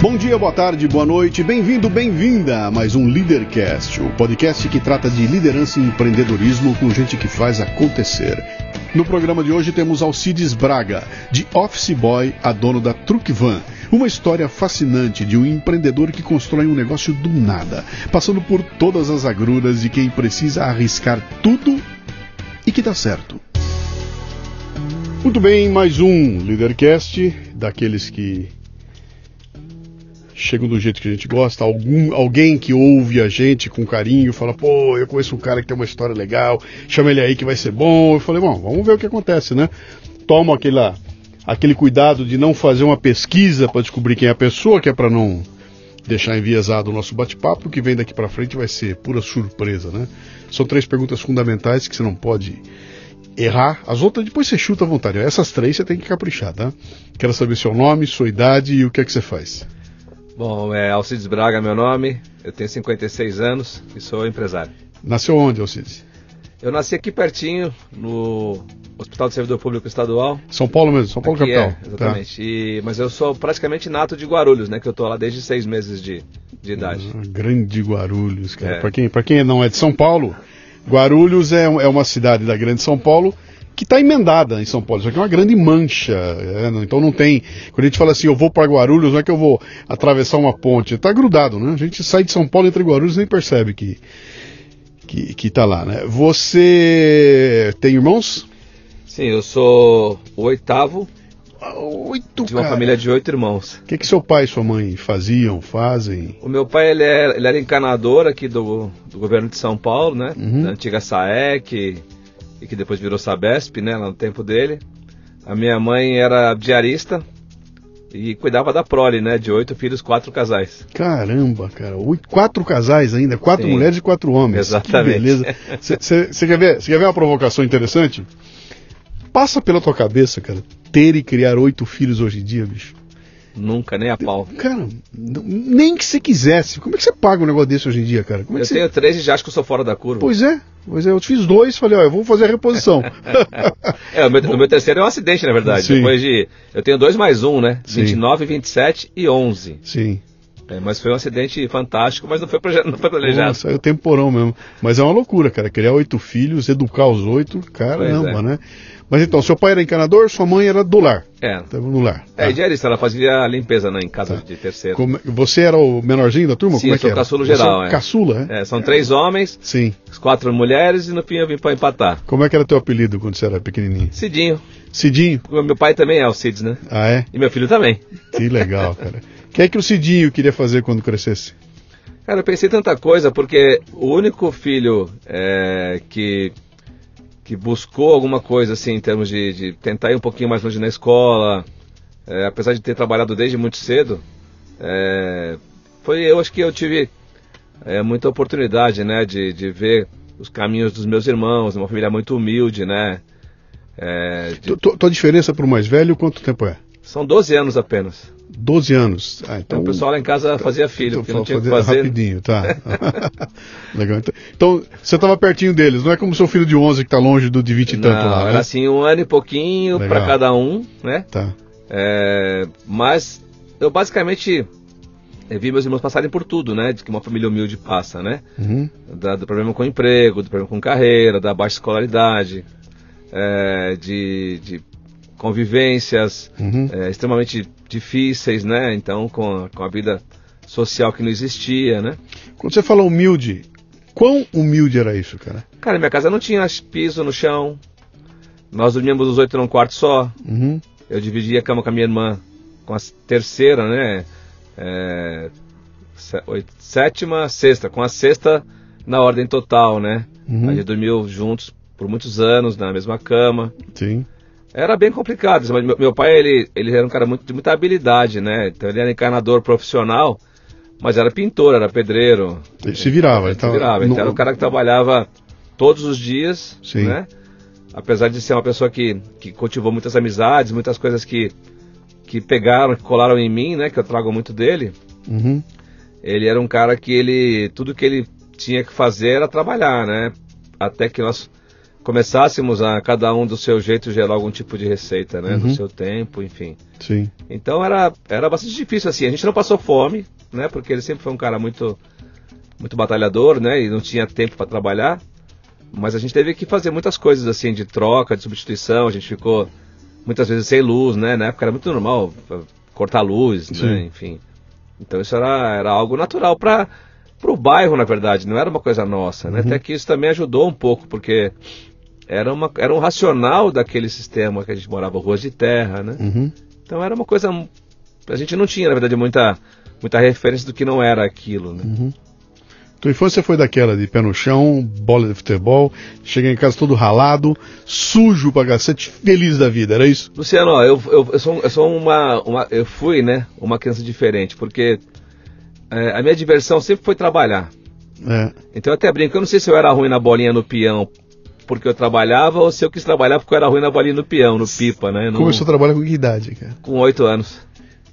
Bom dia, boa tarde, boa noite, bem-vindo, bem-vinda a mais um Leadercast, o podcast que trata de liderança e empreendedorismo com gente que faz acontecer. No programa de hoje temos Alcides Braga, de Office Boy a dono da Truck Van. Uma história fascinante de um empreendedor que constrói um negócio do nada, passando por todas as agruras de quem precisa arriscar tudo e que dá certo. Muito bem, mais um Leadercast, daqueles que chegam do jeito que a gente gosta, algum, alguém que ouve a gente com carinho, fala, pô, eu conheço um cara que tem uma história legal, chama ele aí que vai ser bom. Eu falei, bom, vamos ver o que acontece, né? Toma aquela, aquele cuidado de não fazer uma pesquisa para descobrir quem é a pessoa, que é para não deixar enviesado o nosso bate-papo, que vem daqui para frente vai ser pura surpresa, né? São três perguntas fundamentais que você não pode errar. As outras depois você chuta à vontade. Essas três você tem que caprichar, tá? Quero saber seu nome, sua idade e o que é que você faz. Bom, é Alcides Braga meu nome, eu tenho 56 anos e sou empresário. Nasceu onde, Alcides? Eu nasci aqui pertinho, no Hospital do Servidor Público Estadual. São Paulo mesmo, São Paulo aqui capital. É, exatamente. Tá. E, mas eu sou praticamente nato de Guarulhos, né? Que eu tô lá desde seis meses de, de idade. Ah, grande Guarulhos, cara. É. Para quem, pra quem não é de São Paulo, Guarulhos é, é uma cidade da grande São Paulo que está emendada em São Paulo. Isso aqui é uma grande mancha. É, então não tem. Quando a gente fala assim, eu vou para Guarulhos, não é que eu vou atravessar uma ponte. Está grudado, né? A gente sai de São Paulo entre Guarulhos e nem percebe que, que, que tá lá, né? Você tem irmãos? Sim, eu sou o oitavo. Oito, de uma cara. família de oito irmãos. O que, que seu pai e sua mãe faziam, fazem? O meu pai ele era, ele era encanador aqui do, do governo de São Paulo, né? Uhum. Da antiga SAEC e que depois virou Sabesp, né, lá no tempo dele. A minha mãe era diarista e cuidava da prole, né, de oito filhos, quatro casais. Caramba, cara, oito, quatro casais ainda, quatro Sim, mulheres e quatro homens. Exatamente. Que beleza. Você quer, ver, quer ver uma provocação interessante? Passa pela tua cabeça, cara, ter e criar oito filhos hoje em dia, bicho. Nunca, nem a pau. Cara, nem que você quisesse. Como é que você paga um negócio desse hoje em dia, cara? eu você... tenho três e já acho que eu sou fora da curva. Pois é. Pois é, eu fiz dois falei, ó, eu vou fazer a reposição. é, o meu, o meu, terceiro é um acidente, na verdade. Sim. Depois de. Eu tenho dois mais um, né? Sim. 29, 27 e 11. Sim. É, mas foi um acidente fantástico, mas não foi, não foi planejado. Nossa, saiu temporão mesmo. Mas é uma loucura, cara. Criar oito filhos, educar os oito, caramba, é. né? Mas então, seu pai era encanador, sua mãe era do lar. É. Estava no lar. É, tá. diarista, ela fazia a limpeza né, em casa tá. de terceiro. Como, é, você era o menorzinho da turma? Sim, Como é que era? caçulo geral, é. Caçula, é? É, são três homens, Sim. quatro mulheres e no fim eu vim para empatar. Como é que era teu apelido quando você era pequenininho? Cidinho. Cidinho? Meu pai também é o Cids, né? Ah, é? E meu filho também. Que legal, cara. O que é que o Cidinho queria fazer quando crescesse? Cara, eu pensei tanta coisa, porque o único filho é, que que buscou alguma coisa assim em termos de, de tentar ir um pouquinho mais longe na escola, é, apesar de ter trabalhado desde muito cedo, é, foi eu acho que eu tive é, muita oportunidade, né, de, de ver os caminhos dos meus irmãos, uma família muito humilde, né. É, de... Tua diferença para o mais velho quanto tempo é? São 12 anos apenas. 12 anos. Ah, então, então, o pessoal lá em casa fazia filho, porque não tinha que fazer. Rapidinho, tá. Legal. Então, então você estava pertinho deles, não é como seu filho de 11 que está longe do de 20 e não, tanto lá, né? era assim, um ano e pouquinho para cada um, né? Tá. É, mas eu basicamente eu vi meus irmãos passarem por tudo, né? De que uma família humilde passa, né? Uhum. Da, do problema com emprego, do problema com carreira, da baixa escolaridade, é, de, de convivências uhum. é, extremamente difíceis, né? Então, com a, com a vida social que não existia, né? Quando você fala humilde, quão humilde era isso, cara? Cara, minha casa não tinha piso no chão. Nós dormíamos os oito num quarto só. Uhum. Eu dividia a cama com a minha irmã, com a terceira, né? É, sétima, sexta, com a sexta na ordem total, né? Uhum. A gente dormiu juntos por muitos anos na mesma cama. Sim. Era bem complicado, mas meu, meu pai ele, ele era um cara muito, de muita habilidade, né? Então ele era encanador profissional, mas era pintor, era pedreiro. Ele se virava. Ele se virava. Então no... era um cara que trabalhava todos os dias, Sim. né? Apesar de ser uma pessoa que, que cultivou muitas amizades, muitas coisas que, que pegaram, que colaram em mim, né? Que eu trago muito dele. Uhum. Ele era um cara que ele... Tudo que ele tinha que fazer era trabalhar, né? Até que nós começássemos a cada um do seu jeito gerar algum tipo de receita, né? Uhum. Do seu tempo, enfim. Sim. Então era, era bastante difícil assim. A gente não passou fome, né? Porque ele sempre foi um cara muito muito batalhador, né? E não tinha tempo para trabalhar. Mas a gente teve que fazer muitas coisas assim de troca, de substituição. A gente ficou muitas vezes sem luz, né? Na época era muito normal uh, cortar luz, Sim. né? Enfim. Então isso era, era algo natural para o bairro, na verdade. Não era uma coisa nossa, né? Uhum. Até que isso também ajudou um pouco, porque era, uma, era um racional daquele sistema que a gente morava, ruas de terra, né? Uhum. Então era uma coisa. A gente não tinha, na verdade, muita, muita referência do que não era aquilo, né? Uhum. Tua infância foi daquela de pé no chão, bola de futebol, cheguei em casa todo ralado, sujo pra cacete, feliz da vida, era isso? Luciano, ó, eu, eu, eu sou, eu sou uma, uma. Eu fui, né? Uma criança diferente, porque é, a minha diversão sempre foi trabalhar. É. Então eu até brinco, eu não sei se eu era ruim na bolinha no peão porque eu trabalhava ou se eu quis trabalhar porque eu era ruim na bolinha no peão, no pipa, né? No- Começou a trabalhar com que idade, cara? Com oito anos.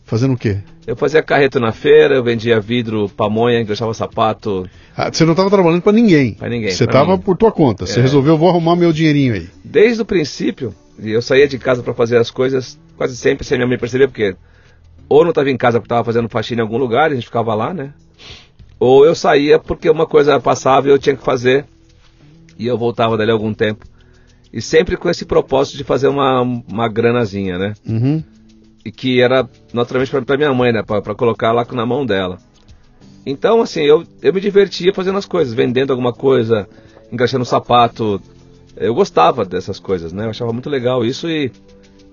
Fazendo o quê? Eu fazia carreto na feira, eu vendia vidro, pamonha, engraxava sapato. Ah, você não estava trabalhando pra ninguém. Pra ninguém, Você estava por tua conta. Você É. resolveu, vou arrumar meu dinheirinho aí. Desde o princípio, eu saía de casa para fazer as coisas quase sempre sem minha mãe perceber, porque ou não estava em casa porque estava fazendo faxina em algum lugar, e a gente ficava lá, né? Ou eu saía porque uma coisa passava e eu tinha que fazer, e eu voltava dali algum tempo. E sempre com esse propósito de fazer uma, uma granazinha, né? Uhum. e que era naturalmente para minha mãe, né, para colocar lá na mão dela. Então, assim, eu, eu me divertia fazendo as coisas, vendendo alguma coisa, engraxando sapato. Eu gostava dessas coisas, né? Eu achava muito legal isso e,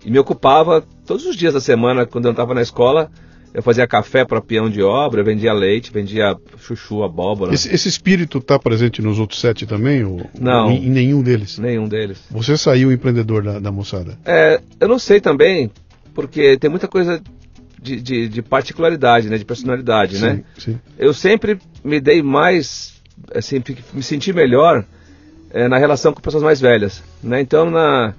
e me ocupava todos os dias da semana, quando eu não estava na escola, eu fazia café para peão de obra, vendia leite, vendia chuchu, abóbora. Esse, esse espírito tá presente nos outros sete também? Ou, Não. Em, em nenhum deles. Nenhum deles. Você saiu empreendedor da, da moçada. É, eu não sei também, porque tem muita coisa de, de, de particularidade, né? De personalidade, né? Sim, sim. eu sempre me dei mais, assim, me senti melhor eh, na relação com pessoas mais velhas, né? Então, na,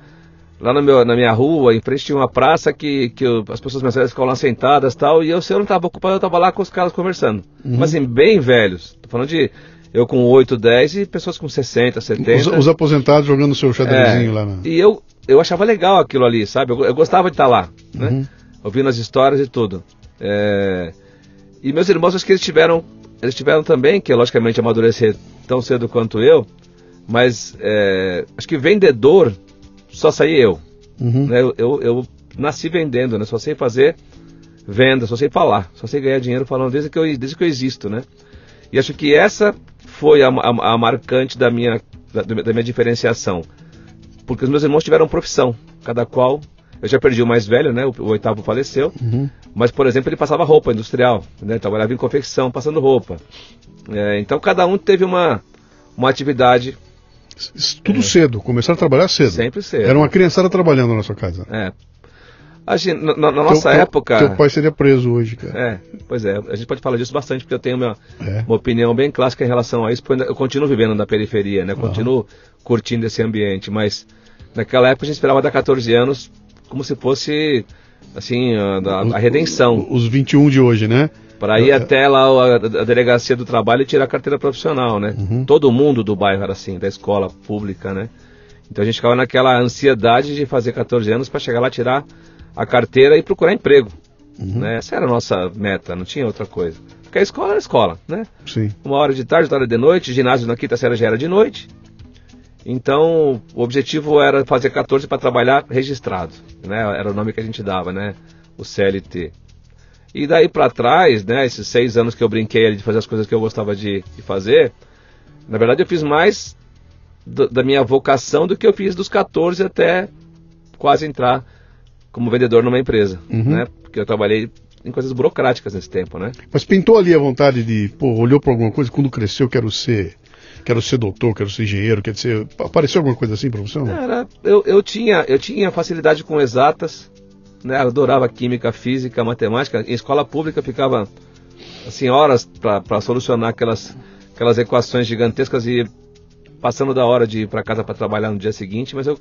lá no meu, na minha rua, em frente tinha uma praça que, que eu- as pessoas mais velhas ficavam lá sentadas tal, e eu, se eu não estava ocupado, eu estava lá com os caras conversando. Uhum. Mas, assim, bem velhos. Tô falando de eu com 8, 10 e pessoas com 60, 70. Os, os aposentados jogando seu xadrezinho É, lá na. E eu, eu achava legal aquilo ali, sabe? Eu, eu gostava de estar lá, né? Uhum. Ouvindo as histórias e tudo. É, E meus irmãos, acho que eles tiveram, eles tiveram também, que logicamente amadurecer tão cedo quanto eu, mas é, acho que vendedor só saí eu. Uhum. Né? Eu, eu, eu nasci vendendo, né? Só sei fazer venda, só sei falar, só sei ganhar dinheiro falando desde que eu, desde que eu existo, né? E acho que essa foi a, a- a marcante da minha, da, da minha diferenciação. Porque os meus irmãos tiveram profissão, cada qual. Eu já perdi o mais velho, né? O, o oitavo faleceu. Uhum. Mas, por exemplo, ele passava roupa industrial, né? Trabalhava em confecção, passando roupa. É, então, cada um teve uma, uma atividade Tudo cedo, começaram a trabalhar cedo. É. sempre cedo. Era uma criançada trabalhando na sua casa. É. A gente, na, na- nossa Teu- época. Teu pai seria preso hoje, cara. É, pois é, a gente pode falar disso bastante, porque eu tenho uma, É. uma opinião bem clássica em relação a isso, porque eu eu continuo vivendo na periferia, né? Continuo curtindo esse ambiente, mas naquela época a gente esperava dar 14 anos como se fosse, assim, a, a- a redenção, Os 21 de hoje, né? Para ir até lá a, a delegacia do trabalho e tirar a carteira profissional, né? Uhum. Todo mundo do bairro era assim, da escola pública, né? Então a gente ficava naquela ansiedade de fazer 14 anos para chegar lá, tirar a carteira e procurar emprego. Uhum. Né? Essa era a nossa meta, não tinha outra coisa. Porque a escola era escola, né? Sim. Uma hora de tarde, outra hora de noite, ginásio na quinta série já era de noite. Então, o objetivo era fazer 14 para trabalhar registrado, né? Era o nome que a gente dava, né? O CLT. E daí para trás, né? Esses seis anos que eu brinquei ali de fazer as coisas que eu gostava de, de fazer, na verdade eu fiz mais do- da minha vocação do que eu fiz dos 14 até quase entrar como vendedor numa empresa, Uhum. né? Porque eu trabalhei em coisas burocráticas nesse tempo, né? Mas pintou ali a vontade de, pô, olhou para alguma coisa, quando cresceu quero ser, quero ser doutor, quero ser engenheiro, quer dizer, apareceu alguma coisa assim para você? Era, eu, eu, tinha, eu tinha facilidade com exatas, né? Adorava química, física, matemática. Em escola pública ficava assim horas para solucionar aquelas, aquelas equações gigantescas e passando da hora de ir para casa para trabalhar no dia seguinte, mas eu,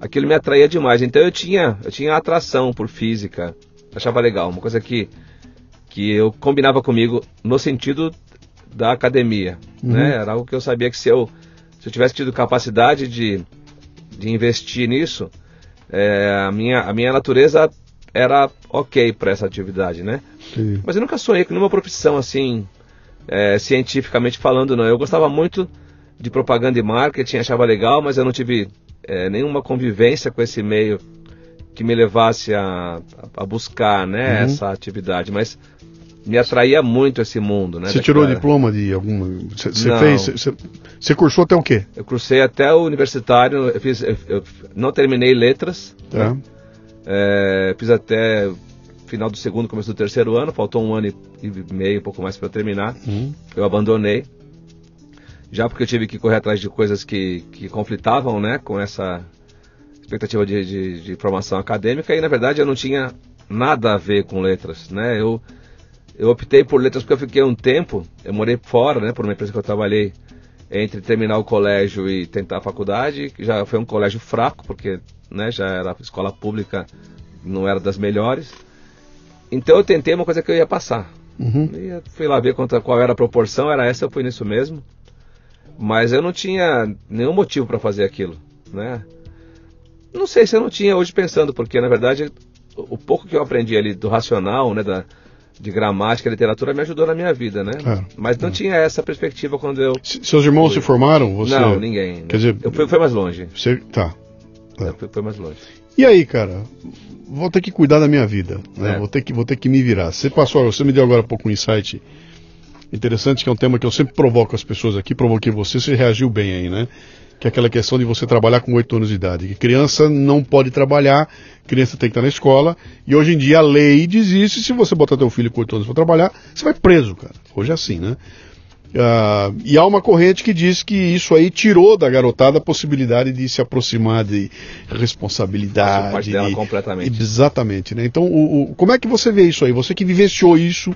aquilo me atraía demais. Então eu tinha, eu tinha atração por física, achava legal, uma coisa que que eu combinava comigo no sentido da academia, Uhum. né? Era algo que eu sabia que se eu se eu tivesse tido capacidade de de investir nisso, é, a, minha, a minha natureza era ok para essa atividade, né? Entendi. Mas eu nunca sonhei com nenhuma profissão assim, é, cientificamente falando, não. Eu gostava muito de propaganda e marketing, achava legal, mas eu não tive é, nenhuma convivência com esse meio que me levasse a, a buscar né, Uhum. essa atividade. Mas me atraía muito esse mundo, né? Você tirou daquela- diploma de alguma. Você fez. Você, cursou até o quê? Eu cursei até o universitário, eu, fiz, eu, eu não terminei letras, Tá. É, fiz até final do segundo, começo do terceiro ano, faltou um ano e, meio, um pouco mais para terminar. Uhum. Eu abandonei, já porque eu tive que correr atrás de coisas que, que conflitavam né, com essa expectativa de, de, de formação acadêmica e na verdade eu não tinha nada a ver com letras. Né? Eu, eu optei por letras porque eu fiquei um tempo, eu morei fora, né, por uma empresa que eu trabalhei entre terminar o colégio e tentar a faculdade, que já foi um colégio fraco, porque né, já era escola pública, não era das melhores. Então eu tentei uma coisa que eu ia passar. Uhum. E fui lá ver quanto, qual era a proporção, era essa, eu fui nisso mesmo. Mas eu não tinha nenhum motivo para fazer aquilo, né? Não sei se eu não tinha hoje pensando, porque na verdade o pouco que eu aprendi ali do racional, né, da, de gramática, literatura, me ajudou na minha vida, né? Claro. Mas não tinha essa perspectiva quando eu... Se- Seus irmãos se formaram? Você... Não, ninguém. Quer dizer- eu fui, fui mais longe. Você, tá. Eu fui, fui mais longe. E aí, cara? Vou ter que cuidar da minha vida. né? É. Vou, ter que, vou ter que me virar. Você passou, você me deu agora há pouco um insight interessante, que é um tema que eu sempre provoco as pessoas aqui, provoquei você, você reagiu bem aí, né? Que é aquela questão de você trabalhar com 8 anos de idade. Que criança não pode trabalhar, criança tem que estar na escola, e hoje em dia a lei diz isso, e se você botar teu filho com 8 anos para trabalhar, você vai preso, cara. Hoje é assim, né? Ah, e há uma corrente que diz que isso aí tirou da garotada a possibilidade de se aproximar de responsabilidade. Parte dela de- completamente. Exatamente, né? Então, o, o- como é que você vê isso aí? Você que vivenciou isso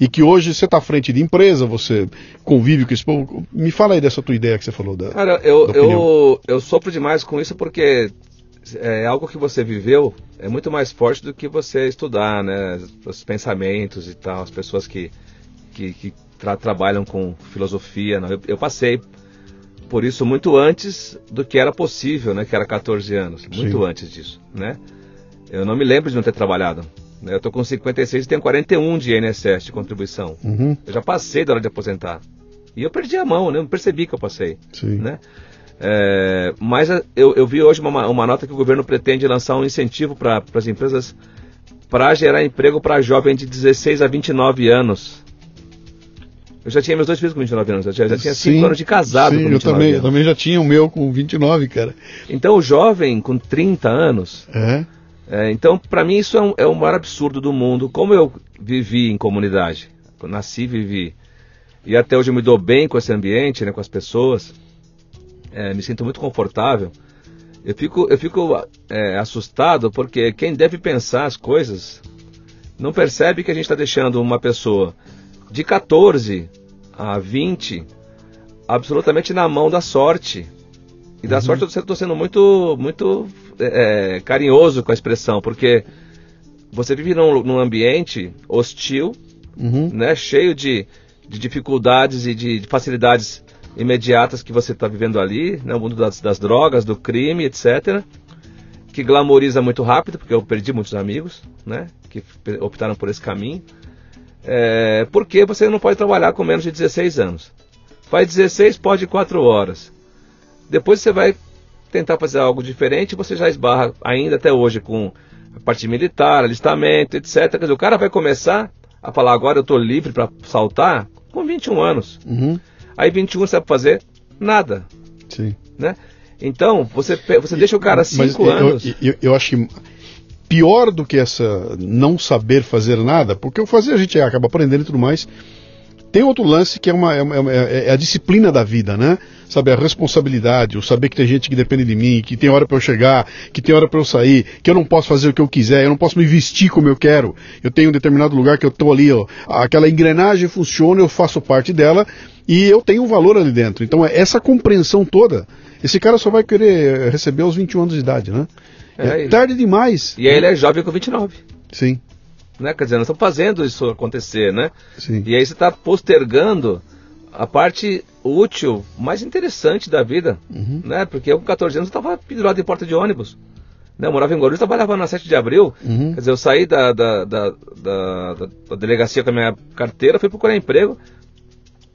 e que hoje você está à frente de empresa, você convive com esse povo. Me fala aí dessa tua ideia que você falou. Da... Cara, eu, da eu, eu sofro demais com isso porque é algo que você viveu é muito mais forte do que você estudar, né? Os pensamentos e tal, as pessoas que, que, que tra- trabalham com filosofia. Eu, eu passei por isso muito antes do que era possível, né? Que era 14 anos. Muito Sim. antes disso, né? Eu não me lembro de não ter trabalhado. né? Eu tô com 56 e tenho 41 de INSS de contribuição. Uhum, Eu já passei da hora de aposentar. E eu perdi a mão, né? Eu não percebi que eu passei sim. né? É, mas a- eu, eu vi hoje uma, uma nota que o governo pretende lançar um incentivo para as empresas para gerar emprego para jovem de 16 a 29 anos. Eu já tinha meus dois filhos com 29 anos, eu já, já tinha 5 Sim, anos de casado Sim, com eu 29 também, eu anos. também já tinha o meu com 29, cara. Então o jovem com 30 anos, É. é, então para mim isso é, um, é o maior absurdo do mundo. Como eu vivi em comunidade, eu nasci e vivi, e até hoje eu me dou bem com esse ambiente, né, com as pessoas, é, me sinto muito confortável. Eu fico, eu fico é, assustado porque quem deve pensar as coisas não percebe que a gente está deixando uma pessoa de 14 a 20 absolutamente na mão da sorte. E da sorte eu estou sendo muito, muito é, carinhoso com a expressão, porque você vive num, num ambiente hostil, Uhum. né, cheio de, de dificuldades e de, de facilidades imediatas que você está vivendo ali, né, o mundo das, das drogas, do crime, etc. Que glamoriza muito rápido, porque eu perdi muitos amigos, né, que optaram por esse caminho. É, porque você não pode trabalhar com menos de 16 anos. Faz 16, pode 4 horas. Depois você vai tentar fazer algo diferente, você já esbarra ainda até hoje com a parte militar, alistamento, etc. Quer dizer, o cara vai começar a falar agora eu estou livre para saltar com 21 anos. Uhum. Aí 21 você sabe fazer nada, Sim. né? Então, você, você deixa o cara Mas 5 eu, anos. Eu, eu, eu acho que pior do que essa não saber fazer nada, porque o fazer a gente acaba aprendendo e tudo mais. Tem outro lance que é, uma, é, uma- é- é a disciplina da vida, né? Sabe, a responsabilidade, o saber que tem gente que depende de mim, que tem hora para eu chegar, que tem hora para eu sair, que eu não posso fazer o que eu quiser, eu não posso me vestir como eu quero. Eu tenho um determinado lugar que eu tô ali, ó, aquela engrenagem funciona, eu faço parte dela e eu tenho um valor ali dentro. Então, é essa compreensão toda, esse cara só vai querer receber aos 21 anos de idade, né? É, É, tarde demais. E aí ele é jovem com 29. Sim, Né? Quer dizer, nós estamos fazendo isso acontecer, né? sim. E aí você está postergando a parte útil mais interessante da vida, uhum. né? Porque eu com 14 anos estava pendurado em porta de ônibus. Né? Eu morava em Guarulhos, trabalhava na 7 de abril. Uhum. Quer dizer, eu saí da, da, da, da, da delegacia com a minha carteira, fui procurar emprego.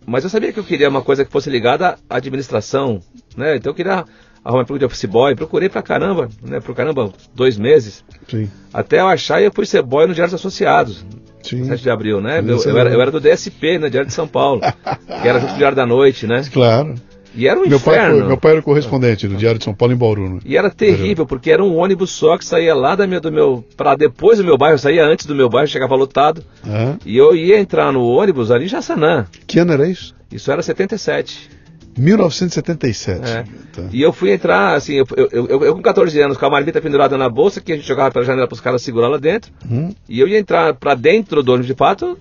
Mas eu sabia que eu queria uma coisa que fosse ligada à administração, né? Então eu queria arrumar emprego de office boy. Procurei pra caramba, né? Pro caramba, dois meses. Sim. Até eu achar e eu fui ser boy no Diário dos Associados. Sim. 7 de abril, né? Eu, eu, era, eu, era, do DSP, né? Diário de São Paulo. que era junto com o Diário da Noite, né? Claro. E era um meu inferno. Pai meu pai era correspondente do Diário de São Paulo em Bauru. Né? E era terrível, porque era um ônibus só que saía lá da minha, do meu. para depois do meu bairro, saía antes do meu bairro, chegava lotado. Uhum. E eu ia entrar no ônibus ali em Jassanã. Que ano era isso? Isso era 77. 1977. É. Tá. E eu fui entrar, assim, eu, eu, eu, eu, com 14 anos, com a marmita pendurada na bolsa, que a gente jogava pela janela para os caras segurar lá dentro. Uhum. E eu ia entrar para dentro do ônibus de fato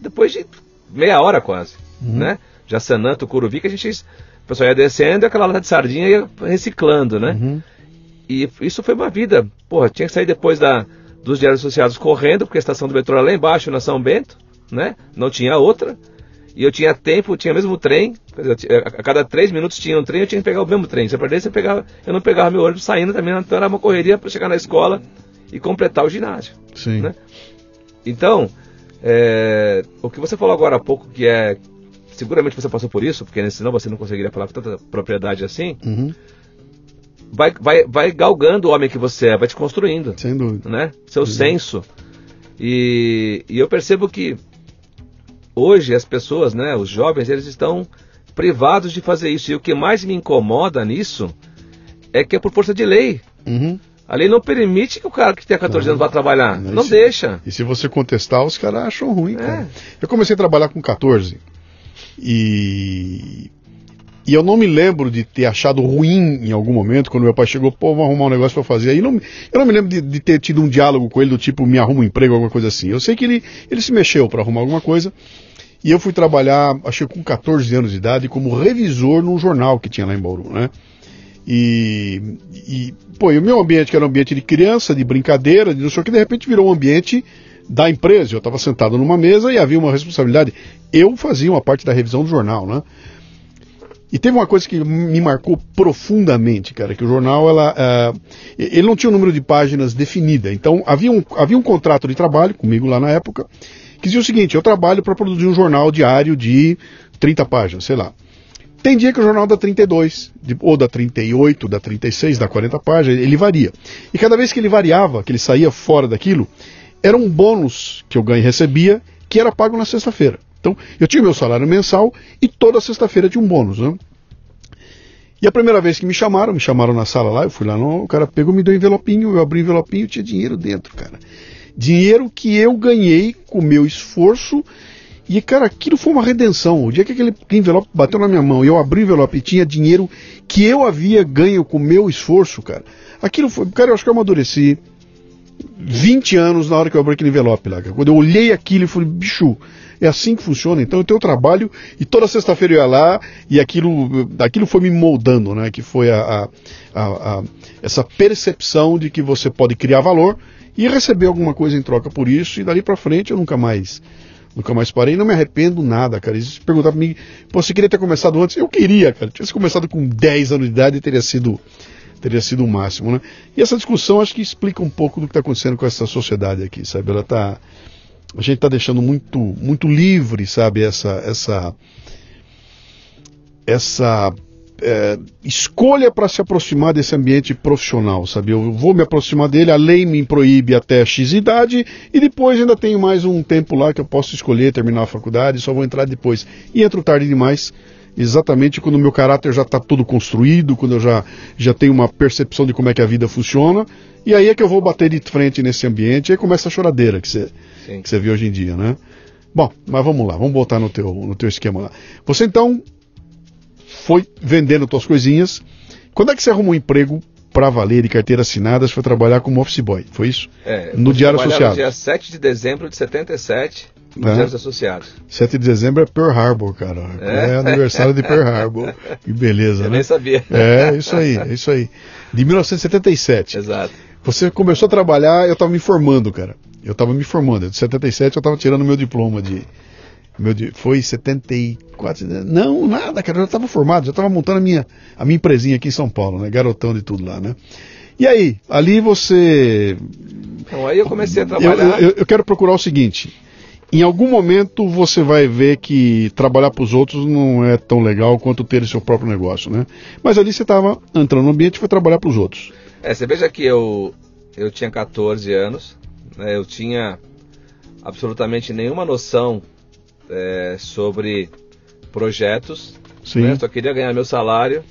depois de meia hora quase. Uhum. Né? Jassanã, Tucuruvi, que a gente o pessoal ia descendo e aquela lata de sardinha ia reciclando, né? Uhum. E isso foi uma vida. Porra, tinha que sair depois da, dos diários associados correndo, porque a estação do metrô era lá embaixo, na São Bento, né? Não tinha outra. E eu tinha tempo, tinha mesmo trem. A cada três minutos tinha um trem, eu tinha que pegar o mesmo trem. Se eu perdesse, eu, pegava, eu não pegava meu ônibus saindo também, então era uma correria para chegar na escola e completar o ginásio. Sim. Né? Então, é, o que você falou agora há pouco, que é seguramente você passou por isso, porque senão você não conseguiria falar com tanta propriedade assim. Uhum. Vai, vai, vai galgando o homem que você é, vai te construindo. Sem dúvida. Né? Seu senso. E, e eu percebo que hoje as pessoas, né, os jovens, eles estão privados de fazer isso. E o que mais me incomoda nisso é que é por força de lei. Uhum. A lei não permite que o cara que tem 14 anos vá trabalhar. Não, se, deixa. E se você contestar, os caras acham ruim, é. cara. Eu comecei a trabalhar com 14. E, e eu não me lembro de ter achado ruim em algum momento, quando meu pai chegou, pô, vamos arrumar um negócio para fazer. Aí não, eu não me lembro de, de, ter tido um diálogo com ele do tipo, me arruma um emprego, alguma coisa assim. Eu sei que ele, ele se mexeu para arrumar alguma coisa. E eu fui trabalhar, acho que com 14 anos de idade, como revisor num jornal que tinha lá em Bauru, né? E, e pô, o meu ambiente, que era um ambiente de criança, de brincadeira, de não sei o que, de repente virou um ambiente da empresa. Eu estava sentado numa mesa e havia uma responsabilidade. Eu fazia uma parte da revisão do jornal, né? E teve uma coisa que me marcou profundamente, cara, que o jornal, ela, uh, ele não tinha um número de páginas definida. Então, havia um, havia um contrato de trabalho comigo lá na época, que dizia o seguinte, eu trabalho para produzir um jornal diário de 30 páginas, sei lá. Tem dia que o jornal dá 32, de, ou dá 38, dá 36, dá 40 páginas, ele varia. E cada vez que ele variava, que ele saía fora daquilo, era um bônus que eu ganho recebia, que era pago na sexta-feira. Então, eu tinha meu salário mensal e toda sexta-feira tinha um bônus, né? E a primeira vez que me chamaram, me chamaram na sala lá, eu fui lá, no, o cara pegou, me deu um envelopinho, eu abri o envelopinho, tinha dinheiro dentro, cara. Dinheiro que eu ganhei com meu esforço e, cara, aquilo foi uma redenção. O dia que aquele envelope bateu na minha mão e eu abri o envelope e tinha dinheiro que eu havia ganho com meu esforço, cara, aquilo foi, cara, eu acho que eu amadureci, 20 anos na hora que eu abri aquele envelope lá. Quando eu olhei aquilo e falei, bicho, é assim que funciona. Então eu tenho trabalho e toda sexta-feira eu ia lá e aquilo, aquilo foi me moldando, né? Que foi a, a, a, essa percepção de que você pode criar valor e receber alguma coisa em troca por isso. E dali para frente eu nunca mais nunca mais parei, não me arrependo nada, cara. Se perguntar pra mim, pô, você queria ter começado antes? Eu queria, cara. Se tivesse começado com 10 anos de idade, teria sido teria sido o máximo, né? E essa discussão acho que explica um pouco do que está acontecendo com essa sociedade aqui, sabe? Ela tá a gente está deixando muito muito livre, sabe? Essa essa essa é, escolha para se aproximar desse ambiente profissional, sabe? Eu vou me aproximar dele, a lei me proíbe até X idade e depois ainda tenho mais um tempo lá que eu posso escolher terminar a faculdade, só vou entrar depois. E entro tarde demais exatamente quando o meu caráter já está todo construído, quando eu já, já tenho uma percepção de como é que a vida funciona, e aí é que eu vou bater de frente nesse ambiente, e aí começa a choradeira que você que você vê hoje em dia, né? Bom, mas vamos lá, vamos voltar no teu, no teu esquema lá. Você então foi vendendo suas coisinhas. Quando é que você arrumou um emprego para valer de carteira assinada, foi trabalhar como office boy, foi isso? É, no Diário Associado. No dia 7 de dezembro de 77, é. Associados. 7 de dezembro é Pearl Harbor, cara. É, é aniversário de Pearl Harbor. Que beleza, Eu né? nem sabia. É, isso aí, é isso aí. De 1977. Exato. Você começou a trabalhar, eu estava me formando, cara. Eu estava me formando. De 77 eu estava tirando meu diploma de, Meu, foi 74. Não, nada, cara. Eu já estava formado, já estava montando a minha, a minha empresinha aqui em São Paulo, né? Garotão de tudo lá, né? E aí, ali você. Então aí eu comecei a Eu, trabalhar. eu, eu quero procurar o seguinte. Em algum momento você vai ver que trabalhar para os outros não é tão legal quanto ter seu próprio negócio, né? Mas ali você estava entrando no ambiente e foi trabalhar para os outros. É, você veja que eu, eu tinha 14 anos, né, eu tinha absolutamente nenhuma noção é, sobre projetos, Sim. né, só queria ganhar meu salário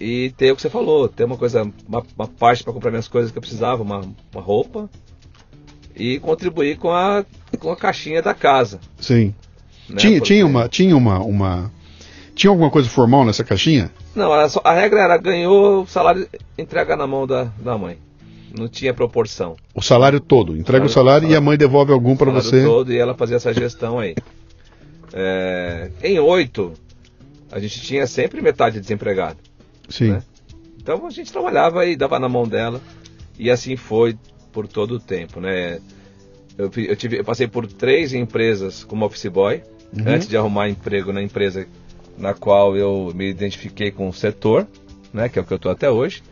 e ter o que você falou, ter uma coisa, uma, uma parte para comprar minhas coisas que eu precisava, uma, uma roupa e contribuir com a, com a caixinha da casa. Sim. né, tinha, porque- tinha uma, tinha uma, uma, tinha alguma coisa formal nessa caixinha? Não, só- a regra era ganhou o salário, entrega na mão da, da mãe. Não tinha proporção. O salário todo. Entrega o Salário- salário e a mãe devolve algum para salário você. todo e ela fazia essa gestão aí. É, em oito, a gente tinha sempre metade desempregado. Sim. né? Então a gente trabalhava e dava na mão dela e assim foi por todo o tempo, né? Eu, eu tive, eu passei por três empresas como office boy Uhum. antes de arrumar emprego na empresa na qual eu me identifiquei com o setor, né? Que é o que eu estou até hoje.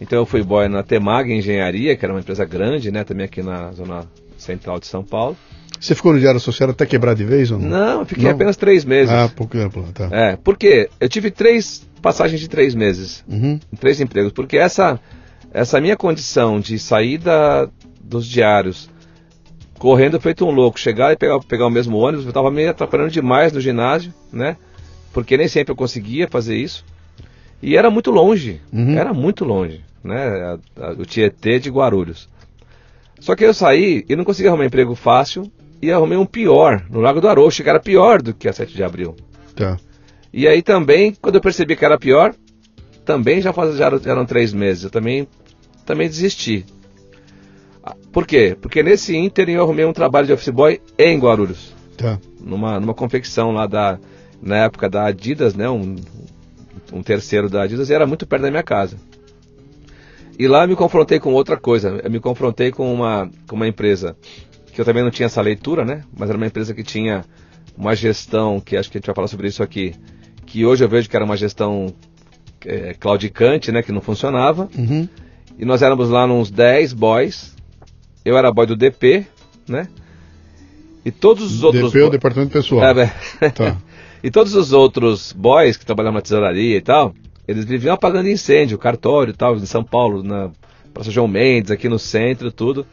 Então eu fui boy na Temag Engenharia, que era uma empresa grande, né? Também aqui na zona central de São Paulo. Você ficou no Diário Associado até quebrar de vez ou não? Não, eu fiquei Não? apenas três meses. Ah, lá, tá. É, porque eu tive três passagens de três meses, Uhum. três empregos, porque essa, essa minha condição de sair da, dos diários, correndo feito um louco, chegar e pegar, pegar o mesmo ônibus, eu estava me atrapalhando demais no ginásio, né? Porque nem sempre eu conseguia fazer isso. E era muito longe, Uhum. era muito longe, né? A- a- o Tietê de Guarulhos. Só que eu saí e não consegui arrumar emprego fácil e arrumei um pior, no Lago do Arocho, que era pior do que a 7 de abril. Tá. E aí também, quando eu percebi que era pior, também já, faz, já, eram, já eram três meses. Eu também, também desisti. Ah, Por quê? Porque nesse ínterim eu arrumei um trabalho de office boy em Guarulhos. Tá. Numa, numa confecção lá da. Na época da Adidas, né? Um, um terceiro da Adidas, e era muito perto da minha casa. E lá eu me confrontei com outra coisa. Eu me confrontei com uma, com uma empresa que eu também não tinha essa leitura, né? Mas era uma empresa que tinha uma gestão, que acho que a gente vai falar sobre isso aqui, que hoje eu vejo que era uma gestão é, claudicante, né? Que não funcionava. Uhum. E nós éramos lá uns 10 boys. Eu era boy do DP, né? E todos os outros DP é o departamento pessoal. É, é. Tá. E todos os outros boys que trabalhavam na tesouraria e tal, eles viviam apagando incêndio, cartório e tal, em São Paulo, na Praça João Mendes, aqui no centro, tudo.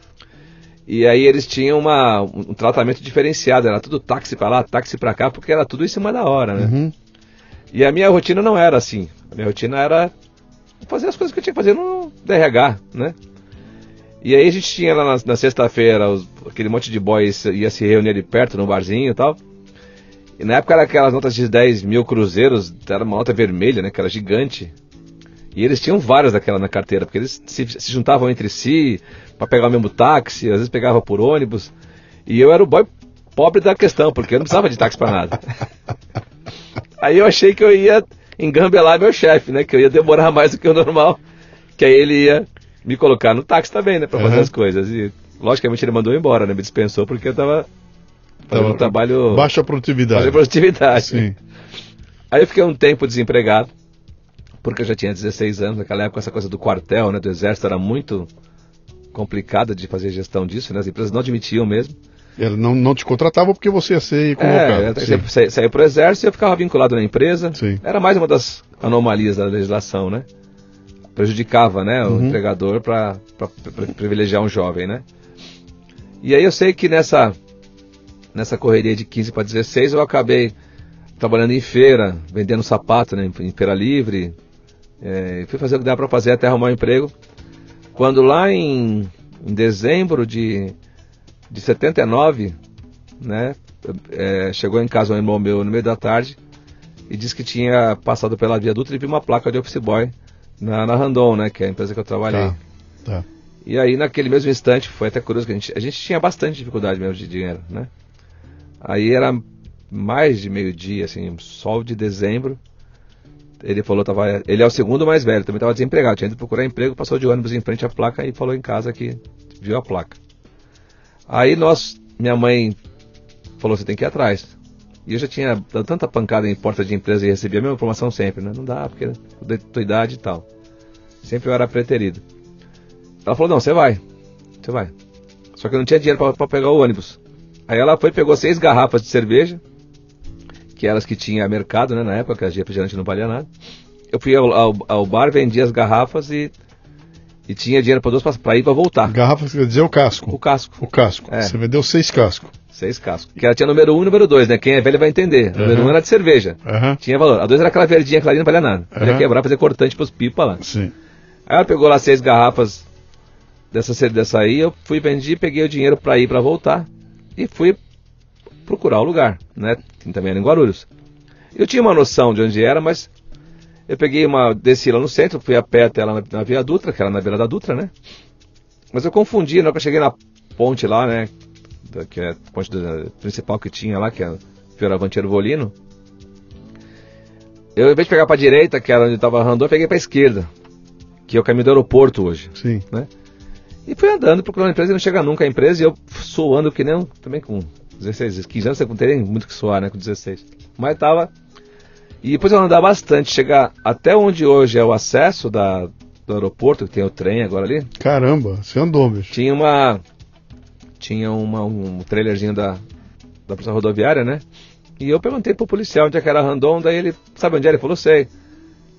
E aí eles tinham uma, um tratamento diferenciado, era tudo táxi pra lá, táxi pra cá, porque era tudo em cima da hora, né? Uhum. E a minha rotina não era assim. A minha rotina era fazer as coisas que eu tinha que fazer no DRH, né? E aí a gente tinha lá na, na sexta-feira aquele monte de boys ia se reunir ali perto no barzinho e tal. E na época era aquelas notas de 10 mil cruzeiros, era uma nota vermelha, né? Que era gigante. E eles tinham várias daquela na carteira, porque eles se, se juntavam entre si para pegar o mesmo táxi, às vezes pegava por ônibus. E eu era o boy pobre da questão, porque eu não precisava de táxi para nada. Aí eu achei que eu ia engambelar meu chefe, né? Que eu ia demorar mais do que o normal. Que aí ele ia me colocar no táxi também, né? Pra fazer Uhum. as coisas. E logicamente ele mandou eu embora, né? Me dispensou porque eu tava fazendo Tava- um trabalho. Baixa produtividade. Baixa produtividade. Sim. Aí eu fiquei um tempo desempregado, porque eu já tinha 16 anos, naquela época essa coisa do quartel, né, do exército era muito complicada de fazer gestão disso, né, as empresas não admitiam mesmo. Ela não, não te contratava porque você ia ser convocado. É, eu Sim. sa- saí pro exército e eu ficava vinculado na empresa. Sim. Era mais uma das anomalias da legislação, né? Prejudicava, né, o Uhum. empregador para privilegiar um jovem, né? E aí eu sei que nessa nessa correria de 15 para 16 eu acabei trabalhando em feira, vendendo sapato, né, em feira livre. É, fui fazer o que dava para fazer até arrumar um emprego. Quando lá em, em dezembro de, de 79, né, é, chegou em casa um irmão meu no meio da tarde e disse que tinha passado pela viaduta e viu uma placa de office boy na, na Randon, né, que é a empresa que eu trabalhei. Tá. Tá. E aí, naquele mesmo instante, foi até curioso que a gente, a gente tinha bastante dificuldade mesmo de dinheiro, né? Aí era mais de meio-dia, assim, sol de dezembro. Ele falou, tava, ele é o segundo mais velho, também estava desempregado, tinha ido procurar emprego, passou de ônibus em frente à placa e falou em casa que viu a placa. Aí nós, minha mãe falou: você tem que ir atrás. E eu já tinha dado tanta pancada em porta de empresa e recebia a mesma informação sempre, né? Não dá, porque da tua idade e tal. Sempre eu era preterido. Ela falou: não, você vai. Você vai. Só que eu não tinha dinheiro para pegar o ônibus. Aí ela foi pegou seis garrafas de cerveja, que eram as que tinha mercado, né? Na época, que a refrigerante não valia nada. Eu fui ao, ao, ao bar, vendi as garrafas e e tinha dinheiro para duas para ir para voltar. Garrafas quer dizer o casco. O casco. O casco. É. Você vendeu seis cascos. Seis cascos. Que ela tinha número um e número dois, né? Quem é velho vai entender. Uhum. Número um era de cerveja. Uhum. Tinha valor. A dois era aquela verdinha clarina, não valia nada. Podia uhum. quebrar, fazer cortante pros pipa lá. Sim. Aí ela pegou lá seis garrafas dessa, dessa aí, eu fui vendi, peguei o dinheiro para ir para voltar e fui procurar o lugar, né? Que também era em Guarulhos. Eu tinha uma noção de onde era, mas eu peguei uma, desci lá no centro, fui a pé até lá na, na Via Dutra, que era na beira da Dutra, né? Mas eu confundi, na hora que eu cheguei na ponte lá, né? Que é a ponte do, principal que tinha lá, que é Fioravante Ervolino. Eu, em vez de pegar pra direita, que era onde estava Randon, eu peguei pra esquerda, que é o caminho do aeroporto hoje. Sim. Né? E fui andando, procurando a empresa e não chega nunca a empresa, e eu suando que nem, também com 16, 15 anos, você não teria muito que suar, né, com 16. Mas tava e depois eu andar bastante, chegar até onde hoje é o acesso da, do aeroporto, que tem o trem agora ali. Caramba, você andou, bicho. Tinha uma. Tinha uma, um trailerzinho da, da Polícia Rodoviária, né? E eu perguntei pro policial onde é que era Randon, daí ele, sabe onde é? Ele falou, sei.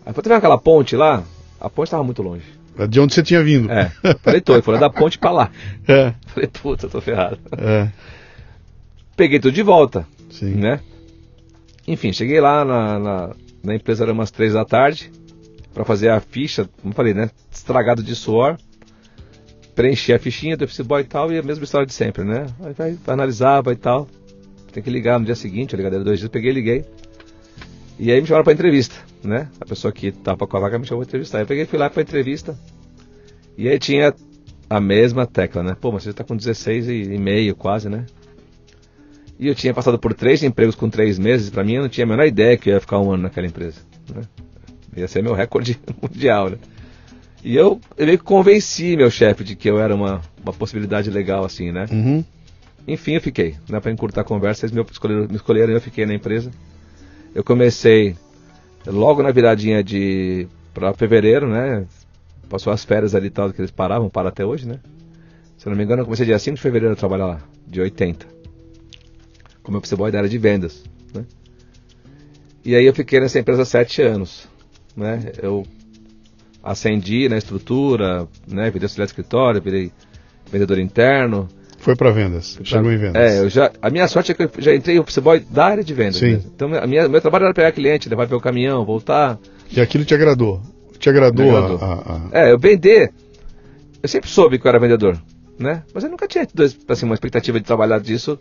Aí falou, tá vendo aquela ponte lá? A ponte estava muito longe. É de onde você tinha vindo. É. Falei, tô. É da ponte pra lá. É. Falei, puta, tô ferrado. É. Peguei tudo de volta. Sim. Né? Enfim, cheguei lá na, na, na empresa, era umas três da tarde, para fazer a ficha, como falei, né? Estragado de suor. Preenchi a fichinha do Office Boy e tal, e a mesma história de sempre, né? Aí vai, vai analisava e tal. Tem que ligar no dia seguinte, eu liguei dois dias, peguei e liguei. E aí me chamaram para entrevista, né? A pessoa que tava com a vaga me chamou para entrevistar. Eu peguei fui lá para entrevista. E aí tinha a mesma tecla, né? Pô, mas você tá com 16 e meio quase, né? E eu tinha passado por três empregos com três meses, para mim eu não tinha a menor ideia que eu ia ficar um ano naquela empresa. Né? Ia ser meu recorde mundial, né? E eu, eu meio que convenci meu chefe de que eu era uma, uma possibilidade legal assim, né? Uhum. Enfim, eu fiquei. Né, para encurtar a conversa, eles me escolheram, me escolheram eu fiquei na empresa. Eu comecei logo na viradinha de para fevereiro, né? Passou as férias ali e tal, que eles paravam, para até hoje, né? Se eu não me engano, eu comecei dia 5 de fevereiro a trabalhar lá, de 80 como office boy da área de vendas. Né? E aí eu fiquei nessa empresa sete anos. Né? Eu ascendi na estrutura, né? virei auxiliar de escritório, virei vendedor interno. Foi para vendas, pra, chegou em vendas. É, eu já, a minha sorte é que eu já entrei office boy da área de vendas. Sim. Então, a minha, meu trabalho era pegar cliente, levar para o caminhão, voltar. E aquilo te agradou? Te agradou, agradou. A, a, a... É, eu vender. Eu sempre soube que eu era vendedor, né? Mas eu nunca tinha assim, uma expectativa de trabalhar disso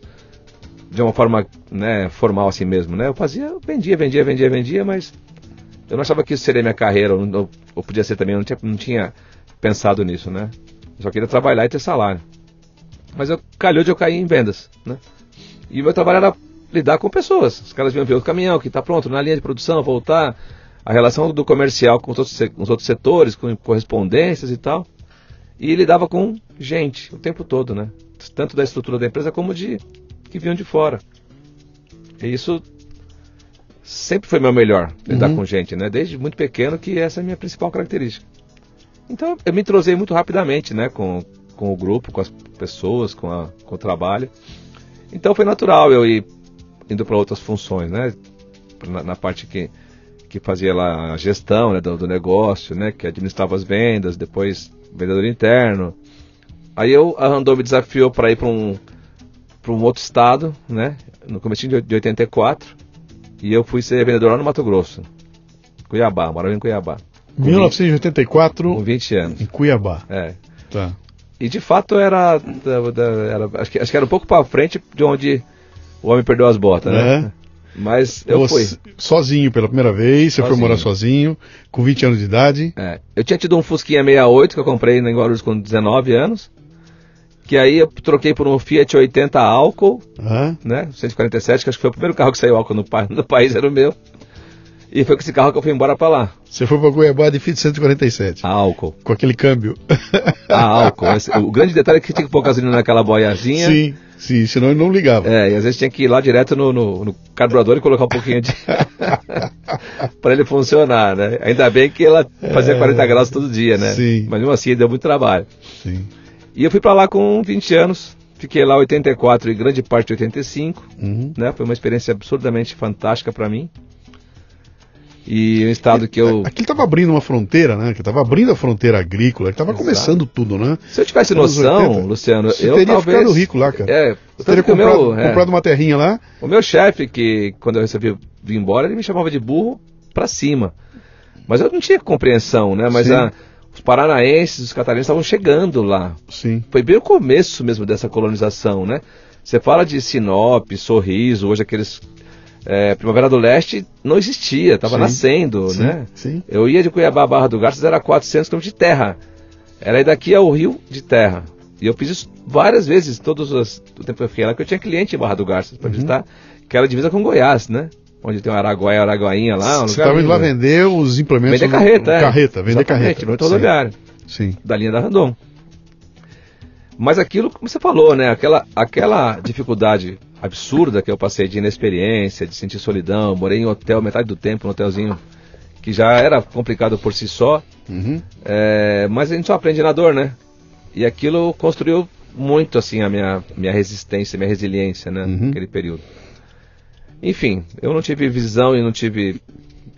de uma forma né, formal assim mesmo, né? Eu fazia, eu vendia, vendia, vendia, vendia, mas eu não achava que isso seria minha carreira, ou, ou podia ser também, eu não tinha, não tinha pensado nisso, né? Eu só queria trabalhar e ter salário. Mas eu calhou de eu cair em vendas, né? E o meu trabalho era lidar com pessoas. Os caras vinham ver o caminhão que está pronto, na linha de produção, voltar, a relação do comercial com os outros, os outros setores, com correspondências e tal. E lidava com gente o tempo todo, né? Tanto da estrutura da empresa como de que vinham de fora. E isso sempre foi meu melhor, lidar uhum. com gente, né? Desde muito pequeno que essa é a minha principal característica. Então eu me entrosei muito rapidamente, né? Com, com o grupo, com as pessoas, com, a, com o trabalho. Então foi natural eu ir indo para outras funções, né? Na, na, parte que, que fazia lá a gestão né, do, do, negócio, né? Que administrava as vendas, depois vendedor interno. Aí eu, a Randon me desafiou para ir para um um outro estado, né? No começo de 84. E eu fui ser vendedor lá no Mato Grosso. Cuiabá, morava em Cuiabá. 1984. 20, com 20 anos. Em Cuiabá. É. Tá. E de fato era, era acho, que, acho que era um pouco para frente de onde o homem perdeu as botas, né? É. Mas eu você, fui. Sozinho pela primeira vez, você foi morar sozinho, com 20 anos de idade. É. Eu tinha tido um Fusquinha 68 que eu comprei em Guarulhos com 19 anos que aí eu troquei por um Fiat 80 álcool, né? 147, que acho que foi o primeiro carro que saiu álcool no, no país, era o meu. E foi com esse carro que eu fui embora pra lá. Você foi pra Cuiabá de Fiat 147? A álcool. Com aquele câmbio. A álcool. O grande detalhe é que tinha que pôr gasolina naquela boiazinha. Sim, Sim, senão ele não ligava. É, e às vezes tinha que ir lá direto no, no, no carburador e colocar um pouquinho de. para ele funcionar, né? Ainda bem que ela fazia é... 40 graus todo dia, né? Sim. Mas mesmo assim deu muito trabalho. Sim. E eu fui para lá com 20 anos, fiquei lá 84 e grande parte de 85, uhum. né? Foi uma experiência absurdamente fantástica para mim. E um estado que eu. Aqui estava abrindo uma fronteira, né? Que estava abrindo a fronteira agrícola, estava começando tudo, né? Se eu tivesse noção, 80, Luciano, eu teria talvez... ficado rico lá, cara. É, você teria comprado, meu, é. comprado uma terrinha lá. O meu chefe, que quando eu resolvi vir embora, ele me chamava de burro para cima. Mas eu não tinha compreensão, né? Mas a, os paranaenses, os catarinenses estavam chegando lá. Sim. Foi bem o começo mesmo dessa colonização, né? Você fala de Sinop, Sorriso, hoje aqueles é, Primavera do Leste não existia, estava nascendo, sim, né? Sim. Eu ia de Cuiabá a Barra do Garças, era 400 km de terra. Era aí daqui ao Rio de terra. E eu fiz isso várias vezes, todos os, o tempo que eu fiquei lá, que eu tinha cliente em Barra do Garças para uhum. visitar, que era divisa com Goiás, né? Onde tem o Araguaia, Araguainha lá. Um Você estava indo lá vender os implementos. Vender carreta, no, é. Carreta, vender carreta. No rodoviário. Sim. Da linha da Randon. Mas aquilo, como você falou, né? Aquela, aquela dificuldade absurda que eu passei de inexperiência, de sentir solidão, morei em hotel metade do tempo, num hotelzinho que já era complicado por si só. Uhum. É, mas a gente só aprende na dor, né? E aquilo construiu muito assim a minha, minha resistência, minha resiliência, né? Uhum. Naquele período. Enfim, eu não tive visão e não tive,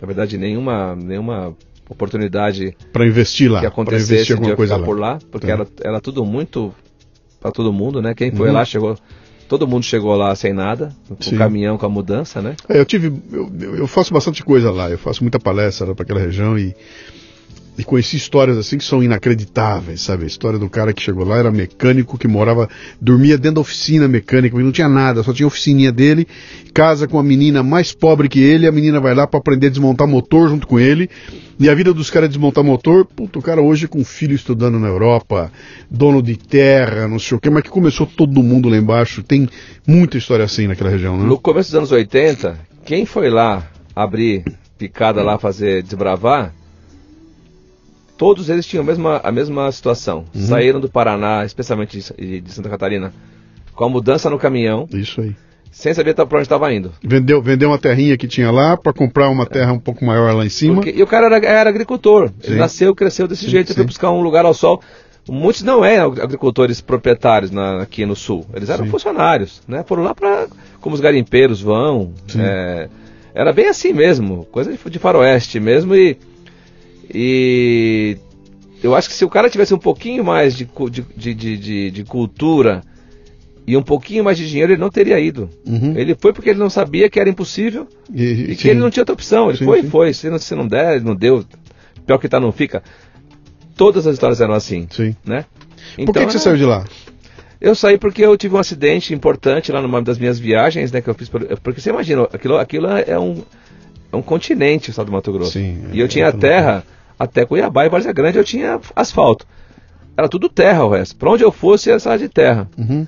na verdade, nenhuma, nenhuma oportunidade para investir lá, que acontecesse investir de eu coisa lá. por lá, porque Tá. era, era tudo muito para todo mundo, né? Quem foi Uhum. lá chegou, todo mundo chegou lá sem nada, com Sim. o caminhão, com a mudança, né? É, eu tive, eu, eu- eu faço bastante coisa lá, eu faço muita palestra para aquela região e, e conheci histórias assim que são inacreditáveis, sabe? A história do cara que chegou lá era mecânico que morava, dormia dentro da oficina mecânica, não tinha nada, só tinha a oficininha dele, casa com a menina mais pobre que ele, a menina vai lá para aprender a desmontar motor junto com ele. E a vida dos caras é desmontar motor, puto, o cara hoje com filho estudando na Europa, dono de terra, não sei o que, mas que começou todo mundo lá embaixo. Tem muita história assim naquela região, né? No começo dos anos 80, quem foi lá abrir picada lá, fazer desbravar, todos eles tinham a mesma, a mesma situação. Uhum. Saíram do Paraná, especialmente de, de Santa Catarina, com a mudança no caminhão, Isso aí. sem saber para onde estava indo. Vendeu, vendeu uma terrinha que tinha lá para comprar uma terra um pouco maior lá em cima. Porque- e o cara era, era agricultor. Ele Sim. nasceu, cresceu desse Sim, jeito, ele foi sim. buscar um lugar ao sol. Muitos não eram agricultores proprietários na- aqui no sul. Eles eram Sim. funcionários, né? Foram lá para como os garimpeiros vão. Sim. é, era bem assim mesmo, coisa de, de faroeste mesmo e e eu acho que se o cara tivesse um pouquinho mais de, de, de, de, de- cultura e um pouquinho mais de dinheiro, ele não teria ido. Uhum. Ele foi porque ele não sabia que era impossível E, e sim. que ele não tinha outra opção. Ele Sim, foi, sim. foi. Se não, se não der, não deu. Pior que tá, não fica. Todas as histórias eram assim, Sim. né? Por que, que você é, saiu de lá? Eu saí porque eu tive um acidente importante lá numa das minhas viagens, né? Que eu fiz. por- Porque você imagina, aquilo, aquilo é um, é um continente, o estado do Mato Grosso. Sim, e eu é tinha outra terra até Cuiabá e Várzea Grande eu tinha asfalto. Era tudo terra o resto. Pra onde eu fosse era cidade de terra. Uhum.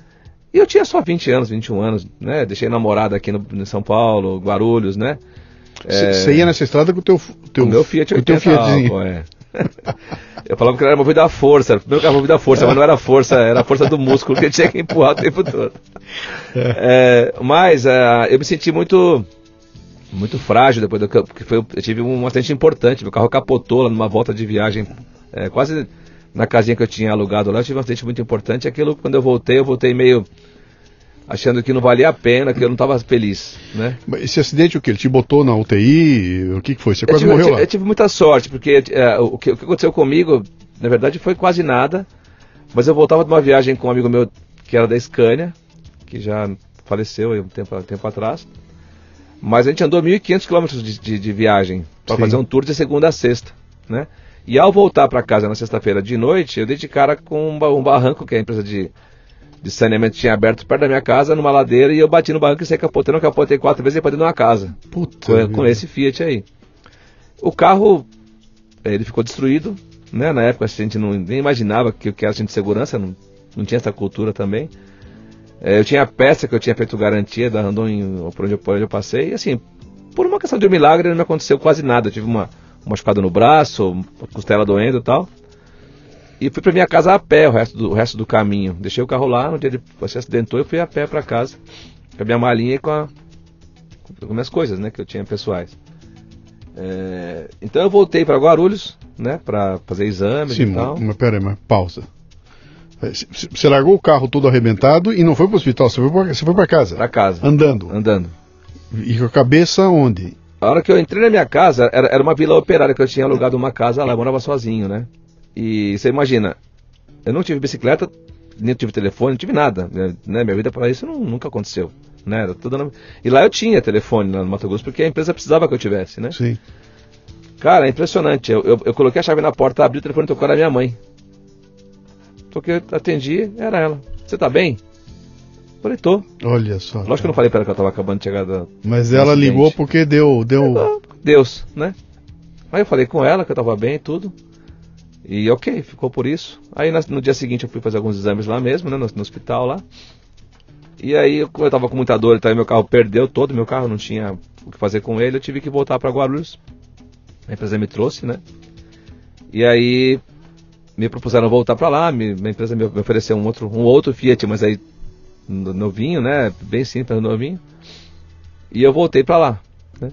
E eu tinha só 20 anos, 21 anos, né? Deixei namorada aqui no, em São Paulo, Guarulhos, né? Você você ia nessa estrada com o teu, teu, o meu Fiat com o teu 80 Fiatzinho. álcool, é. Eu falava que era movido à força, primeiro carro movido à força, mas não era força, era a força do músculo que ele tinha que empurrar o tempo todo. É, mas é, eu me senti muito muito frágil depois do campo, porque foi, eu tive um acidente importante, meu carro capotou lá numa volta de viagem, é, quase na casinha que eu tinha alugado lá, eu tive um acidente muito importante, aquilo quando eu voltei, eu voltei meio achando que não valia a pena, que eu não estava feliz, né? Esse acidente, o que? Ele te botou na UTI? O que, que foi? Você Eu quase tive, eu morreu tive- lá. eu tive muita sorte, porque é, o, que, o que aconteceu comigo, na verdade, foi quase nada. Mas eu voltava de uma viagem com um amigo meu que era da Scania, que já faleceu aí um tempo, um tempo atrás. Mas a gente andou 1.500 quilômetros de, de, de viagem para fazer um tour de segunda a sexta, né? E ao voltar para casa na sexta-feira de noite, eu dei de cara com um, ba- barranco que a empresa de, de saneamento tinha aberto perto da minha casa, numa ladeira, e eu bati no barranco e saí capotando, capotei quatro vezes e para dentro de uma casa Puta com, com esse Fiat aí. O carro, eh, ele ficou destruído, né? Na época a gente não, nem imaginava que o que era agente de segurança, não, não tinha essa cultura também. Eh, eu tinha a peça que eu tinha feito garantia da Randon em- por onde, eu, por onde eu passei, e assim, por uma questão de um milagre não me aconteceu quase nada. Eu tive uma, um machucado no braço, costela doendo e tal. E fui pra minha casa a pé o resto do, o resto do caminho. Deixei o carro lá, no dia de se acidentou, eu fui a pé pra casa. Com a minha malinha e com, a, com minhas coisas, né, que eu tinha pessoais. É, então eu voltei para Guarulhos, né, para fazer exames Sim, e tal. mas pera aí, mas pausa. É, Você largou o carro todo arrebentado e não foi pro hospital, você foi pra casa. Pra casa. Andando. Andando. E com a cabeça onde? A hora que eu entrei na minha casa, era, era uma vila operária que eu tinha alugado uma casa lá, eu morava sozinho, né? E você imagina, eu não tive bicicleta, nem tive telefone, não tive nada, né? Minha vida para isso não- nunca aconteceu, né? Era tudo na- E lá eu tinha telefone lá no Mato Grosso, porque a empresa precisava que eu tivesse, né? Sim. Cara, é impressionante. Eu, eu, eu coloquei a chave na porta, abri o telefone e tocou era minha mãe. Toquei, atendi, era ela. Você tá bem? Falei, tô. Olha só. Lógico que eu não falei pra ela que eu tava acabando de chegar da, Mas ela acidente. ligou porque deu. deu... Deus, né? Aí eu falei com ela que eu tava bem e tudo. E ok, ficou por isso. Aí no dia seguinte eu fui fazer alguns exames lá mesmo, né? No, no hospital lá. E aí, como eu tava com muita dor e tal, e meu carro perdeu todo, meu carro não tinha o que fazer com ele, eu tive que voltar para Guarulhos. A empresa me trouxe, né? E aí me propuseram voltar para lá, me, a empresa me, ofereceu um outro, um outro Fiat, mas aí no- novinho, né? Bem simples, novinho. E eu voltei para lá. né?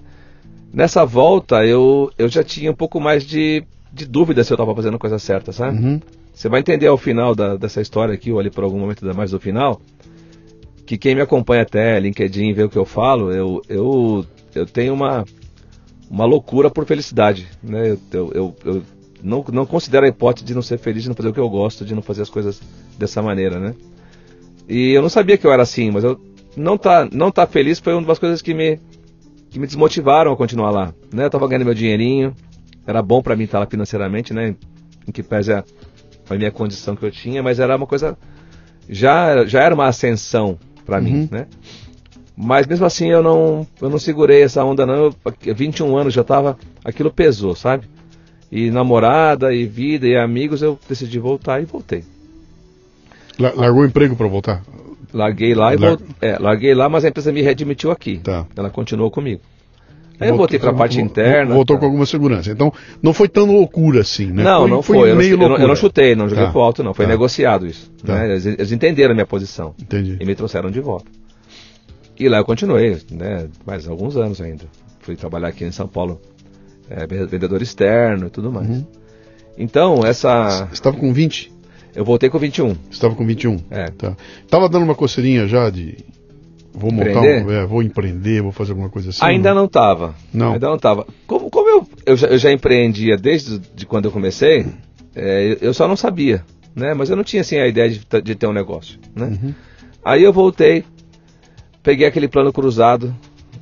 Nessa volta eu, eu já tinha um pouco mais de, de dúvida se eu estava fazendo a coisa certa, sabe? Uhum. Você vai entender ao final da- dessa história aqui, ou ali por algum momento mais do final, que quem me acompanha até LinkedIn vê o que eu falo, eu, eu, eu tenho uma, uma loucura por felicidade. Né? Eu, eu, eu, eu não, não considero a hipótese de não ser feliz, de não fazer o que eu gosto, de não fazer as coisas dessa maneira, né? E eu não sabia que eu era assim, mas eu não tá, não tá feliz foi uma das coisas que me, que me desmotivaram a continuar lá. Né? Eu tava ganhando meu dinheirinho, era bom para mim estar lá financeiramente, né? Em que pese a, a minha condição que eu tinha, mas era uma coisa já já era uma ascensão para mim, Uhum. né? Mas mesmo assim eu não eu não segurei essa onda não. Eu, 21 anos já tava, aquilo pesou, sabe? E namorada e vida e amigos, eu decidi voltar e voltei. La- Largou o emprego pra voltar? Larguei lá e Lar- vol- é, larguei lá, mas a empresa me readmitiu aqui. Tá. Ela continuou comigo. Aí eu voltei para a parte interna. Voltou tá. com alguma segurança. Então, não foi tão loucura assim, né? Não, não foi. eu, não, meio eu não- eu não chutei, não joguei Tá. pro alto, não. Foi Tá. negociado isso. Tá. né? Eles, eles entenderam a minha posição Entendi. e me trouxeram de volta. E lá eu continuei, né? Mais alguns anos ainda. Fui trabalhar aqui em São Paulo, é, vendedor externo e tudo mais. Uhum. Então, essa. Você estava com 20? Eu voltei com 21. Você estava com 21? É. Tá. Tava dando uma coceirinha já de. Vou montar Empreender? um, é, vou empreender, vou fazer alguma coisa assim? Ainda não estava. Não. Ainda não estava. Como, como eu, eu, já, eu já empreendia desde de quando eu comecei, é, eu- só não sabia, né? Mas eu não tinha assim a ideia de, de ter um negócio, né? Uhum. Aí eu voltei, peguei aquele plano cruzado,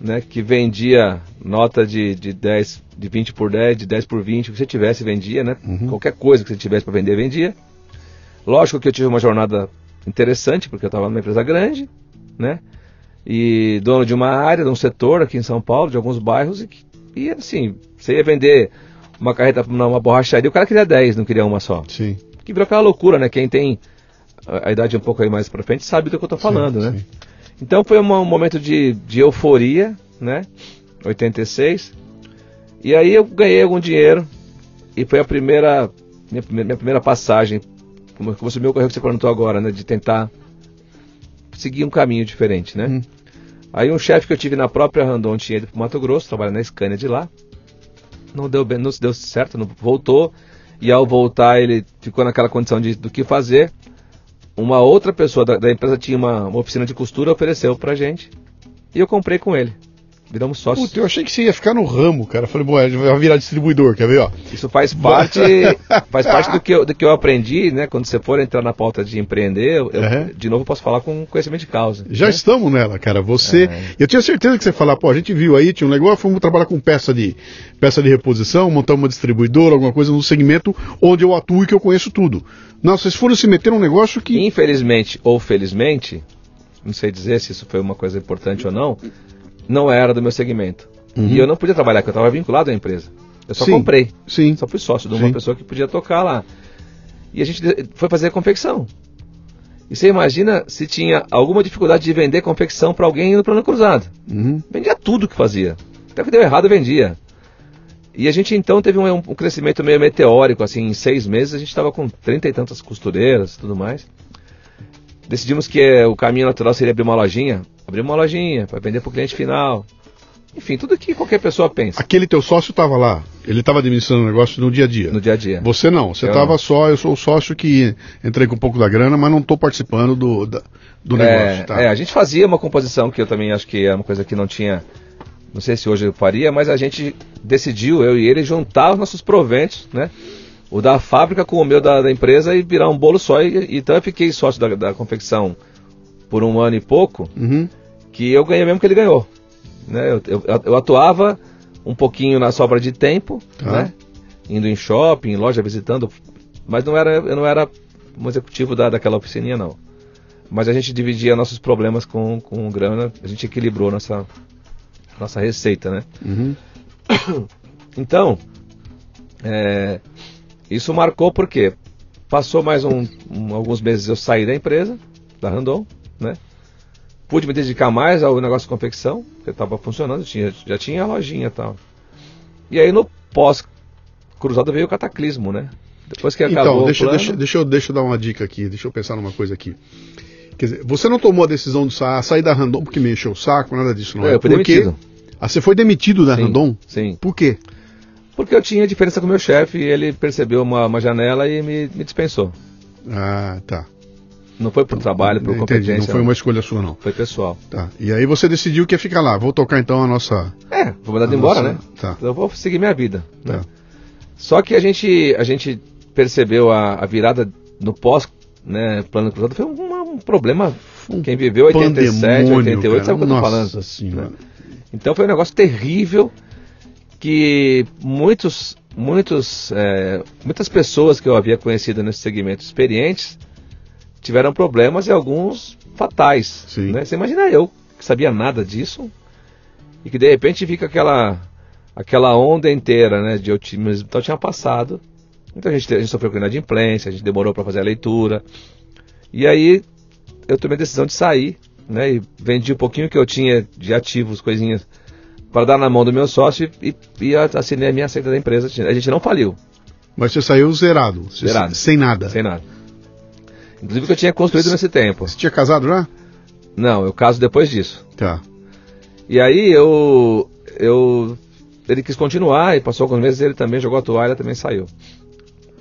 né? Que vendia nota de, de 10, de 20 por 10, de 10 por 20, o que você tivesse vendia, né? Uhum. Qualquer coisa que você tivesse para vender, vendia. Lógico que eu tive uma jornada interessante, porque eu estava numa empresa grande, né? E dono de uma área, de um setor aqui em São Paulo, de alguns bairros, e, e assim, você ia vender uma carreta numa borracharia, o cara queria 10, não queria uma só. Sim. Que virou aquela loucura, né? Quem tem a, a idade um pouco aí mais pra frente sabe do que eu tô falando, Sim, né? sim. Então foi um momento de, de euforia, né? 86. E aí eu ganhei algum dinheiro e foi a primeira minha, primeira- minha primeira passagem, como você me ocorreu que você perguntou agora, né? De tentar seguir um caminho diferente, né? Hum. Aí um chefe que eu tive na própria Randon tinha ido pro Mato Grosso, trabalha na Scania de lá. Não deu bem, não se deu certo, não voltou. E ao voltar ele ficou naquela condição de do que fazer. Uma outra pessoa da, da empresa tinha uma, uma oficina de costura, ofereceu pra gente. E eu comprei com ele. Viramos sócios. Puta, eu achei que você ia ficar no ramo, cara. Falei, bom, vai virar distribuidor, quer ver, ó? Isso faz parte, faz parte do que, eu, do que eu aprendi, né? Quando você for entrar na pauta de empreender, eu, Uhum. de novo posso falar com conhecimento de causa. Já né? estamos nela, cara. Você. É. Eu tinha certeza que você ia falar, pô, a gente viu aí, tinha um negócio, fomos trabalhar com peça de peça de reposição, montar uma distribuidora, alguma coisa no segmento onde eu atuo e que eu conheço tudo. Não, vocês foram se meter num negócio que. Infelizmente ou felizmente, não sei dizer se isso foi uma coisa importante ou não, não era do meu segmento. Uhum. E eu não podia trabalhar, porque eu estava vinculado à empresa. Eu só Sim. comprei. Sim. Só fui sócio de uma Sim. pessoa que podia tocar lá. E a gente foi fazer confecção. E você imagina se tinha alguma dificuldade de vender confecção para alguém no plano cruzado. Uhum. Vendia tudo que fazia. Até que deu errado vendia. E a gente então teve um, um crescimento meio meteórico, assim, em seis meses a gente estava com trinta e tantas costureiras e tudo mais. Decidimos que eh, o caminho natural seria abrir uma lojinha, abrir uma lojinha para vender para o cliente final. Enfim, tudo que qualquer pessoa pensa. Aquele teu sócio estava lá, ele estava administrando o negócio no dia a dia. No dia a dia. Você não, você estava só, eu sou o sócio que entrei com um pouco da grana, mas não estou participando do, da- do É, negócio. tá? é, a gente fazia uma composição que eu também acho que é uma coisa que não tinha. Não sei se hoje eu faria, mas a gente decidiu, eu e ele, juntar os nossos proventos, né? O da fábrica com o meu da, da empresa e virar um bolo só. E, então eu fiquei sócio da, da confecção por um ano e pouco, Uhum. que eu ganhei mesmo que ele ganhou. Né? Eu, eu, eu atuava um pouquinho na sobra de tempo, Tá. né? Indo em shopping, em loja, visitando, mas não era, eu não era um executivo da, daquela oficininha, não. Mas a gente dividia nossos problemas com, com grana, a gente equilibrou nossa, nossa receita, né? Uhum. Então, é, isso marcou porque passou mais um, um- alguns meses eu saí da empresa, da Randon, né? Pude me dedicar mais ao negócio de confecção, que estava funcionando, tinha, já tinha a lojinha e tal. E aí no pós-cruzada veio o cataclismo, né? Depois que acabou Então, deixa, o plano, deixa, deixa, eu, deixa eu dar uma dica aqui, deixa eu pensar numa coisa aqui. Quer dizer, você não tomou a decisão de sa- sair da Randon porque me encheu o saco, nada disso, não É, é? eu fui Porque- demitido. Ah, você foi demitido da Sim, Randon? Sim. Por quê? Porque eu tinha diferença com o meu chefe e ele percebeu uma, uma janela e me, me dispensou. Ah, tá. Não foi por trabalho, por Entendi, competência. não foi uma escolha sua, não. Foi pessoal. Tá. E aí você decidiu que ia ficar lá. Vou tocar então a nossa. É, vou mandar embora, nossa- né? Tá. Eu vou seguir minha vida. né? Tá. Só que a gente, a gente percebeu a, a virada no pós, né, plano cruzado foi um, um problema. Quem viveu 87, Pandemônio, 88, sabe o que eu tô cara. falando. Nossa senhora. Então foi um negócio terrível que muitos, muitos, é, muitas pessoas que eu havia conhecido nesse segmento experientes tiveram problemas e alguns fatais. Sim. Né? Você imagina eu, que sabia nada disso, e que de repente fica aquela, aquela onda inteira né, de otimismo. Então tinha passado. Então a gente, te- a gente sofreu com inadimplência, a gente demorou para fazer a leitura. E aí eu tomei a decisão de sair, né? E vendi um pouquinho que eu tinha de ativos, coisinhas, para dar na mão do meu sócio e, e assinei a minha saída da empresa. A gente não faliu, Mas você saiu zerado. Zerado. Sem nada. sem nada. Inclusive que eu tinha construído nesse tempo. Você tinha casado já? Não, eu caso depois disso. Tá. E aí eu. eu ele quis continuar e passou alguns meses ele também jogou a toalha, também saiu.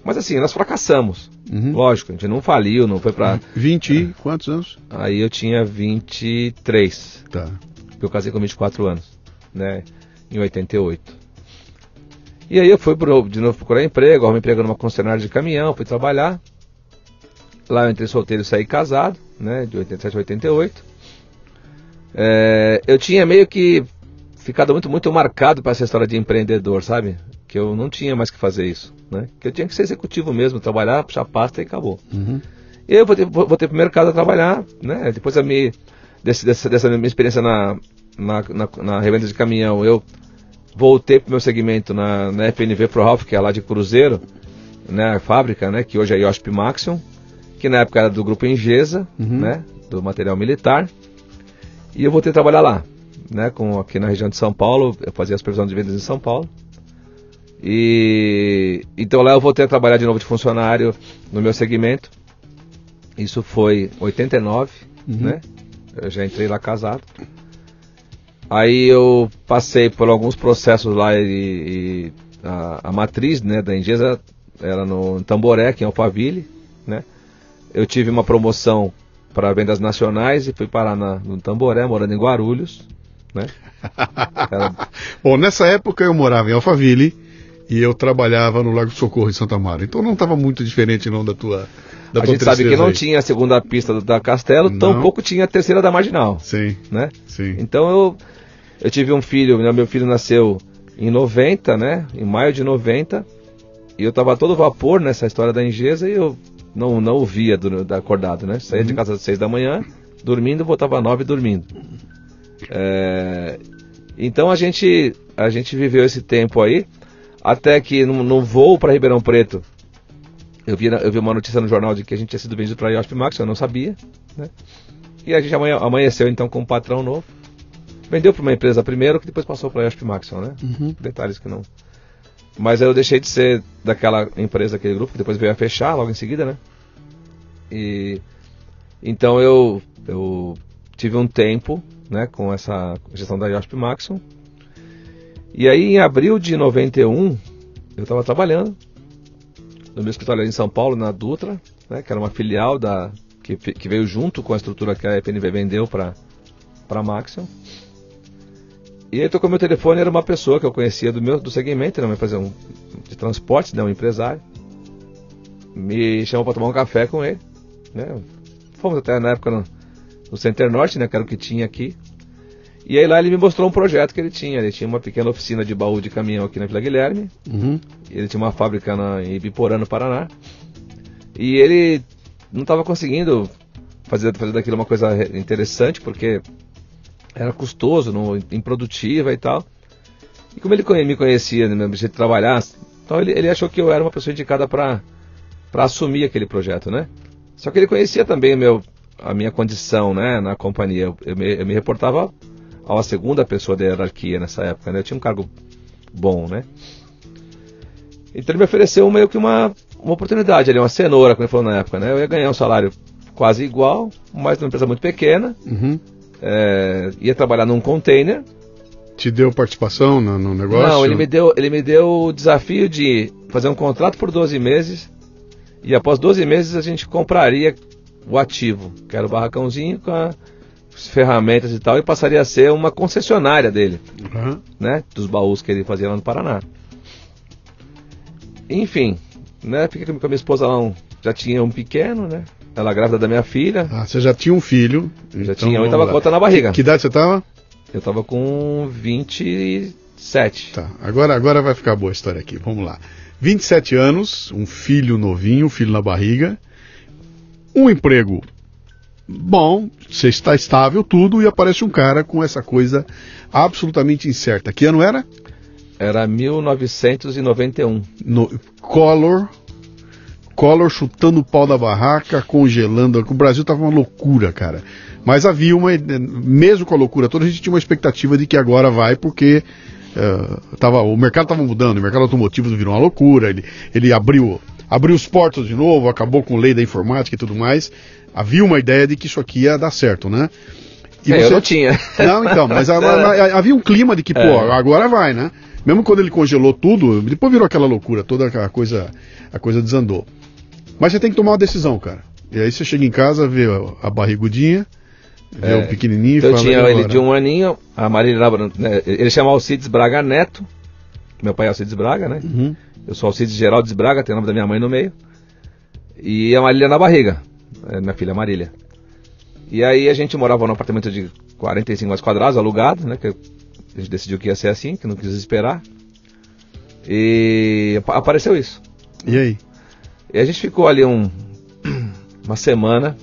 Mas assim, nós fracassamos. Uhum. Lógico, a gente não faliu, não foi pra. 20 e quantos anos? Aí eu tinha 23. Tá. Eu casei com 24 anos, né? Em 88. E aí eu fui pro, de novo procurar emprego, arrumei emprego numa concessionária de caminhão, fui trabalhar. Lá eu entrei solteiro e saí casado, né? De 87 a 88. É, eu tinha meio que ficado muito, muito marcado para essa história de empreendedor, sabe? Que eu não tinha mais que fazer isso, né? Que eu tinha que ser executivo mesmo, trabalhar, puxar pasta e acabou. Uhum. E eu voltei, voltei pro mercado a trabalhar, né? Depois da minha, desse, dessa, dessa minha experiência na, na, na, na revenda de caminhão, eu voltei pro meu segmento na, na FNV Pro Ralph, que é lá de Cruzeiro, né? A fábrica, né? Que hoje é IOSP Maxion, que na época era do grupo Engesa, Uhum. né? Do material militar. E eu voltei a trabalhar lá, né? Com, aqui na região de São Paulo, eu fazia as previsões de vendas em São Paulo. E então lá eu voltei a trabalhar de novo de funcionário no meu segmento. Isso foi 89, Uhum. né? Eu já entrei lá casado. Aí eu passei por alguns processos lá e, e a, a matriz né, da Engesa era no Tamboré, que é Alphaville, né? Eu tive uma promoção para vendas nacionais e fui parar na, no Tamboré, morando em Guarulhos, né? Era- Bom, nessa época eu morava em Alphaville e eu trabalhava no Lago do Socorro em Santa Mara. Então não estava muito diferente não da tua da a tua gente sabe que não aí. tinha a segunda pista da Castelo, Não. tampouco tinha a terceira da Marginal, Sim, né? sim. Então eu, eu tive um filho, né, meu filho nasceu em 90, né? Em maio de 90. E eu tava todo vapor nessa história da Engesa e eu não, não o via do, da acordado, né? Saía de casa às 6 da manhã, dormindo, voltava às 9 dormindo. É, então a gente, a gente viveu esse tempo aí, até que no, no voo para Ribeirão Preto, eu vi, eu vi uma notícia no jornal de que a gente tinha sido vendido para a Max, eu não sabia, né? E a gente amanheceu então com um patrão novo. Vendeu para uma empresa primeiro, que depois passou para a IOSP Maxon, né? Uhum. Detalhes que não. Mas eu deixei de ser daquela empresa, aquele grupo, que depois veio a fechar logo em seguida, né? E então eu, eu tive um tempo né, com essa gestão da IOSP Maxon. E aí em abril de 91 eu estava trabalhando no meu escritório em São Paulo, na Dutra, né, que era uma filial da que, que veio junto com a estrutura que a FNV vendeu para a Maxion. E aí tocou meu telefone, era uma pessoa que eu conhecia do meu do segmento, era uma empresa um, de transporte, né, um empresário. Me chamou para tomar um café com ele. Né? Fomos até na época no, no Center Norte, né, que era o que tinha aqui. E aí lá ele me mostrou um projeto que ele tinha. Ele tinha uma pequena oficina de baú de caminhão aqui na Vila Guilherme. Uhum. Ele tinha uma fábrica na, em Ibiporã, no Paraná. E ele não estava conseguindo fazer, fazer daquilo uma coisa interessante, porque era custoso, não, improdutiva e tal. E como ele me conhecia, no né, meu jeito de trabalhar, então ele, ele achou que eu era uma pessoa indicada para assumir aquele projeto, né? Só que ele conhecia também meu, a minha condição né, na companhia. Eu, me, eu me reportava uma segunda pessoa da hierarquia nessa época, né? Eu tinha um cargo bom, né? Então ele me ofereceu meio que uma, uma oportunidade ali, uma cenoura, como ele falou na época, né? Eu ia ganhar um salário quase igual, mas numa empresa muito pequena. Uhum. É, ia trabalhar num container. Te deu participação no, no, negócio? Não, ele me, deu, ele me deu o desafio de fazer um contrato por 12 meses. E após 12 meses a gente compraria o ativo, que era o barracãozinho com as ferramentas e tal, e passaria a ser uma concessionária dele, uhum. né? Dos baús que ele fazia lá no Paraná. Enfim, né? Fiquei com a minha esposa lá, um, já tinha um pequeno, né? Ela grávida da minha filha. Ah, você já tinha um filho. Já então, tinha um e tava com outra na barriga. Que, que idade você tava? Eu tava com 27. Tá, agora, agora vai ficar boa a história aqui. Vamos lá. 27 anos, um filho novinho, um filho na barriga, um emprego bom, você está estável, tudo, e aparece um cara com essa coisa absolutamente incerta. Que ano era? Era 1991. No, Collor, Collor chutando o pau da barraca, congelando. O Brasil tava uma loucura, cara. Mas havia uma, mesmo com a loucura toda, a gente tinha uma expectativa de que agora vai, porque uh, tava, o mercado estava mudando, o mercado automotivo virou uma loucura, ele, ele abriu, abriu os portos de novo, acabou com lei da informática e tudo mais. Havia uma ideia de que isso aqui ia dar certo, né? E é, você... Eu não tinha. Não, então, mas havia um clima de que, pô, é. agora vai, né? Mesmo quando ele congelou tudo, depois virou aquela loucura, toda a coisa, a coisa desandou. Mas você tem que tomar uma decisão, cara. E aí você chega em casa, vê a barrigudinha, vê é, o pequenininho então. Eu tinha ele de um aninho, a Marília, né, ele chama Alcides Braga Neto, meu pai é Alcides Braga, né? Uhum. Eu sou Alcides Geraldes Braga, tem o nome da minha mãe no meio. E a Marília na barriga, é minha filha Marília. E aí a gente morava num apartamento de 45 metros quadrados, alugado, né? Que a gente decidiu que ia ser assim, que não quis esperar. E apareceu isso. E aí? E a gente ficou ali um, uma semana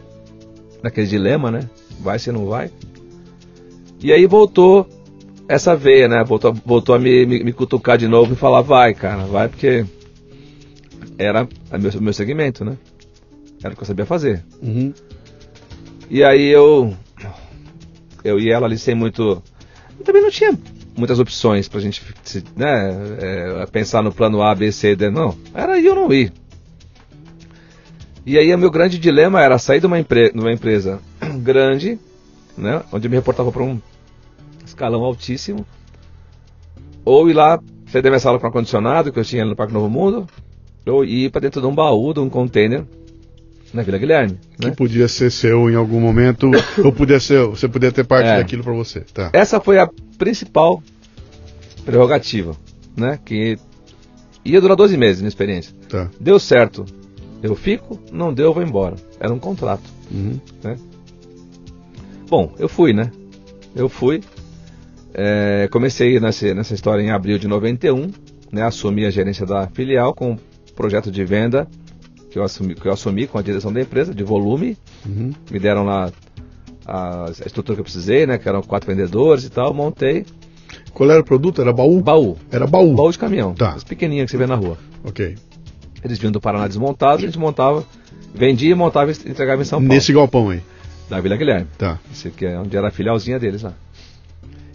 naquele dilema, né? Vai se não vai. E aí voltou essa veia, né? Voltou, voltou a me, me, me cutucar de novo e falar, vai, cara, vai, porque era o meu, meu segmento, né? Era o que eu sabia fazer. Uhum. E aí eu. Eu e ela ali sem muito também não tinha muitas opções pra gente né, é, pensar no plano A, B, C, D, não. Era ir ou não ir. E aí o meu grande dilema era sair de uma, empre de uma empresa grande, né, onde eu me reportava para um escalão altíssimo, ou ir lá ceder minha sala para ar-condicionado, que eu tinha no Parque Novo Mundo, ou ir para dentro de um baú, de um container, na Vila Guilherme. Que né? podia ser seu em algum momento, ou podia ser, você podia ter parte é. daquilo para você. Tá. Essa foi a principal prerrogativa, né? Que ia durar 12 meses, minha experiência. Tá. Deu certo, eu fico, não deu, eu vou embora. Era um contrato. Uhum. Né? Bom, eu fui, né? Eu fui. É, comecei nessa, nessa história em abril de 91, né? Assumi a gerência da filial com um projeto de venda que eu assumi, que eu assumi com a direção da empresa, de volume. Uhum. Me deram lá a, a, estrutura que eu precisei, né? Que eram quatro vendedores e tal, montei. Qual era o produto? Era baú? Baú. Era baú? Baú de caminhão. Tá. As pequenininhas que você vê na rua. Ok. Eles vinham do Paraná desmontados, a gente montava, vendia, montava e entregava em São Paulo. Nesse galpão aí? Da Vila Guilherme. Tá. Esse aqui é onde era a filialzinha deles lá.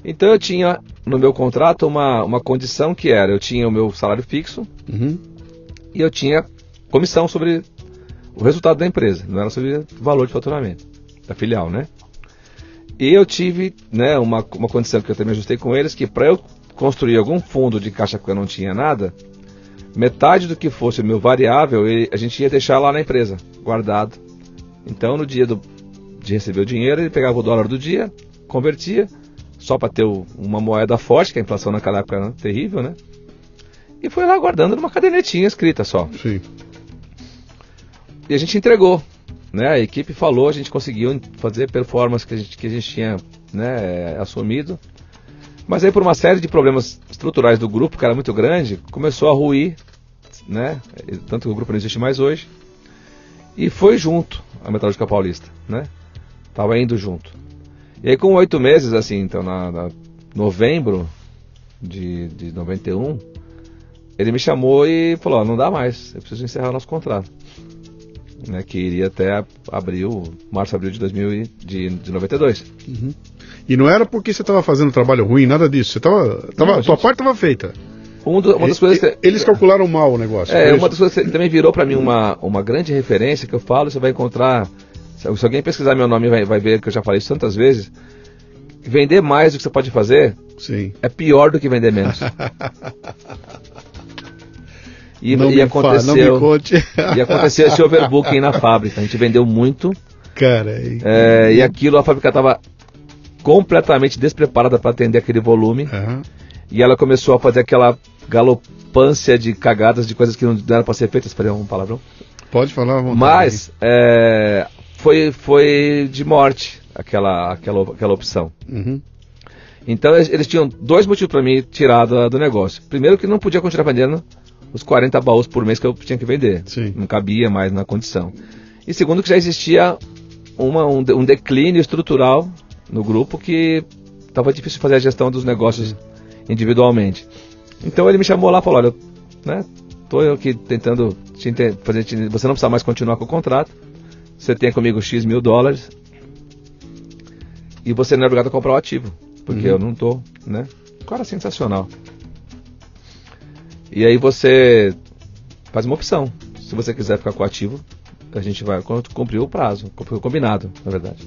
Então eu tinha no meu contrato uma, uma condição que era, eu tinha o meu salário fixo Uhum. e eu tinha comissão sobre o resultado da empresa, não era sobre o valor de faturamento da filial, né? E eu tive, né, uma, uma condição que eu também ajustei com eles, que para eu construir algum fundo de caixa que eu não tinha nada, metade do que fosse o meu variável, a gente ia deixar lá na empresa, guardado. Então no dia do, de receber o dinheiro, ele pegava o dólar do dia, convertia, só para ter o- uma moeda forte, que a inflação naquela época era terrível, né? E foi lá guardando numa cadernetinha escrita só. Sim. E a gente entregou. Né? A equipe falou, a gente conseguiu fazer performance que a gente, que a gente tinha né, assumido. Mas aí por uma série de problemas estruturais do grupo, que era muito grande, começou a ruir, né? Tanto que o grupo não existe mais hoje. E foi junto a Metalúrgica Paulista, né? Tava indo junto. E aí com oito meses, assim, então na, na novembro de, de 91, ele me chamou e falou, não dá mais, eu preciso encerrar o nosso contrato. Né, que iria até abril, março, abril de, 2000 e, de, de 92. E não era porque você estava fazendo trabalho ruim, nada disso. Você tava, tava, Não, a tua gente- parte estava feita. Um do- uma das coisas que, Eles calcularam mal o negócio. É, foi uma das coisas que também virou para mim uma, uma grande referência que eu falo, você vai encontrar. Se, alguém pesquisar meu nome vai, vai ver que eu já falei isso tantas vezes. Vender mais do que você pode fazer Sim. é pior do que vender menos. E, não, e me fa- não me aconteceu. conte. e aconteceu esse overbooking na fábrica. A gente vendeu muito. Cara, e- é, e aquilo, a fábrica estava completamente despreparada para atender aquele volume. Aham. E ela começou a fazer aquela galopância de cagadas de coisas que não eram para ser feitas. Falei um palavrão. Pode falar vontade. Mas é, foi, foi de morte aquela, aquela, aquela opção. Uhum. Então eles, tinham dois motivos para mim tirar do, do negócio. Primeiro que não podia continuar vendendo os 40 baús por mês que eu tinha que vender. Sim. Não cabia mais na condição. E segundo que já existia uma, um, um declínio estrutural no grupo que estava difícil fazer a gestão dos negócios individualmente. Então ele me chamou lá e falou, olha, né, tô eu aqui tentando te fazer, te- você não precisa mais continuar com o contrato, você tem comigo X mil dólares e você não é obrigado a comprar o ativo, porque eu não tô, né? Cara, sensacional. E aí você faz uma opção. Se você quiser ficar com o ativo, a gente vai quando cumprir o prazo, cumprir o combinado, na verdade.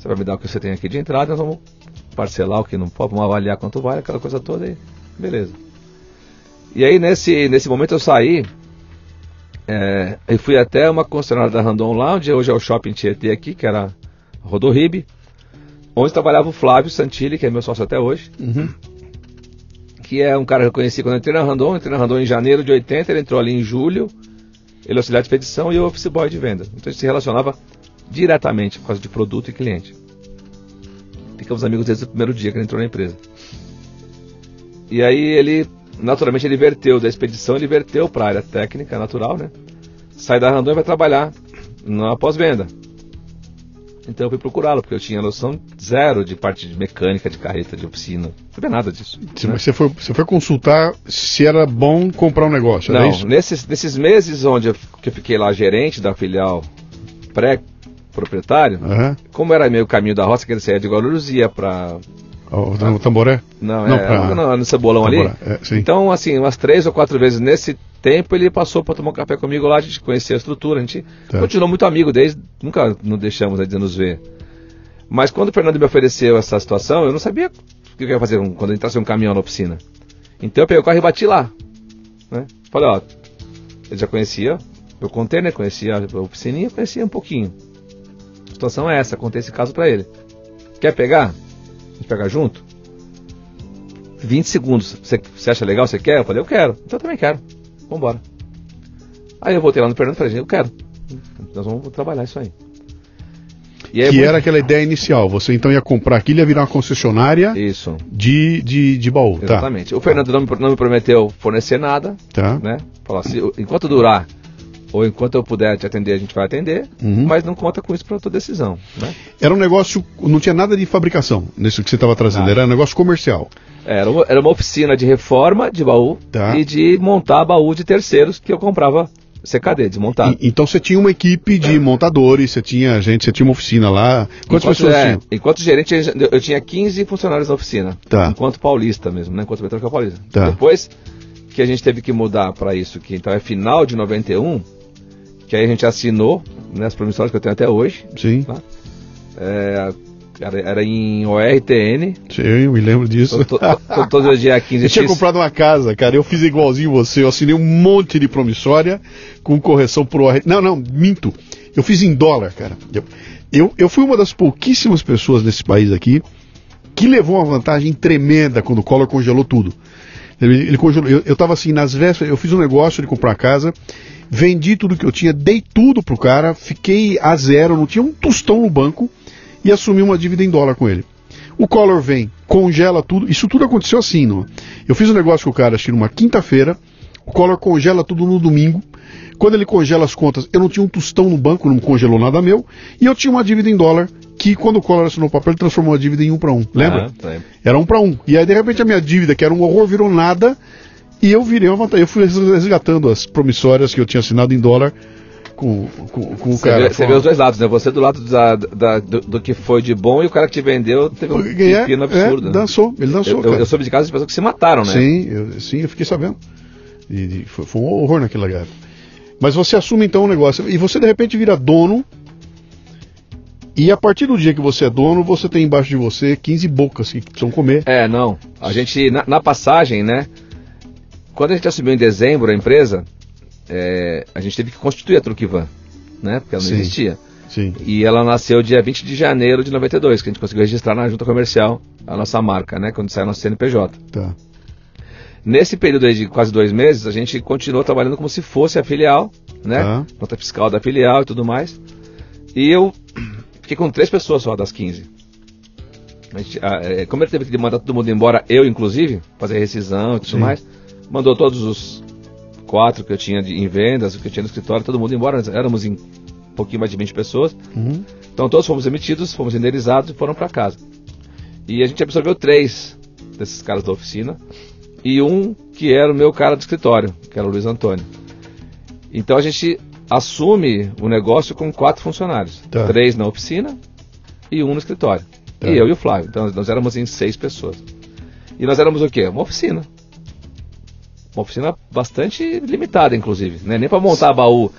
Você vai me dar o que você tem aqui de entrada, nós vamos parcelar o que não pode, vamos avaliar quanto vale, aquela coisa toda e beleza. E aí nesse, nesse momento eu saí é, e fui até uma concessionária da Randon Lounge, hoje é o Shopping Tietê aqui, que era Rodorribe, onde trabalhava o Flávio Santilli, que é meu sócio até hoje, Uhum. que é um cara que eu conheci quando eu entrei na Randon, entrei na Randon em janeiro de 80, ele entrou ali em julho, ele é auxiliar de expedição e eu office boy de venda. Então a gente se relacionava diretamente por causa de produto e cliente. Ficamos amigos desde o primeiro dia que ele entrou na empresa. E aí ele, naturalmente, ele verteu da expedição, ele verteu para a área técnica, natural, né? Sai da Randon e vai trabalhar na pós-venda. Então eu fui procurá-lo, porque eu tinha noção zero de parte de mecânica, de carreta, de oficina. Não sabia nada disso. Se né? Você, foi, você foi consultar se era bom comprar um negócio, Não, isso? nesses, nesses meses onde eu, que eu fiquei lá gerente da filial pré-proprietário, Aham. como era meio caminho da roça, que ele saía de Guarulhos ia pra. O, tamboré? Não, Não, é, pra- no, no Cebolão ali. Tamboré, é, sim. Então, assim, umas três ou quatro vezes nesse tempo ele passou para tomar um café comigo lá, a gente conhecia a estrutura, a gente Tá. continuou muito amigo desde, nunca nos deixamos de nos ver. Mas quando o Fernando me ofereceu essa situação, eu não sabia o que eu ia fazer quando entrasse um caminhão na oficina. Então eu peguei o carro e bati lá. Né? Falei, ó, ele já conhecia o container, conhecia a oficininha, conhecia um pouquinho. A situação é essa, contei esse caso para ele. Quer pegar? A gente pega junto? 20 segundos. Você, você acha legal? Você quer? Eu falei, eu quero. Então eu também quero. Vambora. Aí eu voltei lá no Fernando e falei, eu quero. Nós vamos trabalhar isso aí. E aí Que era aquela ideia inicial. Você então ia comprar aquilo e ia virar uma concessionária Isso, de, de, de baú. Tá. exatamente. O Fernando não me, não me prometeu fornecer nada, Tá. né? Falou assim, enquanto durar, ou enquanto eu puder te atender, a gente vai atender, Uhum. mas não conta com isso para tua decisão, né? Era um negócio. Não tinha nada de fabricação nisso que você estava trazendo. Nada. Era um negócio comercial. Era uma, era uma oficina de reforma de baú Tá. e de montar baú de terceiros que eu comprava CKD, desmontado. E- então você tinha uma equipe de montadores, você tinha gente, você tinha uma oficina lá. Quantas enquanto, pessoas é, tinham? enquanto gerente, eu tinha 15 funcionários na oficina. Tá. Enquanto paulista mesmo, né? Enquanto metrônica paulista. Tá. Depois que a gente teve que mudar para isso, que então é final de 91, que aí a gente assinou, né, as promissórias que eu tenho até hoje. Sim, Tá. É, era, era em ORTN. sim, eu me lembro disso. to- to- to- Todos os dias 15 Eu tinha X. comprado uma casa, cara. Eu fiz igualzinho você. Eu assinei um monte de promissória com correção pro. OR. Não, não, minto. Eu fiz em dólar, cara. Eu, eu, eu fui uma das pouquíssimas pessoas nesse país aqui que levou uma vantagem tremenda quando o Collor congelou tudo. Ele, ele congelou. Eu, eu tava assim, nas vésperas, eu fiz um negócio de comprar casa, vendi tudo que eu tinha, dei tudo pro cara, fiquei a zero, não tinha um tostão no banco e assumi uma dívida em dólar com ele. O Collor vem, congela tudo. Isso tudo aconteceu assim, não? Eu fiz um negócio com o cara, acho que numa quinta-feira. O Collor congela tudo no domingo. Quando ele congela as contas, eu não tinha um tostão no banco, não congelou nada meu. E eu tinha uma dívida em dólar, que quando o Collor assinou o papel, ele transformou a dívida em um para um. Lembra? Ah, lembro. Era um para um. E aí, de repente, a minha dívida, que era um horror, virou nada. E eu virei uma vantagem. Eu fui resgatando as promissórias que eu tinha assinado em dólar com, com, com o Você, cara. vê, você vê os dois lados, né? Você do lado da- da- do, do que foi de bom e o cara que te vendeu teve um É, pepino é, absurdo. né? dançou, ele dançou. Eu, eu, eu soube de casos de pessoas que se mataram, né? Sim, eu, sim, eu fiquei sabendo. E, e foi, foi um horror naquela guerra. Mas você assume então o negócio. E você de repente vira dono. E a partir do dia que você é dono, você tem embaixo de você 15 bocas que precisam comer. É, não. A gente, na, na passagem, né? Quando a gente assumiu em dezembro a empresa, é, a gente teve que constituir a Truquivan, né? Porque ela não Sim. existia. Sim. E ela nasceu dia 20 de janeiro de 92, que a gente conseguiu registrar na junta comercial a nossa marca, né? Quando saiu nosso CNPJ. Tá. Nesse período aí de quase dois meses, a gente continuou trabalhando como se fosse a filial, né? Tá. Nota fiscal da filial e tudo mais. E eu fiquei com três pessoas só das 15. A gente, ah, é, como ele teve que mandar todo mundo embora, eu inclusive, fazer rescisão e tudo Sim. mais, mandou todos os quatro que eu tinha de, em vendas, o que eu tinha no escritório, todo mundo embora. Nós éramos em um pouquinho mais de 20 pessoas. Uhum. Então todos fomos emitidos, fomos indenizados e foram para casa. E a gente absorveu três desses caras da oficina e um que era o meu cara do escritório, que era o Luiz Antônio. Então a gente assume o negócio com quatro funcionários, Tá. três na oficina e um no escritório. Tá. E eu e o Flávio. Então nós éramos em seis pessoas. E nós éramos o quê? Uma oficina. Uma oficina bastante limitada, inclusive. Né? Nem para montar baú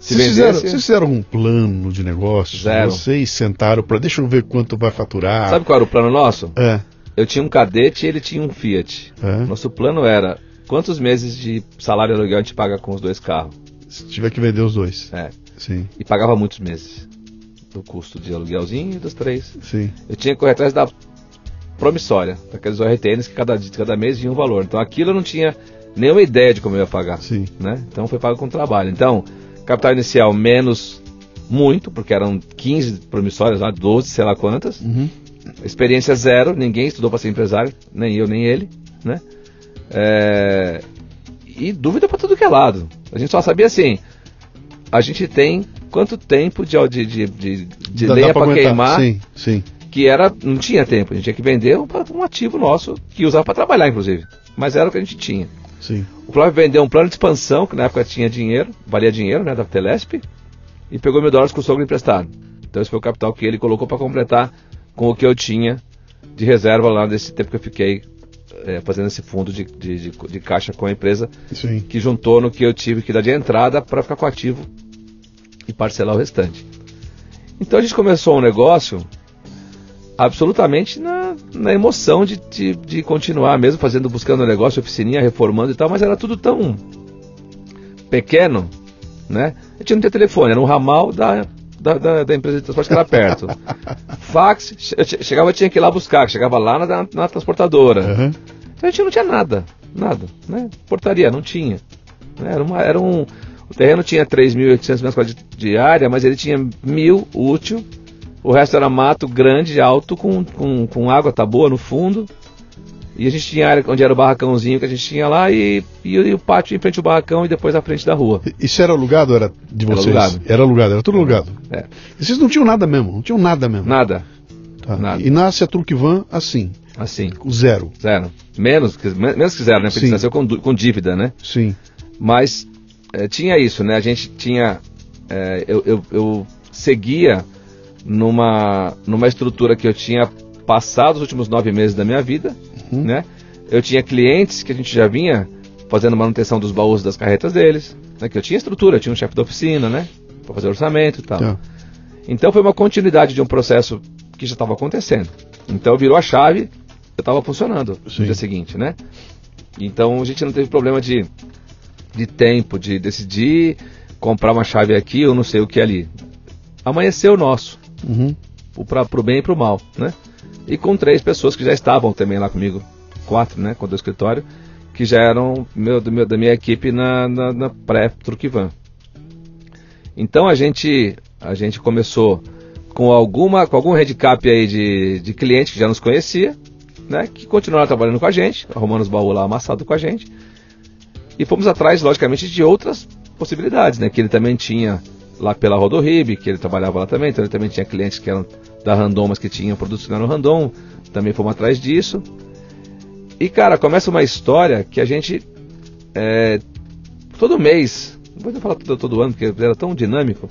se Vocês fizeram, vendesse. vocês fizeram um plano de negócio? Zero. Vocês sentaram para deixa eu ver quanto vai faturar. Sabe qual era o plano nosso? É. Eu tinha um cadete e ele tinha um Fiat. É. Nosso plano era quantos meses de salário aluguel a gente paga com os dois carros. Se tiver que vender os dois. É. Sim, E pagava muitos meses do custo de aluguelzinho e dos três. sim. Eu tinha que correr atrás da promissória, daqueles ORTNs que cada, cada mês vinha um valor. Então aquilo eu não tinha nenhuma ideia de como eu ia pagar. Sim. Né? Então foi pago com trabalho. Então, capital inicial menos muito, porque eram 15 promissórias lá, 12, sei lá quantas. Uhum. Experiência zero, ninguém estudou para ser empresário, nem eu, nem ele, né? É, E dúvida para tudo que é lado. A gente só sabia assim, a gente tem quanto tempo de, de, de, de, de Dá- lenha para queimar, Sim, sim. que era, não tinha tempo, a gente tinha que vender um, um ativo nosso, que usava para trabalhar, inclusive. Mas era o que a gente tinha. Sim. O Flávio vendeu um plano de expansão, que na época tinha dinheiro, valia dinheiro, né, da Telesp, e pegou mil dólares com o sogro emprestado. Então esse foi o capital que ele colocou para completar com o que eu tinha de reserva lá nesse tempo que eu fiquei eh, fazendo esse fundo de, de, de- de caixa com a empresa, Sim. que juntou no que eu tive que dar de entrada para ficar com o ativo e parcelar o restante. Então a gente começou um negócio absolutamente na, na emoção de, de, de continuar mesmo fazendo, buscando negócio, oficininha, reformando e tal, mas era tudo tão pequeno, né? A gente não tinha telefone, era um ramal da, da, da, da empresa de transporte que era perto. Fax, che- che- chegava, tinha que ir lá buscar, chegava lá na, na transportadora. Aham. Então a gente não tinha nada, nada, né? Portaria, não tinha. Né? Era, uma, era um, o terreno tinha 3.800 metros quadrados de, de área, mas ele tinha mil útil, o resto era mato grande, alto, com, com, com água tá boa no fundo. E a gente tinha área onde era o barracãozinho que a gente tinha lá e, e, o- e o pátio em frente ao barracão e depois à frente da rua. Isso era alugado era de Era vocês? alugado. Era alugado, era tudo alugado. É. E vocês não tinham nada mesmo, não tinham nada mesmo. Nada, Tá. nada. E nasce a Truquivan assim, assim, zero. zero. Menos, que- menos que zero, né? Porque Sim. nasceu com, com dívida, né? Sim. Mas é, tinha isso, né? A gente tinha. É, eu, eu, eu, seguia numa, numa estrutura que eu tinha passado os últimos nove meses da minha vida, uhum. né? Eu tinha clientes que a gente já vinha fazendo manutenção dos baús das carretas deles, né? Que eu tinha estrutura, eu tinha um chefe da oficina, né? Para fazer orçamento e tal. Tá. Então foi uma continuidade de um processo que já estava acontecendo. Então virou a chave, eu estava funcionando Sim. no dia seguinte, né? Então a gente não teve problema de, de tempo, de decidir comprar uma chave aqui ou não sei o que ali. Amanheceu o nosso. Uhum. Para o bem e para o mal, né? E com três pessoas que já estavam também lá comigo, quatro, né? Com o escritório, que já eram meu, meu, da minha equipe na, na, na pré-Truquivan. Então a gente, a gente começou com alguma com algum handicap aí de, de cliente que já nos conhecia, né, que continuaram trabalhando com a gente, arrumando os baús lá amassados com a gente. E fomos atrás, logicamente, de outras possibilidades, né, que ele também tinha lá pela Rodorib, que ele trabalhava lá também, então ele também tinha clientes que eram da Randon, mas que tinham produtos que eram Randon, também fomos atrás disso. E cara, começa uma história que a gente é, todo mês, não vou falar todo, todo ano, porque era tão dinâmico,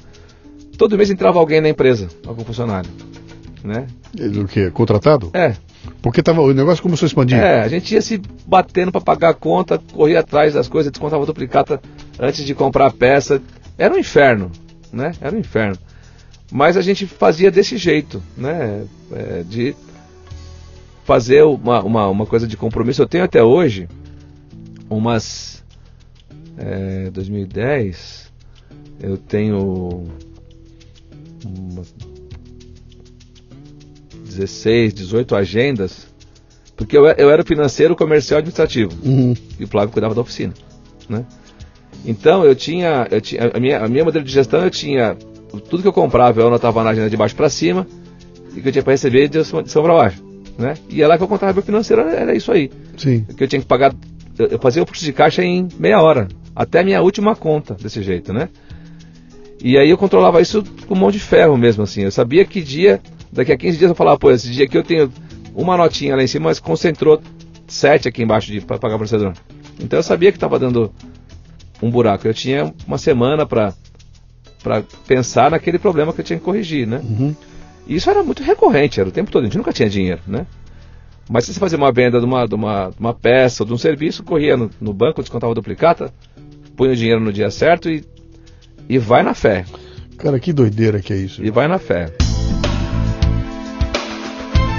todo mês entrava alguém na empresa, algum funcionário. Né? Do que? Contratado? É. Porque tava, o negócio começou a expandir. É, a gente ia se batendo para pagar a conta, corria atrás das coisas, descontava duplicata antes de comprar a peça. Era um inferno, né? Era um inferno. Mas a gente fazia desse jeito, né? É, de fazer uma, uma, uma, coisa de compromisso. Eu tenho até hoje umas. É, 2010, eu tenho 16, 18 agendas, porque eu, eu era financeiro, comercial e administrativo. Uhum. E o Flávio cuidava da oficina. Né? Então eu tinha, eu tinha a, minha, a minha modelo de gestão eu tinha tudo que eu comprava eu anotava na agenda de baixo para cima e que eu tinha para receber de cima, de para baixo. Né? E é lá que eu contava meu financeiro, era isso aí. Sim. Que eu tinha que pagar, eu fazia o fluxo de caixa em meia hora, até a minha última conta, desse jeito, né? E aí eu controlava isso com mão de ferro mesmo, assim. Eu sabia que dia, daqui a 15 dias eu falava, pô, esse dia aqui eu tenho uma notinha lá em cima, mas concentrou sete aqui embaixo para pagar o processador. Então eu sabia que estava dando um buraco. Eu tinha uma semana para pensar naquele problema que eu tinha que corrigir, né? Uhum. E isso era muito recorrente, era o tempo todo. A gente nunca tinha dinheiro, né? Mas se você fazia uma venda de uma, de uma, de uma peça ou de um serviço, corria no, no banco, descontava a duplicata, punha o dinheiro no dia certo e e vai na fé. Cara, que doideira que é isso. E vai na fé.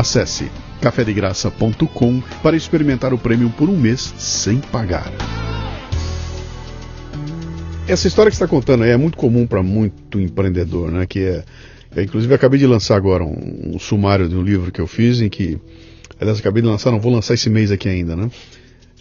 Acesse cafedegraça.com para experimentar o prêmio por um mês sem pagar. Essa história que está contando é muito comum para muito empreendedor, né? Que é, é, inclusive, acabei de lançar agora um, um, sumário de um livro que eu fiz em que, aliás, acabei de lançar, não vou lançar esse mês aqui ainda, né?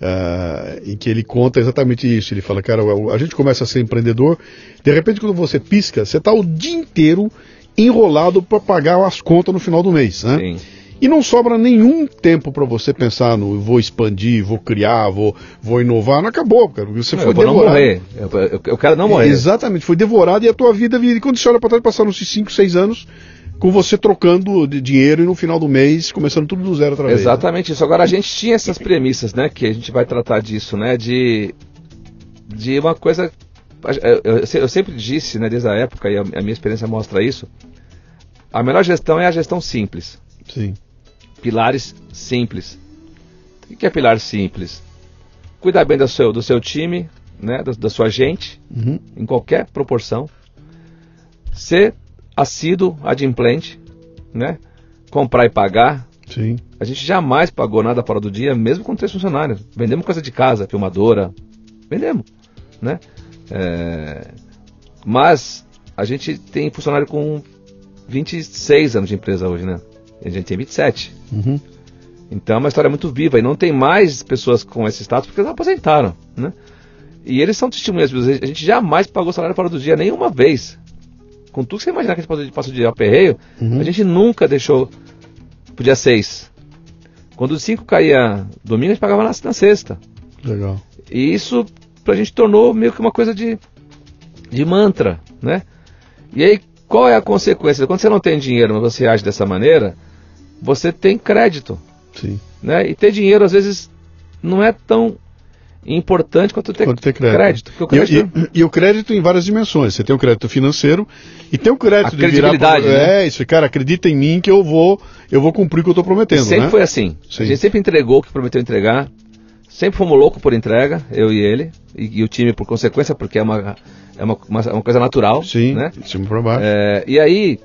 Uh, em que ele conta exatamente isso. Ele fala, cara, a gente começa a ser empreendedor, de repente quando você pisca, você está o dia inteiro enrolado para pagar as contas no final do mês, né? Sim. E não sobra nenhum tempo para você pensar no vou expandir, vou criar, vou, vou inovar. Não acabou, cara. Você não, foi eu devorado. Não morrer. Eu, eu, eu, quero não morrer. Exatamente, foi devorado e a tua vida E quando você olha para trás, passaram esses 5, 6 anos com você trocando de dinheiro e no final do mês começando tudo do zero outra vez. Né? Exatamente né? isso. Agora a gente tinha essas premissas, né? Que a gente vai tratar disso, né? De, de uma coisa. Eu, eu sempre disse, né, desde a época, e a, a minha experiência mostra isso. A melhor gestão é a gestão simples. Sim. Pilares simples. O que é pilar simples? Cuidar bem do seu, do seu time, né, da, da sua gente, uhum. em qualquer proporção. Ser assíduo, adimplente, né? Comprar e pagar. Sim. A gente jamais pagou nada fora do dia, mesmo com três funcionários. Vendemos coisa de casa, filmadora. Vendemos, né? É... Mas a gente tem funcionário com 26 anos de empresa hoje, né? A gente tem 27. Uhum. Então é uma história muito viva e não tem mais pessoas com esse status porque eles aposentaram, né? E eles são testemunhas. A gente jamais pagou salário fora do dia nenhuma vez. Com tudo que você imaginar que a gente passou de aperreio, Uhum. a gente nunca deixou pro dia 6. Quando o 5 caía domingo, a gente pagava na, na sexta. Legal. E isso pra gente tornou meio que uma coisa de, de mantra, né? E aí, qual é a consequência? Quando você não tem dinheiro, mas você age dessa maneira, você tem crédito, Sim. né? E ter dinheiro, às vezes, não é tão importante quanto ter, Quanto ter crédito. porque o E- crédito E, e o crédito em várias dimensões. Você tem o crédito financeiro e tem o crédito A de virar. pro- né? É, isso, cara, acredita em mim que eu vou, eu vou cumprir o que eu estou prometendo, sempre né? foi assim. Sim. A gente sempre entregou o que prometeu entregar. Sempre fomos loucos por entrega, eu e ele, e, e o time por consequência, porque é uma, é uma, uma, uma coisa natural. Sim, né? de cima para baixo. É, e aí,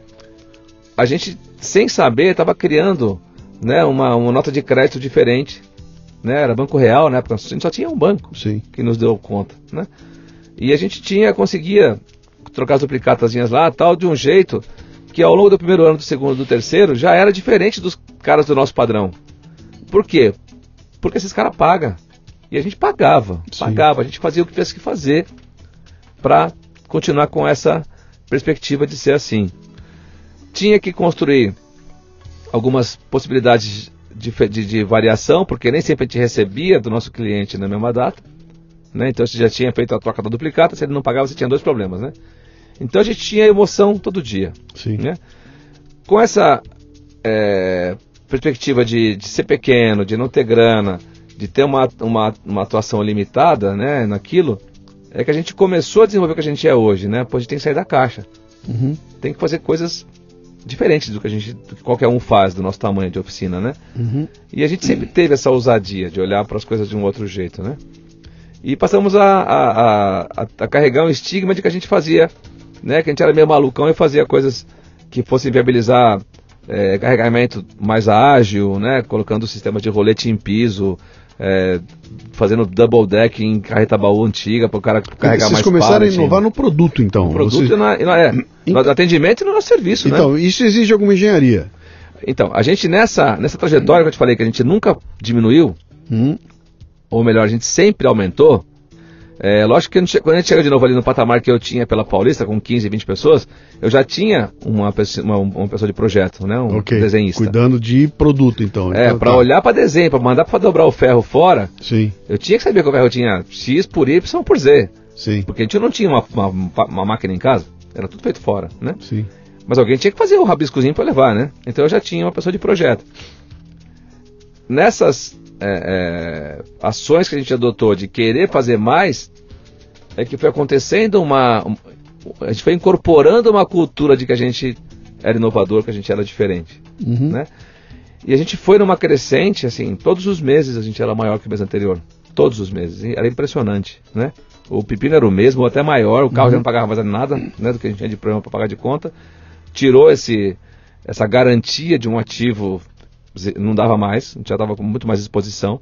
a gente, sem saber, estava criando né, uma, uma nota de crédito diferente. Né? Era Banco Real, né? Porque a gente só tinha um banco Sim. que nos deu conta. Né? E a gente tinha, conseguia trocar as duplicatazinhas lá, tal, de um jeito que ao longo do primeiro ano, do segundo, do terceiro, já era diferente dos caras do nosso padrão. Por quê? Porque esses caras pagam. E a gente pagava, Sim. pagava, a gente fazia o que tivesse que fazer para continuar com essa perspectiva de ser assim. Tinha que construir algumas possibilidades de, de- de variação, porque nem sempre a gente recebia do nosso cliente na mesma data. Né? Então você já tinha feito a troca da duplicata, se ele não pagava, você tinha dois problemas. Né? Então a gente tinha emoção todo dia. Sim. Né? Com essa é, perspectiva de, de ser pequeno, de não ter grana, de ter uma, uma, uma atuação limitada né, naquilo, é que a gente começou a desenvolver o que a gente é hoje, né? Pô, a gente tem que sair da caixa. Uhum. Tem que fazer coisas diferentes do que a gente, do que qualquer um faz do nosso tamanho de oficina, né? Uhum. E a gente sempre teve essa ousadia de olhar para as coisas de um outro jeito, né? E passamos a, a, a, a- a carregar um estigma de que a gente fazia, né? Que a gente era meio malucão e fazia coisas que fossem viabilizar é, carregamento mais ágil, né? Colocando sistemas de rolete em piso, é, fazendo double deck em carreta baú antiga para o cara carregar Vocês mais começaram a pallet. inovar no produto, então. No produto Vocês- e na, na- é, no atendimento e no nosso serviço, né? Então, isso exige alguma engenharia. Então, a gente nessa, nessa trajetória que eu te falei que a gente nunca diminuiu, Uhum. ou melhor, a gente sempre aumentou. É, lógico que gente- quando a gente chega de novo ali no patamar que eu tinha pela Paulista, com 15, 20 pessoas, eu já tinha uma, pessoa- uma, uma pessoa de projeto, né? Um Ok. desenhista. Cuidando de produto, então. É, Então, para tá. olhar para desenho, para mandar para dobrar o ferro fora, Sim, eu tinha que saber que o ferro tinha X por Y por Z. sim, Porque a gente não tinha uma, uma, uma máquina em casa, era tudo feito fora, né? sim. Mas alguém tinha que fazer o rabiscozinho para levar, né? Então eu já tinha uma pessoa de projeto. Nessas é, é, ações que a gente adotou de querer fazer mais, é que foi acontecendo uma. um- a gente foi incorporando uma cultura de que a gente era inovador, que a gente era diferente, Uhum. né? E a gente foi numa crescente, assim, todos os meses a gente era maior que o mês anterior. Todos os meses. Era impressionante, né? O pepino era o mesmo, ou até maior, o carro já não pagava mais nada, né? Do que a gente tinha de problema para pagar de conta. Tirou esse, essa garantia de um ativo, não dava mais, a gente já estava com muito mais disposição.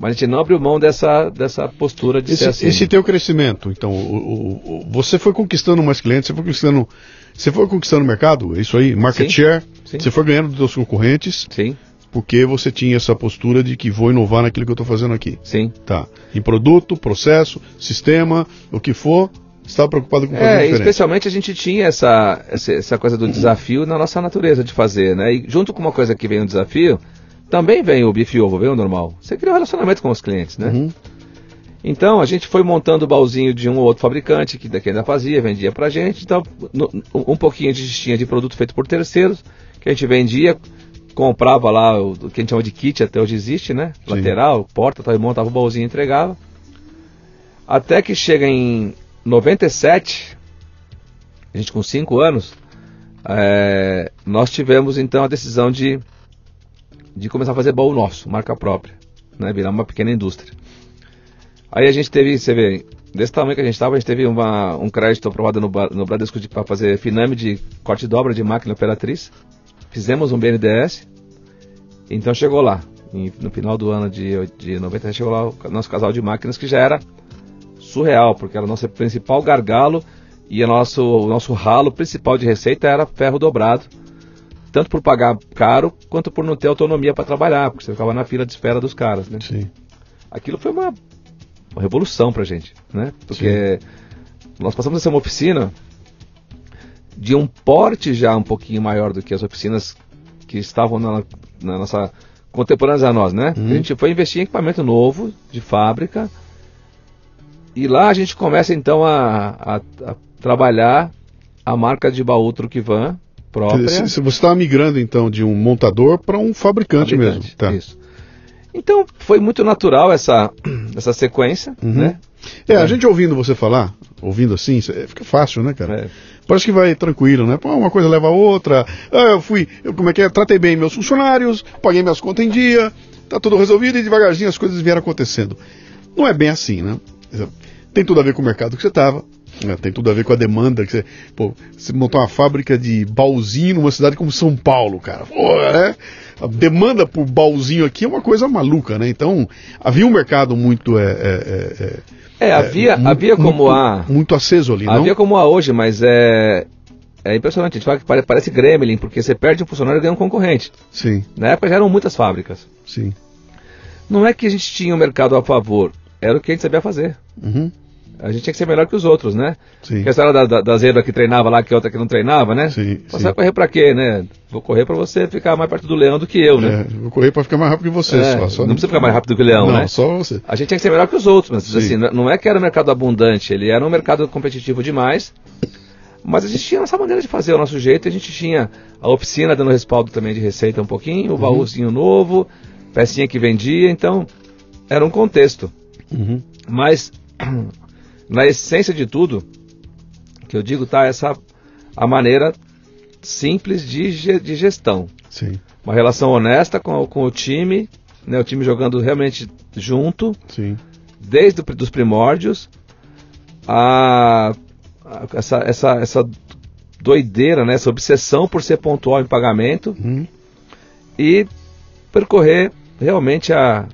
Mas a gente não abriu mão dessa, dessa postura de ser Esse, assim. esse teu crescimento, então, o- o- você foi conquistando mais clientes, você foi conquistando, você foi conquistando o mercado, é isso aí, market Sim, share, sim. você foi ganhando dos seus concorrentes, Sim, porque você tinha essa postura de que vou inovar naquilo que eu estou fazendo aqui. sim. Tá. Em produto, processo, sistema, o que for, estava preocupado com fazer É, diferente. especialmente a gente tinha essa, essa, coisa do desafio na nossa natureza de fazer, né? E junto com uma coisa que vem o desafio, também vem o bife e ovo, vem o normal. Você cria um relacionamento com os clientes, né? Uhum. Então a gente foi montando o baúzinho de um ou outro fabricante que daqui ainda fazia, vendia pra gente. Então, no- um pouquinho gente tinha de produto feito por terceiros, que a gente vendia, comprava lá o, o que a gente chama de kit, até hoje existe, né? Sim. Lateral, porta, tal, e montava o baúzinho e entregava. Até que chega em 97, a gente com 5 anos, é, nós tivemos então a decisão de, de começar a fazer baú nosso, marca própria, né? Virar uma pequena indústria. Aí a gente teve, você vê, desse tamanho que a gente estava, a gente teve uma, um crédito aprovado no, no Bradesco para fazer finame de corte e dobra de máquina operatriz. Fizemos um BNDES. Então chegou lá. em- no final do ano de, de 90, chegou lá o nosso casal de máquinas que já era surreal, porque era o nosso principal gargalo E o nosso, o nosso ralo principal de receita era ferro dobrado, tanto por pagar caro quanto por não ter autonomia para trabalhar, porque você ficava na fila de espera dos caras, né? Sim. Aquilo foi uma, uma revolução pra gente, né? Porque nós passamos a ser uma oficina de um porte já um pouquinho maior do que as oficinas que estavam na, na nossa contemporâneas a nós, né? Uhum. A gente foi investir em equipamento novo, de fábrica, e lá a gente começa então a, a, a trabalhar a marca de baú Truquivan própria. Se, se você estava migrando então de um montador para um fabricante, fabricante, mesmo. Tá. Isso. Então foi muito natural essa, essa sequência, Uhum. né? É, a gente ouvindo você falar, ouvindo assim, cê- fica fácil, né, cara? É. Parece que vai tranquilo, né? Pô, uma coisa leva a outra. Ah, eu fui, eu, como é que é? Tratei bem meus funcionários, paguei minhas contas em dia, tá tudo resolvido e devagarzinho as coisas vieram acontecendo. Não é bem assim, né? Tem tudo a ver com o mercado que você tava, né? tem tudo a ver com a demanda que você, pô, você montou uma fábrica de baúzinho numa cidade como São Paulo, cara. Pô, é, a demanda por baúzinho aqui é uma coisa maluca, né? Então, havia um mercado muito é, é, é, é, É, havia, muito- havia como muito, há. muito aceso ali, Havia não? como há hoje, mas é. É impressionante, a gente fala que pare- parece gremlin, porque você perde um funcionário e ganha um concorrente. Sim, Na época já eram muitas fábricas. sim. Não é que a gente tinha o mercado a favor, era o que a gente sabia fazer. Uhum, A gente tinha que ser melhor que os outros, né? sim. Que a história da, da, da zebra que treinava lá, que a outra que não treinava, né? Sim, Você vai correr pra quê, né? Vou correr pra você ficar mais perto do leão do que eu, né? É, vou correr para ficar mais rápido que você, É, só, só. não precisa ficar mais rápido que o leão, não, né? só você. A gente tinha que ser melhor que os outros, mas Sim. assim, não- é que era um mercado abundante, ele era um mercado competitivo demais. Mas a gente tinha a nossa maneira de fazer, o nosso jeito, a gente tinha a oficina dando respaldo também de receita um pouquinho, o baúzinho novo, pecinha que vendia, então era um contexto. Uhum. Mas na essência de tudo, que eu digo, tá essa a maneira simples de, de gestão. Sim, Uma relação honesta com, com o time, né, o time jogando realmente junto, sim. desde os dos primórdios, a, a- essa, essa, essa doideira, né, essa obsessão por ser pontual em pagamento Uhum. e percorrer realmente a,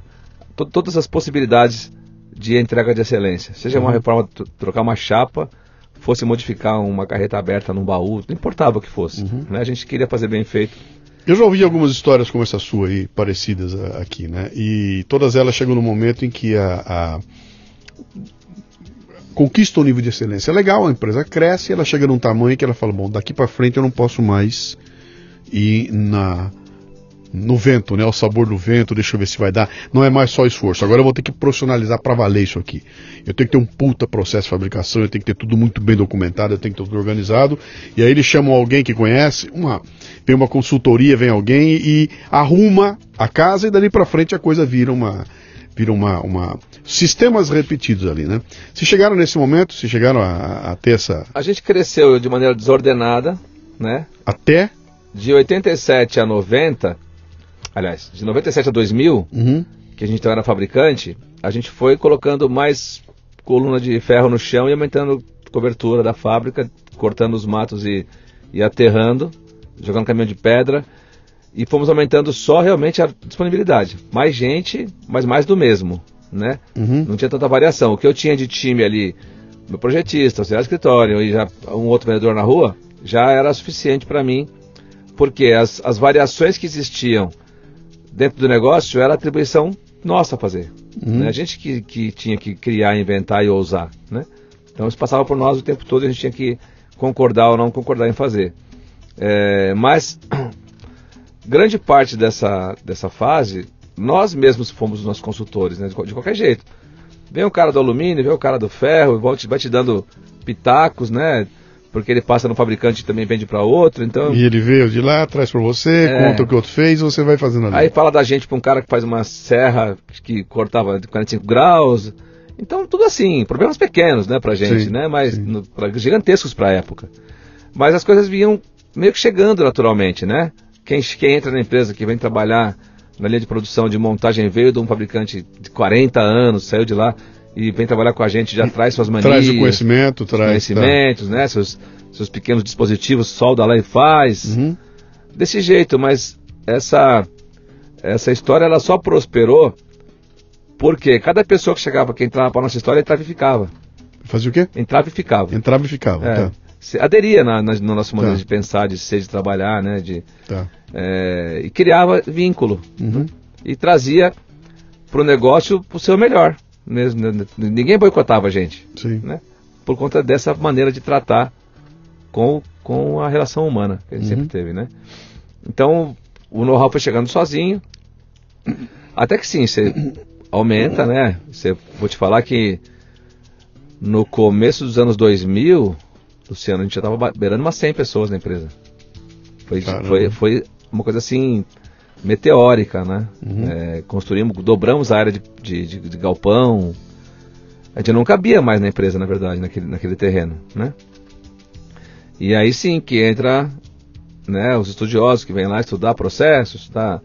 to- todas as possibilidades de entrega de excelência. Seja uma reforma, tro- trocar uma chapa, fosse modificar uma carreta aberta num baú, não importava o que fosse. né, A gente queria fazer bem feito. Eu já ouvi algumas histórias como essa sua aí, parecidas a- aqui, né? E todas elas chegam no momento em que a, a- conquista o nível de excelência. É legal, a empresa cresce, ela chega num tamanho que ela fala, bom, daqui para frente eu não posso mais ir na no vento, né? O sabor do vento, deixa eu ver se vai dar. Não é mais só esforço. Agora eu vou ter que profissionalizar para valer isso aqui. Eu tenho que ter um puta processo de fabricação, eu tenho que ter tudo muito bem documentado, eu tenho que ter tudo organizado. E aí eles chamam alguém que conhece, uma, vem uma consultoria, vem alguém e arruma a casa e dali para frente a coisa vira uma vira uma, uma sistemas repetidos ali, né? Se chegaram nesse momento, se chegaram a, a ter essa A gente cresceu de maneira desordenada, né? até De 87 a 90, aliás, de 97 a 2000, uhum, que a gente então era fabricante, a gente foi colocando mais coluna de ferro no chão e aumentando cobertura da fábrica, cortando os matos e, e aterrando, jogando caminhão de pedra. E fomos aumentando só realmente a disponibilidade. Mais gente, mas mais do mesmo, né? uhum, Não tinha tanta variação. O que eu tinha de time ali, meu projetista, auxiliar de escritório e já um outro vendedor na rua, já era suficiente para mim, porque as, as variações que existiam dentro do negócio era atribuição nossa fazer. Uhum. né? A gente que, que tinha que criar, inventar e ousar. Né? Então isso passava por nós o tempo todo e a gente tinha que concordar ou não concordar em fazer. É, mas grande parte dessa, dessa fase, nós mesmos fomos os nossos consultores, né? de, de qualquer jeito. Vem o cara do alumínio, vem o cara do ferro, vai te, vai te dando pitacos, né? Porque ele passa no fabricante e também vende para outro, então... E ele veio de lá, traz para você, É. conta o que o outro fez, você vai fazendo ali. Aí fala da gente para um cara que faz uma serra que cortava de 45 graus. Então, tudo assim, problemas pequenos, né, pra gente, Sim, né? Mas no- pra- gigantescos pra época. Mas as coisas vinham meio que chegando naturalmente, né? Quem, quem entra na empresa, que vem trabalhar na linha de produção de montagem, veio de um fabricante de 40 anos, saiu de lá e vem trabalhar com a gente, já traz suas manias traz o conhecimento, traz. tá. conhecimentos, né? Seus, seus pequenos dispositivos, solda lá e faz. Uhum. Desse jeito, mas essa essa história ela só prosperou porque cada pessoa que chegava, que entrava para nossa história, entrava e ficava. Fazia o quê? Entrava e ficava. Entrava e ficava, É, tá. aderia na, na, na nossa maneira Tá. de pensar, de ser, de trabalhar, né? De, tá. é, e criava vínculo. Uhum. E trazia para o negócio o seu melhor. Mesmo, né? Ninguém boicotava a gente, Sim. né? Por conta dessa maneira de tratar com, com a relação humana que a gente Uhum. sempre teve, né? Então, o know-how foi chegando sozinho. Até que sim, você aumenta, né? Você, vou te falar que no começo dos anos 2000, Luciano, a gente já estava beirando umas 100 pessoas na empresa. Foi, Caramba. foi, foi uma coisa assim meteórica, né? Uhum. É, construímos, dobramos a área de, de, de- de galpão. A gente não cabia mais na empresa, na verdade, naquele, naquele terreno, né? E aí sim que entra né, os estudiosos que vêm lá estudar processos, estudar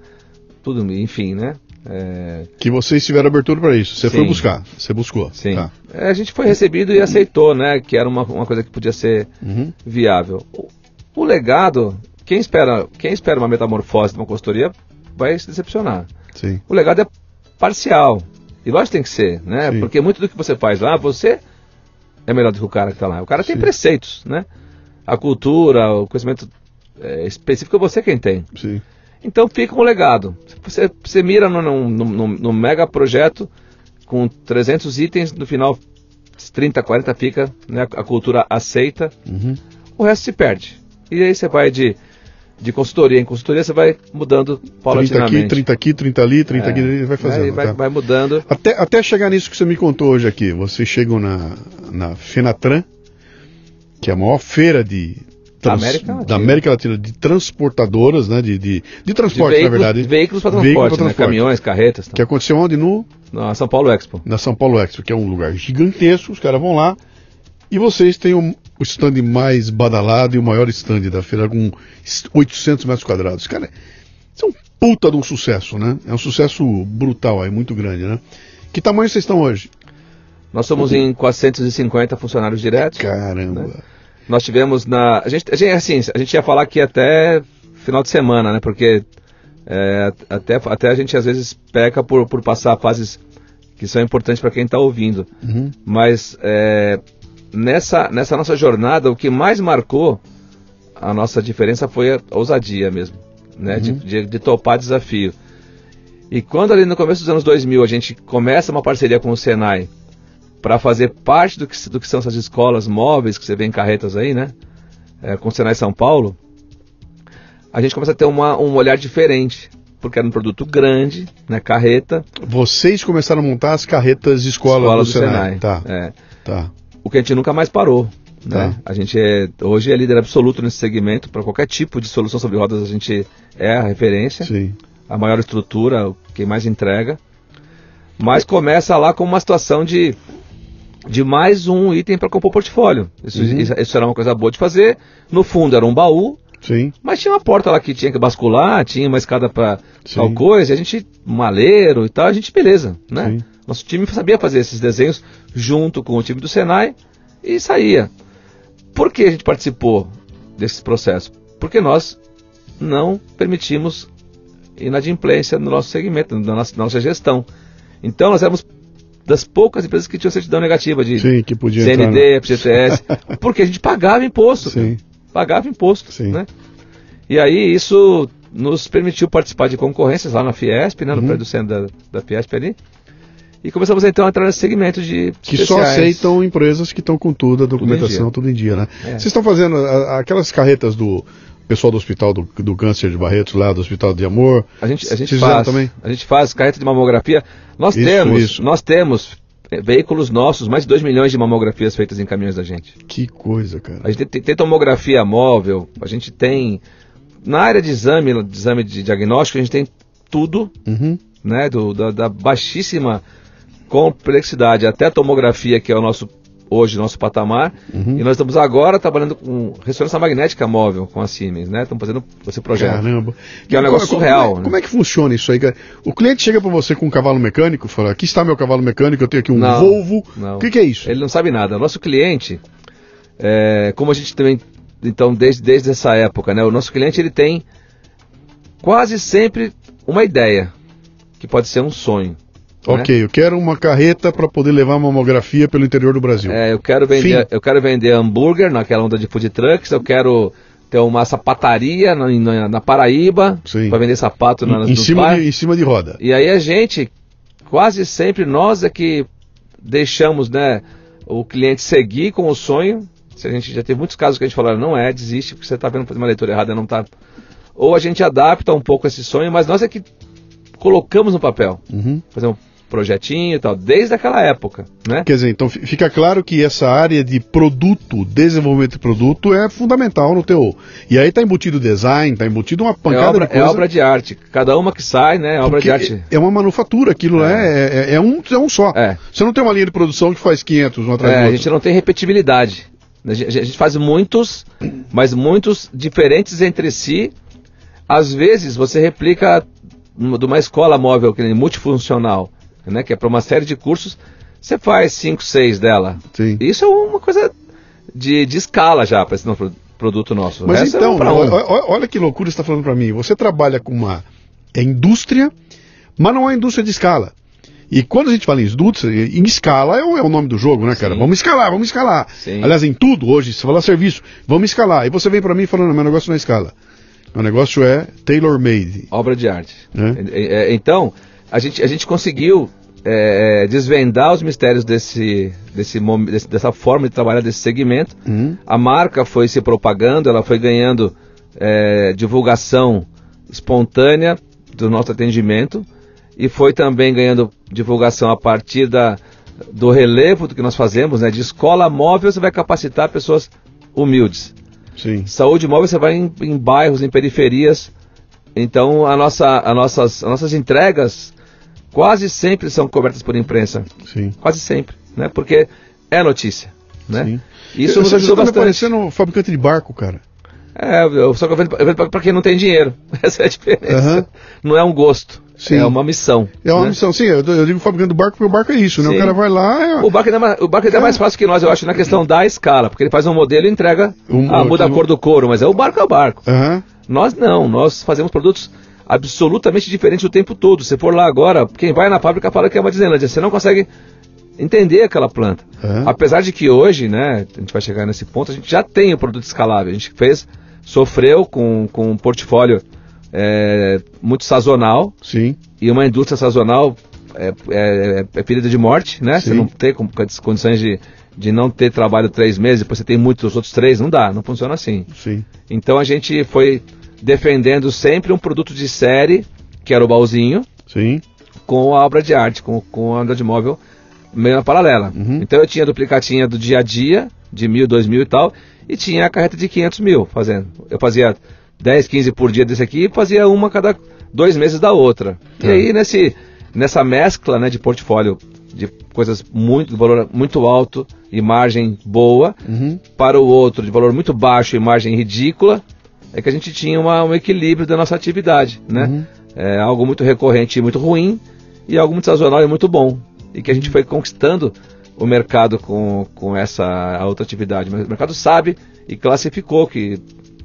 tudo, enfim, né? É, Que vocês tiveram abertura para isso. Você foi Sim. buscar. Você buscou. sim. Tá. É, a gente foi recebido e aceitou, né? Que era uma, uma coisa que podia ser Uhum. viável. O, o legado, quem espera, quem espera uma metamorfose de uma consultoria vai se decepcionar. Sim. O legado é parcial. E lógico que tem que ser, né? Sim. Porque muito do que você faz lá, você é melhor do que o cara que está lá. O cara tem Sim. preceitos, né? A cultura, o conhecimento é, específico é você quem tem. Sim. Então fica um legado. Você, você mira num, num, num- num mega projeto com 300 itens, no final 30, 40 fica, né, a cultura aceita, Uhum. o resto se perde. E aí você vai de, de consultoria em consultoria, você vai mudando 30 aqui, paulatinamente. 30 aqui, 30 ali, 30 É, aqui, vai né, fazendo. vai, tá? vai mudando. Até, até chegar nisso que você me contou hoje aqui. Vocês chegam na, na Fenatran, que é a maior feira de Da América Latina. da América Latina de transportadoras, né? De, de, de De transporte, veículos, na verdade. veículos para transporte, pra né, transporte. caminhões, carretas. Que aconteceu onde? No, Na São Paulo Expo. na São Paulo Expo, que é um lugar gigantesco, os caras vão lá e vocês têm um- o stand mais badalado e o maior stand da feira com 800 metros quadrados. Cara, isso é um puta de um sucesso, né? É um sucesso brutal aí, muito grande, né? Que tamanho vocês estão hoje? Nós somos em 450 funcionários diretos. Caramba. Né? Nós tivemos na. A gente, a gente, assim, a gente ia falar aqui até final de semana, né? Porque é, até, até a gente às vezes peca por, por passar fases que são importantes para quem está ouvindo. Uhum. Mas é, nessa, nessa nossa jornada, o que mais marcou a nossa diferença foi a ousadia mesmo, né? De, de, de topar desafio. E quando ali no começo dos anos 2000 a gente começa uma parceria com o Senai para fazer parte do que, do que são essas escolas móveis que você vê em carretas aí, né? É, com o Senai São Paulo, a gente começa a ter uma, um olhar diferente, porque era um produto grande, né? Carreta, Vocês começaram a montar as carretas de escola, escola do, Senai. Tá, É. tá. O que a gente nunca mais parou. Né? Tá. A gente é, hoje é líder absoluto nesse segmento. Para qualquer tipo de solução sobre rodas, a gente é a referência, Sim. a maior estrutura, quem mais entrega. Mas começa lá com uma situação de, de mais um item para compor o portfólio. Isso, Uhum. isso, isso era uma coisa boa de fazer. No fundo era um baú, Sim. mas tinha uma porta lá que tinha que bascular, tinha uma escada para tal coisa, e a gente, um maleiro e tal, a gente, beleza, né? Sim. Nosso time sabia fazer esses desenhos junto com o time do Senai e saía. Por que a gente participou desse processo? Porque nós não permitimos inadimplência no nosso segmento, na nossa, na nossa gestão. Então nós éramos das poucas empresas que tinham certidão negativa de Sim, que podia entrar. CND, FGTS, porque a gente pagava imposto. Sim. Pagava imposto. Sim. Né? E aí isso nos permitiu participar de concorrências lá na Fiesp, né, no Uhum. prédio do centro da, da Fiesp ali. E começamos então a entrar nesse segmento de Que só especiais. aceitam empresas que estão com tudo, a documentação, dia. tudo em dia, né? É. Vocês estão fazendo a- aquelas carretas do pessoal do hospital do, do câncer de Barretos, lá do Hospital de Amor. A gente, a gente faz também? A gente faz carreta de mamografia. Nós Isso, temos, isso. nós temos eh, veículos nossos, mais de 2 milhões de mamografias feitas em caminhões da gente. Que coisa, cara. A gente tem, tem tomografia móvel, a gente tem na área de exame, de exame de diagnóstico, a gente tem tudo, Uhum. né, do, da, da baixíssima complexidade até a tomografia, que é o nosso hoje nosso patamar. Uhum. E nós estamos agora trabalhando com ressonância magnética móvel com a Siemens, né? Estamos fazendo esse projeto. Caramba. Que é um negócio como- surreal, Como é, né? como é que funciona isso aí? O cliente chega pra você com um cavalo mecânico, fala: aqui está meu cavalo mecânico, eu tenho aqui um Não, Volvo. não. O que, que é isso? Ele não sabe nada. O nosso cliente, é, como a gente também, então, desde, desde essa época, né? O nosso cliente, ele tem quase sempre uma ideia, que pode ser um sonho. Ok, né? eu quero uma carreta para poder levar mamografia pelo interior do Brasil. É, eu quero vender, eu quero vender hambúrguer naquela onda de food trucks, eu quero ter uma sapataria na, na, na Paraíba para vender sapato na, em, cima de, em cima de roda. E aí a gente, quase sempre nós é que deixamos, né, o cliente seguir com o sonho. Se a gente já teve muitos casos que a gente falou, não é, desiste porque você está vendo fazer uma leitura errada, não está. Ou a gente adapta um pouco esse sonho, mas nós é que colocamos no papel. Uhum. Fazer um projetinho e tal, desde aquela época, né? Quer dizer, então fica claro que essa área de produto, desenvolvimento de produto é fundamental no teu. E aí está embutido design, está embutido uma pancada é obra, de coisa. É obra de arte. Cada uma que sai, né, é obra Porque de arte. É uma manufatura, aquilo é. É, é, é, um, é um só. É. Você não tem uma linha de produção que faz 500 um atrás é, do outro. A gente não tem repetibilidade. A gente, a gente faz muitos, mas muitos diferentes entre si. Às vezes você replica de uma escola móvel que é multifuncional né, que é para uma série de cursos, você faz 5, 6 dela. Sim. Isso é uma coisa de, de escala já para esse novo produto nosso. Mas é então, é olha, olha, que loucura você está falando para mim. Você trabalha com uma é indústria, mas não é indústria de escala. E quando a gente fala em indústria, em escala é o, é o nome do jogo, né, cara? Sim. Vamos escalar, vamos escalar. Sim. Aliás, em tudo hoje, se falar serviço, vamos escalar. E você vem para mim falando, meu negócio não é escala. Meu negócio é tailor-made. Obra de arte. É? É, então, a gente, a gente conseguiu é, é, desvendar os mistérios desse, desse, desse, dessa forma de trabalhar desse segmento. Uhum. A marca foi se propagando, ela foi ganhando é, divulgação espontânea do nosso atendimento e foi também ganhando divulgação a partir da, do relevo do que nós fazemos, né? De escola móvel você vai capacitar pessoas humildes. Sim. Saúde móvel você vai em, em bairros, em periferias. Então a nossa, a nossas, as nossas entregas quase sempre são cobertas por imprensa. Sim. Quase sempre, né? Porque é notícia, né? Sim. Isso nos ajudou tá bastante. Você parecendo fabricante de barco, cara. É, eu só que eu vendo, eu vendo para quem não tem dinheiro. Essa é a diferença. Uhum. Não é um gosto. Sim. É uma missão. É uma né? missão, sim. Eu, eu digo fabricante do barco porque o barco é isso, né? Sim. O cara vai lá. É... O barco, é mais, o barco é, é mais fácil que nós, eu acho, na questão da escala. Porque ele faz um modelo e entrega. Um, ah, muda a cor do couro, mas é o barco é o barco. Uhum. Nós não, nós fazemos produtos absolutamente diferente o tempo todo. Se for lá agora, quem vai na fábrica fala que é uma Disneylandia. Você não consegue entender aquela planta. É. Apesar de que hoje, né, a gente vai chegar nesse ponto, a gente já tem o produto escalável. A gente fez, sofreu com, com um portfólio é, muito sazonal. Sim. E uma indústria sazonal é, é, é ferida de morte, né? Sim. Você não tem condições de, de não ter trabalho três meses, depois você tem muitos outros três, não dá, não funciona assim. Sim. Então a gente foi defendendo sempre um produto de série, que era o baúzinho, Sim. com a obra de arte, com, com a onda de móvel meio na paralela. Uhum. Então eu tinha a duplicatinha do dia a dia, de mil, dois mil e tal, e tinha a carreta de 500 mil fazendo. Eu fazia 10, 15 por dia desse aqui e fazia uma cada dois meses da outra. E tá. aí nesse, nessa mescla né, de portfólio de coisas muito, de valor muito alto e margem boa, uhum. para o outro de valor muito baixo e margem ridícula, é que a gente tinha uma, um equilíbrio da nossa atividade, né? Uhum. É, algo muito recorrente e muito ruim e algo muito sazonal e muito bom. E que a gente foi conquistando o mercado com, com essa outra atividade. Mas o mercado sabe e classificou que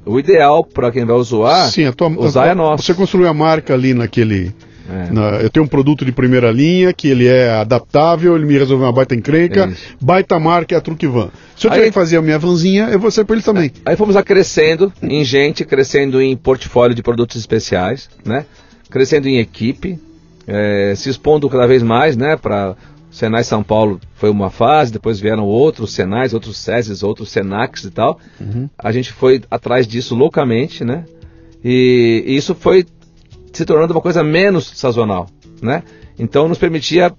o ideal para quem vai usar, Sim, a tua, usar a, é nosso. Você construiu a marca ali naquele é. Eu tenho um produto de primeira linha que ele é adaptável, ele me resolveu uma baita encrenca, é baita marca é a Truque Van. Se eu tiver que fazer a minha vanzinha, eu vou ser para eles também. Aí fomos crescendo em gente, crescendo em portfólio de produtos especiais, né? Crescendo em equipe, é, se expondo cada vez mais, né? Para Senai São Paulo foi uma fase, depois vieram outros Senais, outros SESIs, outros Senacs e tal. Uhum. A gente foi atrás disso loucamente, né? E, e isso foi se tornando uma coisa menos sazonal, né? Então nos permitia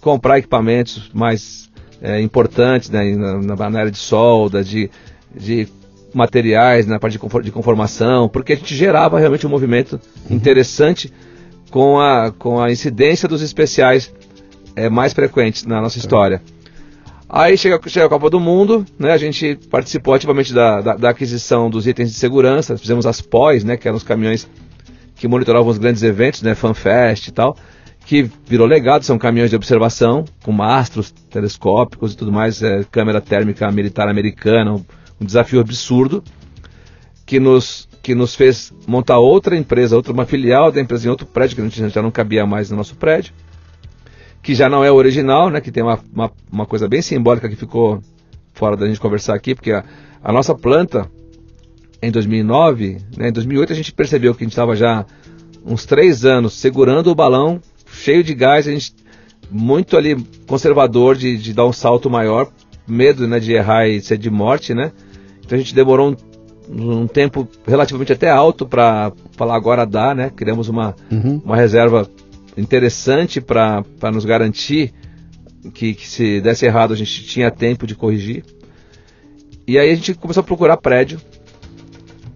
comprar equipamentos mais é, importantes né, na, na, área de solda, de, de materiais, na parte de, conformação, porque a gente gerava realmente um movimento uhum. interessante com a, com a incidência dos especiais é, mais frequentes na nossa história. Aí chega, chega a Copa do Mundo, né, a gente participou ativamente da, da, da aquisição dos itens de segurança, fizemos as pós, né, que eram os caminhões que monitoravam os grandes eventos, né, FanFest e tal, que virou legado, são caminhões de observação, com mastros telescópicos e tudo mais, é, câmera térmica militar americana, um, um, desafio absurdo, que nos, que nos fez montar outra empresa, outra, uma filial da empresa em outro prédio, que a gente já não cabia mais no nosso prédio. que já não é o original, né? Que tem uma, uma, uma coisa bem simbólica que ficou fora da gente conversar aqui, porque a, a nossa planta em 2009, né, em 2008 a gente percebeu que a gente estava já uns três anos segurando o balão cheio de gás, a gente muito ali conservador de, de dar um salto maior, medo né, de errar e ser de morte, né? Então a gente demorou um, um tempo relativamente até alto para falar agora dá, né? Criamos uma, uhum. uma reserva interessante para nos garantir que, que se desse errado a gente tinha tempo de corrigir. E aí a gente começou a procurar prédio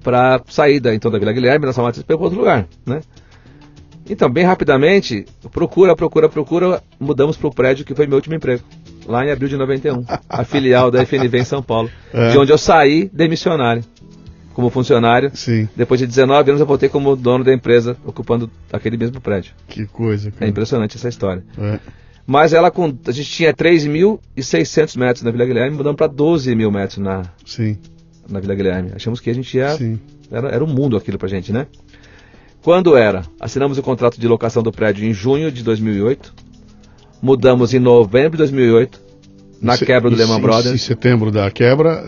para sair da, então da Vila Guilherme, da São Matheus, para outro lugar, né? Então, bem rapidamente, procura, procura, procura, mudamos para o prédio que foi meu último emprego, lá em abril de 91, a filial da FNV em São Paulo, é. de onde eu saí demissionário, como funcionário. Sim. Depois de 19 anos eu voltei como dono da empresa, ocupando aquele mesmo prédio. Que coisa. Cara. É impressionante essa história. É. Mas ela com, a gente tinha 3.600 metros na Vila Guilherme, mudamos para 12 mil metros na, Sim. Na Vila Guilherme. Achamos que a gente ia, Sim. era, era um mundo aquilo pra gente, né? Quando era? Assinamos o contrato de locação do prédio em junho de 2008. Mudamos em novembro de 2008, na se, quebra do Lehman Brothers. Em setembro da quebra,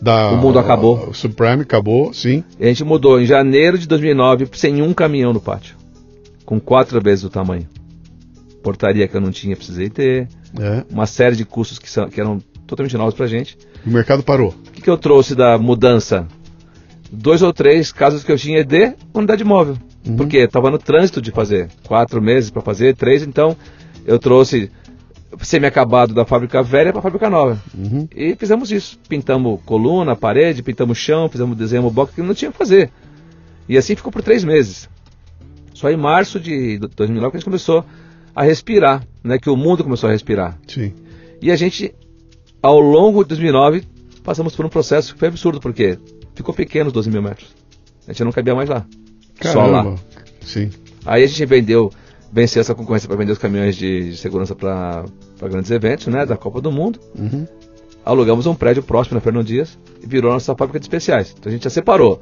da, o mundo acabou. O Supreme acabou, sim. E a gente mudou em janeiro de 2009 sem um caminhão no pátio, com quatro vezes o tamanho. Portaria que eu não tinha, precisei ter. É. Uma série de custos que, são, que eram totalmente novos pra gente. O mercado parou. O que, que eu trouxe da mudança? Dois ou três casos que eu tinha de unidade móvel. Uhum. Porque estava no trânsito de fazer. Quatro meses para fazer, três, então eu trouxe semi-acabado da fábrica velha para a fábrica nova. Uhum. E fizemos isso. Pintamos coluna, parede, pintamos chão, fizemos desenho box que não tinha que fazer. E assim ficou por três meses. Só em março de 2009 que a gente começou a respirar, né? Que o mundo começou a respirar. Sim. E a gente, ao longo de 2009, passamos por um processo que foi absurdo, porque ficou pequeno os 12 mil metros. A gente não cabia mais lá. Caramba. Só lá. Sim. Aí a gente vendeu, venceu essa concorrência para vender os caminhões de, de segurança para grandes eventos, né, da Copa do Mundo. Uhum. Alugamos um prédio próximo na Fernão Dias e virou nossa fábrica de especiais. Então a gente já separou.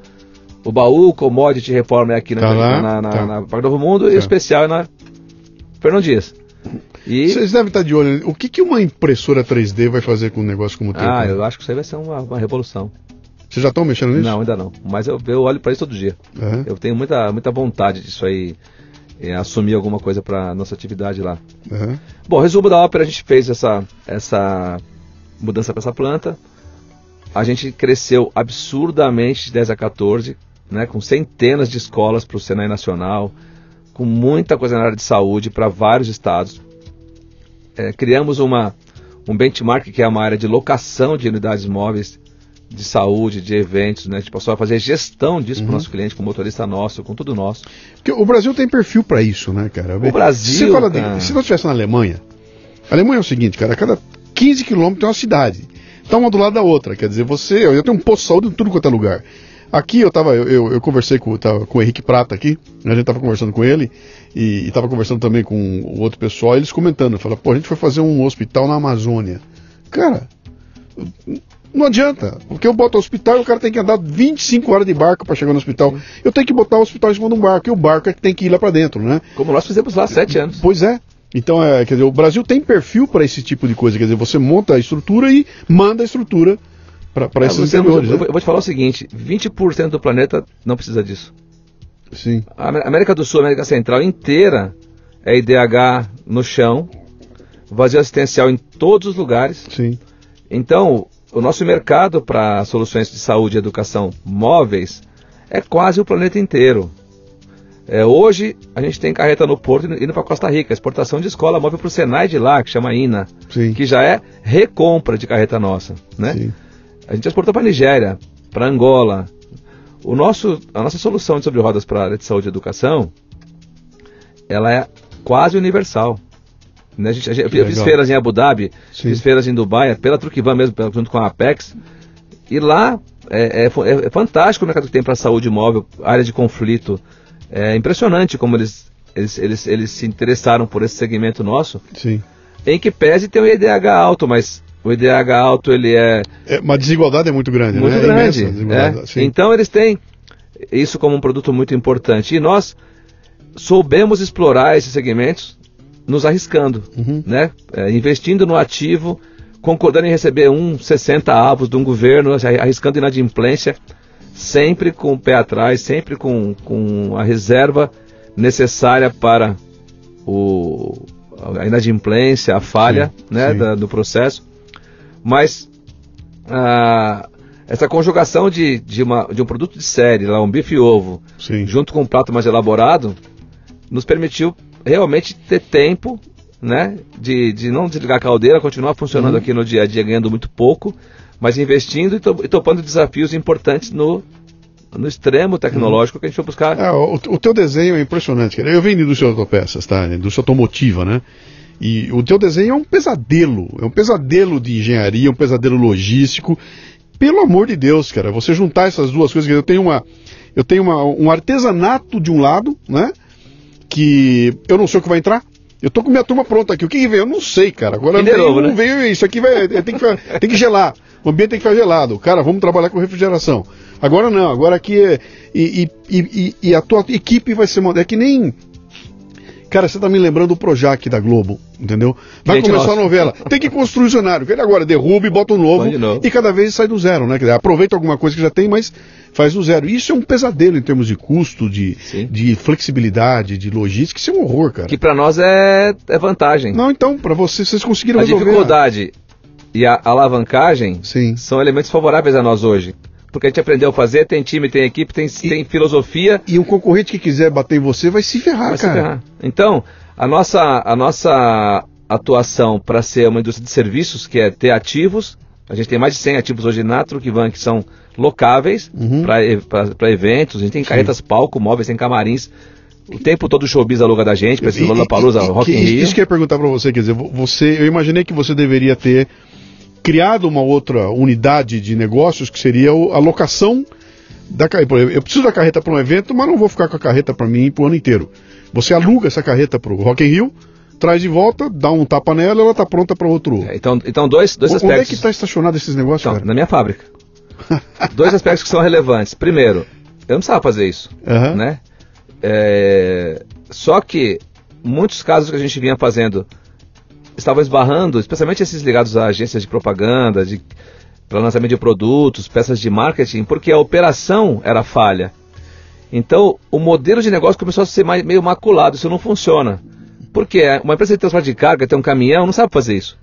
O baú, commodity, reforma é aqui na, tá na, na, na, tá. na Parque Novo Mundo tá. e o especial é na Fernão Dias. E... Vocês devem estar de olho. O que, que uma impressora 3D vai fazer com um negócio como o teu? Ah, eu acho que isso aí vai ser uma, uma revolução. Vocês já estão mexendo nisso? Não, ainda não. Mas eu, eu olho para isso todo dia. Uhum. Eu tenho muita, muita vontade disso aí, é, assumir alguma coisa para nossa atividade lá. Uhum. Bom, resumo da ópera, a gente fez essa, essa mudança para essa planta. A gente cresceu absurdamente de 10 a 14, né, com centenas de escolas para o Senai Nacional, com muita coisa na área de saúde para vários estados. É, criamos uma, um benchmark que é uma área de locação de unidades móveis de saúde, de eventos, né? A gente passou a fazer gestão disso uhum. para o nosso cliente, com motorista nosso, com tudo nosso. Porque o Brasil tem perfil para isso, né, cara? O Brasil. Se, fala de, se nós estivesse na Alemanha, a Alemanha é o seguinte, cara, a cada 15 quilômetros tem uma cidade. Tá uma do lado da outra. Quer dizer, você. Eu tenho um posto de saúde em tudo quanto é lugar. Aqui eu tava, eu, eu, eu conversei com, tava, com o Henrique Prata aqui, a gente tava conversando com ele e, e tava conversando também com outro pessoal, eles comentando, falaram, pô, a gente foi fazer um hospital na Amazônia. Cara, não adianta, porque eu boto o hospital e o cara tem que andar 25 horas de barco para chegar no hospital. Eu tenho que botar o hospital em cima de um barco e o barco é que tem que ir lá para dentro, né? Como nós fizemos lá há sete anos. Pois é. Então, é, quer dizer, o Brasil tem perfil para esse tipo de coisa. Quer dizer, você monta a estrutura e manda a estrutura para esses interiores. Eu, né? eu vou te falar o seguinte: 20% do planeta não precisa disso. Sim. A América do Sul, a América Central inteira é IDH no chão, vazio assistencial em todos os lugares. Sim. Então, o nosso mercado para soluções de saúde e educação móveis é quase o planeta inteiro. É, hoje a gente tem carreta no porto indo para Costa Rica, exportação de escola móvel para o Senai de lá, que chama INA, Sim. que já é recompra de carreta nossa, né? Sim. A gente exportou para Nigéria, para Angola. O nosso, a nossa solução de sobre rodas para a área de saúde e educação, ela é quase universal. Né? A gente, a gente, eu fiz feiras em Abu Dhabi, Sim. fiz feiras em Dubai, pela Truquivan mesmo, junto com a Apex. E lá é, é, é, é fantástico o mercado que tem para saúde móvel, área de conflito. É impressionante como eles, eles, eles, eles se interessaram por esse segmento nosso. Sim. Em que pese tem o IDH alto, mas o IDH alto ele é. É, uma desigualdade é muito grande, muito né? grande. É imensa, é. Então eles têm isso como um produto muito importante. E nós soubemos explorar esses segmentos nos arriscando, Uhum. né? É, investindo no ativo, concordando em receber um 60 avos de um governo, arriscando inadimplência, sempre com o pé atrás, sempre com, com a reserva necessária para o, a inadimplência, a falha Sim, né, sim. da- do processo. Mas ah, essa conjugação de, de, uma, de um produto de série, lá, um bife e ovo, Sim. junto com um prato mais elaborado, nos permitiu realmente ter tempo, né, de, de não desligar a caldeira, continuar funcionando Uhum. aqui no dia a dia, ganhando muito pouco, mas investindo e, to- e topando desafios importantes no, no extremo tecnológico que a gente foi buscar. É, o, o teu desenho é impressionante, cara. Eu venho de indústria de autopeças, tá? Indústria automotiva, né? E o teu desenho é um pesadelo. É um pesadelo de engenharia, um pesadelo logístico. Pelo amor de Deus, cara, você juntar essas duas coisas, eu tenho uma. Eu tenho uma, um artesanato de um lado, né? Que eu não sei o que vai entrar. Eu tô com minha turma pronta aqui. O que, que vem? Eu não sei, cara. Agora não, né? veio isso aqui, vai, tem, que, tem que gelar. O ambiente tem que ficar gelado. Cara, vamos trabalhar com refrigeração. Agora não, agora aqui é. E, e, e, e a tua equipe vai ser. É que nem. Cara, você tá me lembrando do Projac da Globo, entendeu? Vai Gente começar nossa. a novela. Tem que construir o cenário. Ele agora derruba e bota um novo. E cada vez sai do zero, né? Aproveita alguma coisa que já tem, mas faz do zero. Isso é um pesadelo em termos de custo, de, Sim. de flexibilidade, de logística. Isso é um horror, cara. Que para nós é, é vantagem. Não, então, para vocês, vocês conseguiram a resolver. dificuldade e a alavancagem Sim. são elementos favoráveis a nós hoje. Porque a gente aprendeu a fazer, tem time, tem equipe, tem, tem filosofia, E um concorrente que quiser bater em você vai se ferrar, vai se cara. ferrar. Então, a nossa, a nossa atuação para ser uma indústria de serviços, que é ter ativos, a gente tem mais de 100 ativos hoje na Truquivan que são locáveis Uhum. para eventos, a gente tem carretas palco, móveis, tem camarins, o tempo todo o showbiz aluga da gente, para esse E- e- Lollapalooza, e- Rock in Rio. Isso que eu ia perguntar para você, quer dizer, vo- você, eu imaginei que você deveria ter criado uma outra unidade de negócios que seria o- a locação da carreta. Eu preciso da carreta para um evento, mas não vou ficar com a carreta para mim pro ano inteiro. Você aluga essa carreta para o Rock in Rio, traz de volta, dá um tapa nela, ela tá pronta para outro. É, Então, então dois, dois Onde é aspectos. que está estacionado esses negócios, Então, cara? na minha fábrica. Dois aspectos que são relevantes. Primeiro, eu não precisava fazer isso, Aham. né? É, só que muitos casos que a gente vinha fazendo estavam esbarrando, especialmente esses ligados a agências de propaganda, de para lançamento de produtos, peças de marketing, porque a operação era falha. Então, o modelo de negócio começou a ser mais- meio maculado, isso não funciona. Porque uma empresa de transporte de carga, tem um caminhão, não sabe fazer isso.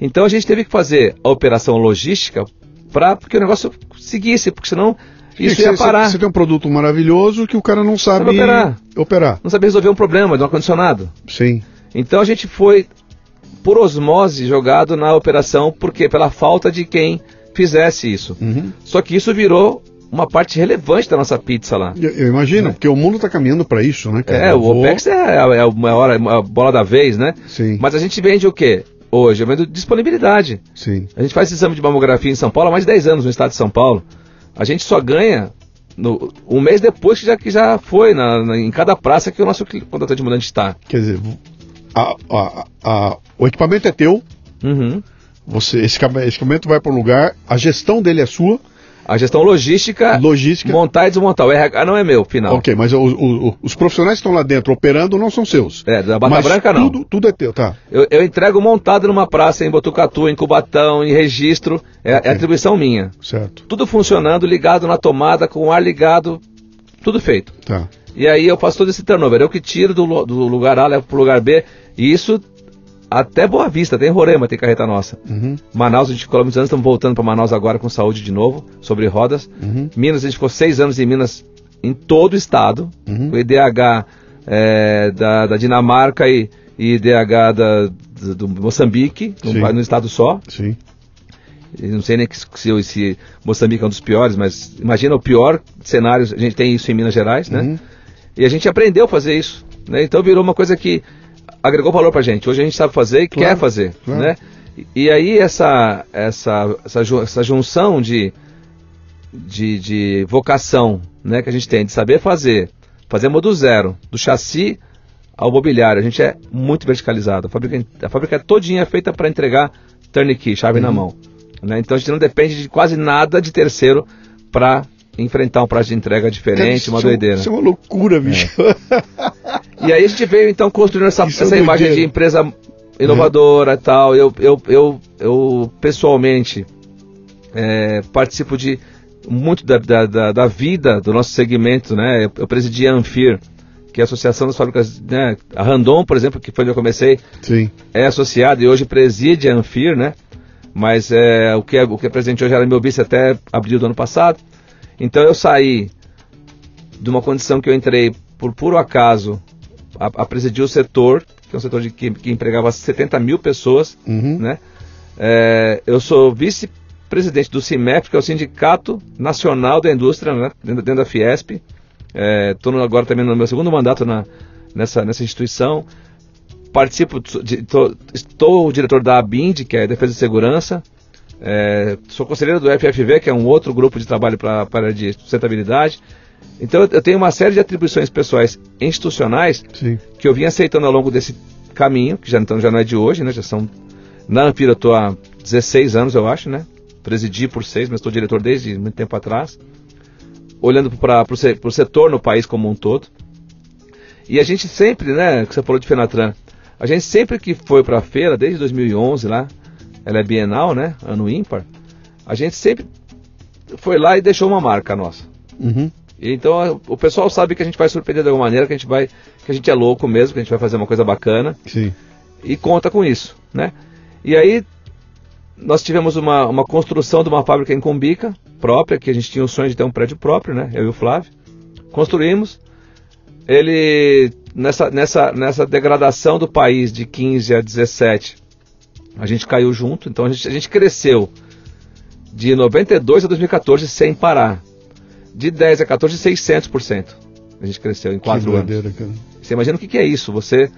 Então a gente teve que fazer a operação logística para que o negócio seguisse, porque senão isso ia parar. Você tem um produto maravilhoso que o cara não sabe Sabe operar. operar. Não sabia resolver um problema de um ar-condicionado. Sim. Então a gente foi, por osmose, jogado na operação, porque pela falta de quem fizesse isso. Uhum. Só que isso virou uma parte relevante da nossa pizza lá. Eu, eu imagino, porque o mundo está caminhando para isso, né, cara? É, o vou- OPEX é, a- é a maior a bola da vez, né? Sim, Mas a gente vende o quê? Hoje, eu vendo disponibilidade. sim. A gente faz esse exame de mamografia em São Paulo há mais de 10 anos no estado de São Paulo. A gente só ganha no- um mês depois que já, que já foi na- na- em cada praça que o nosso contratante mudante está. Quer dizer, a- a- a- o equipamento é teu, Uhum. você, esse esse equipamento vai para um lugar, a gestão dele é sua, A gestão logística, logística. montar e desmontar. O RH não é meu, final. Ok, mas o- o- os profissionais que estão lá dentro operando não são seus. É, da Bata mas Branca não. Tudo, tudo é teu, tá? Eu, eu entrego montado numa praça em Botucatu, em Cubatão, em registro. É, Ok. é atribuição minha. Certo, Tudo funcionando, ligado na tomada, com o ar ligado, tudo feito. tá. E aí eu faço todo esse turnover. Eu que tiro do, do lugar A, levo pro lugar B. E isso até Boa Vista, tem Roraima, tem carreta nossa. Uhum, Manaus, a gente ficou muitos anos, estamos voltando para Manaus agora com saúde de novo, sobre rodas. uhum, Minas, a gente ficou seis anos em Minas, em todo o estado. Uhum. O IDH é, da, da Dinamarca e, e IDH da, do, do Moçambique, num, estado só. sim. Eu não sei nem se, se Moçambique é um dos piores, mas imagina o pior cenário, a gente tem isso em Minas Gerais, né? Uhum. E a gente aprendeu a fazer isso, né? Então virou uma coisa que agregou valor pra gente. Hoje a gente sabe fazer e Claro, quer fazer, claro. né? E, e aí essa, essa, essa, ju- essa junção de, de, de vocação, né, que a gente tem de saber fazer, fazemos do zero, do chassi ao mobiliário. A gente é muito verticalizado. A fábrica, a fábrica é todinha feita para entregar turnkey, chave Uhum. na mão. né? Então a gente não depende de quase nada de terceiro para enfrentar um prazo de entrega diferente, Cara, uma isso é- doideira. Isso é uma loucura, bicho. E aí a gente veio então construindo essa, Isso é essa imagem doideira. de empresa inovadora e tal. Eu, eu, eu, eu pessoalmente é, participo de muito da, da, da, da vida do nosso segmento, né? Eu, eu presidi a Anfir, que é a Associação das Fábricas, né? A Randon, por exemplo, que foi onde eu comecei, Sim. é associado e hoje preside a Anfir, né? Mas é, o, que é, o que é presidente hoje era meu vice até abril do ano passado. Então eu saí de uma condição que eu entrei por puro acaso a, a presidir o setor, que é um setor de, que, que empregava 70 mil pessoas, Uhum. né? É, eu sou vice-presidente do CIMEP, que é o Sindicato Nacional da Indústria, né? dentro, dentro da Fiesp. Estou agora também no meu segundo mandato na, nessa, nessa instituição. Participo, de, tô- estou o diretor da ABIND, que é Defesa e Segurança. É, sou conselheiro do FFV, que é um outro grupo de trabalho para a área de sustentabilidade. Então eu- tenho uma série de atribuições pessoais e institucionais Sim. que eu vinha aceitando ao longo desse caminho, que já então já não é de hoje, né? Já são na Ampira eu tô há 16 anos, eu acho, né? Presidi por seis, mas estou diretor desde muito tempo atrás. Olhando para o setor no país como um todo. E a gente sempre, né, que você falou de Fenatran, a gente sempre que foi para a feira, desde 2011 lá, ela é bienal, né, ano ímpar, a gente sempre foi lá e deixou uma marca nossa. Uhum. Então o pessoal sabe que a gente vai surpreender de alguma maneira, que a gente vai, que a gente é louco mesmo, que a gente vai fazer uma coisa bacana Sim. e conta com isso, né? E aí nós tivemos uma, uma construção de uma fábrica em Combica própria, que a gente tinha o sonho de ter um prédio próprio, né? Eu e o Flávio. Construímos. Ele nessa nessa nessa degradação do país de 15 a 17, a gente caiu junto, então a gente, a gente cresceu de 92 a 2014 sem parar. De 10 a 14, 600%. A gente cresceu em Que quatro anos. doideira, cara. Você imagina o que, que é isso? Você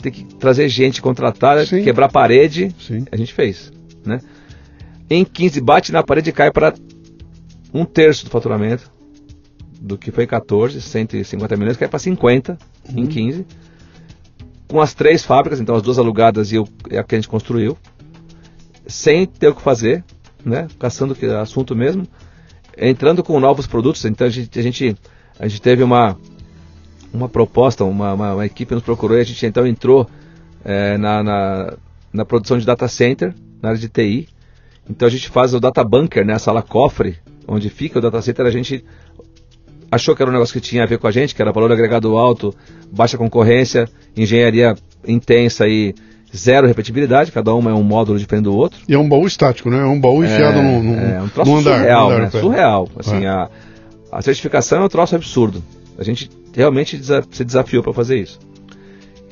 tem que trazer gente, contratar, Sim. quebrar parede. Sim. A gente fez, né? Em 15, bate na parede e cai para um terço do faturamento do que foi 14, 150 milhões, cai para 50 Uhum. em 15. Com as três fábricas, então as duas alugadas e o- e a que a gente construiu, sem ter o que fazer, né? Caçando que assunto mesmo, entrando com novos produtos. Então a gente, a gente, a gente teve uma, uma proposta, uma, uma, uma equipe nos procurou e a gente então entrou eh, na, na, na produção de data center, na área de TI. Então a gente faz o data bunker, né, a sala cofre, onde fica o data center, a gente achou que era um negócio que tinha a ver com a gente, que era valor agregado alto, baixa concorrência, engenharia intensa e zero repetibilidade, cada uma é um módulo diferente do outro. E é um baú estático, né? É um baú enfiado no, no, é um troço no andar. surreal, andar né? Surreal. Assim, É. a, a certificação é um troço absurdo. A gente realmente desa- se desafiou para fazer isso.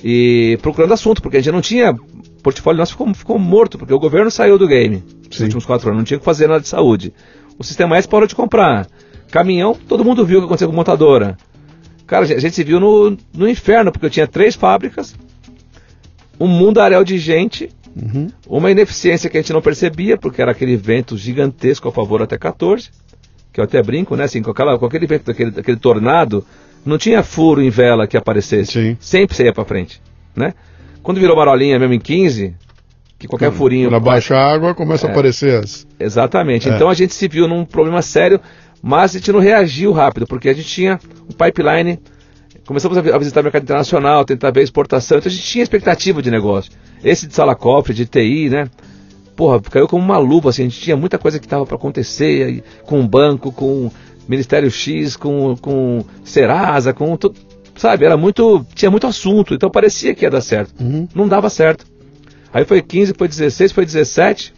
E procurando assunto, porque a gente não tinha. O portfólio nosso ficou, ficou morto, porque o governo saiu do game nos Sim. últimos quatro anos, não tinha que fazer nada de saúde. O sistema S parou de comprar. Caminhão, todo mundo viu o que aconteceu com montadora. Cara, a gente- a se viu no, no inferno, porque eu tinha três fábricas, um mundaréu de gente Uhum. uma ineficiência que a gente não percebia, porque era aquele vento gigantesco a favor até 14, que eu até brinco, né? Assim, com, aquela, com aquele vento daquele tornado, não tinha furo em vela que aparecesse. Sim. Sempre você ia pra frente, né? Quando virou marolinha mesmo em 15, que qualquer furinho. Quando abaixa a água, começa a É. aparecer as. Exatamente. É. Então a gente se viu num problema sério, mas a gente não reagiu rápido, porque a gente tinha um pipeline. Começamos a vi- a visitar o mercado internacional, tentar ver a exportação, então a gente tinha expectativa de negócio. Esse de sala cofre, de TI, né? Porra, caiu como uma luva, assim, a gente tinha muita coisa que estava para acontecer, com o banco, com o Ministério X, com, com Serasa, com tudo, sabe? Era muito, tinha muito assunto, então parecia que ia dar certo. Uhum. Não dava certo. Aí foi 15, foi 16, foi 17.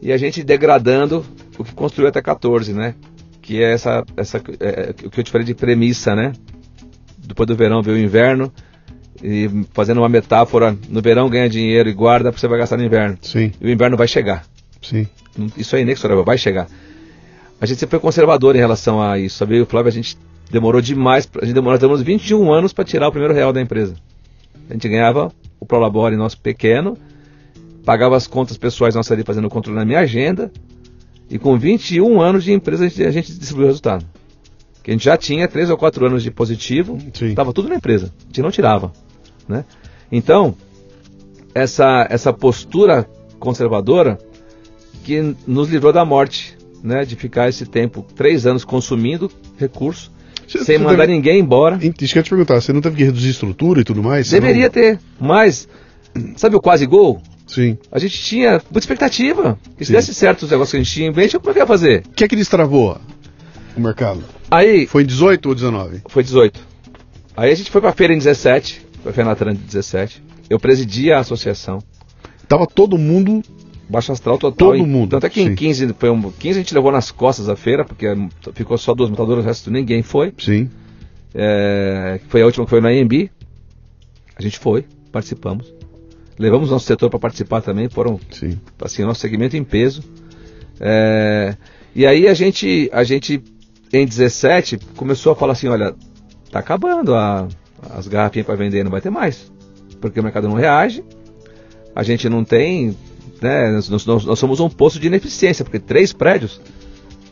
E a gente degradando o que construiu até 14, né? Que é essa, essa é, o que eu te falei de premissa, né? Depois do verão veio o inverno. E fazendo uma metáfora, no verão ganha dinheiro e guarda, porque você vai gastar no inverno. Sim, E o inverno vai chegar. sim. Isso é inexorável, vai chegar. A gente sempre foi conservador em relação a isso, sabe? O Flávio, a gente demorou demais, a gente demorou, nós demoramos 21 anos para tirar o primeiro real da empresa. A gente ganhava o Prolabore nosso pequeno, pagava as contas pessoais nossas ali fazendo controle na minha agenda, e com 21 anos de empresa a gente, a gente distribuiu o resultado. Que a gente já tinha 3 ou 4 anos de positivo, estava tudo na empresa, a gente não tirava. Né? Então, essa, essa postura conservadora que nos livrou da morte, né? De ficar esse tempo, três anos consumindo recurso Você- sem mandar teve- ninguém embora. Isso que eu te perguntar, você não teve que reduzir estrutura e tudo mais? Deveria não- ter, mas sabe o quase gol? Sim. A gente tinha muita expectativa. Que se Sim. desse certo os negócios que a gente tinha em mente, como é que ia fazer? O que é que destravou o mercado? Aí Foi em 18 ou 19? foi 18. Aí a gente foi pra feira em 17, foi a Fenatran de 17. Eu presidia a associação. Tava todo mundo. Baixo astral total. Todo mundo, Tanto é que sim. em 15, foi um, 15 a gente levou nas costas a feira, porque ficou só duas montadoras, o resto ninguém foi. Sim. É, foi a última que foi na AMB. A gente foi, participamos. Levamos nosso setor para participar também, foram Sim. assim, nosso segmento em peso. É, e aí a gente, a gente, em 17, começou a falar assim, olha, tá acabando a- as garrafinhas para vender, não vai ter mais. Porque o mercado não reage, a gente não tem, né, nós, nós- nós somos um posto de ineficiência, porque três prédios,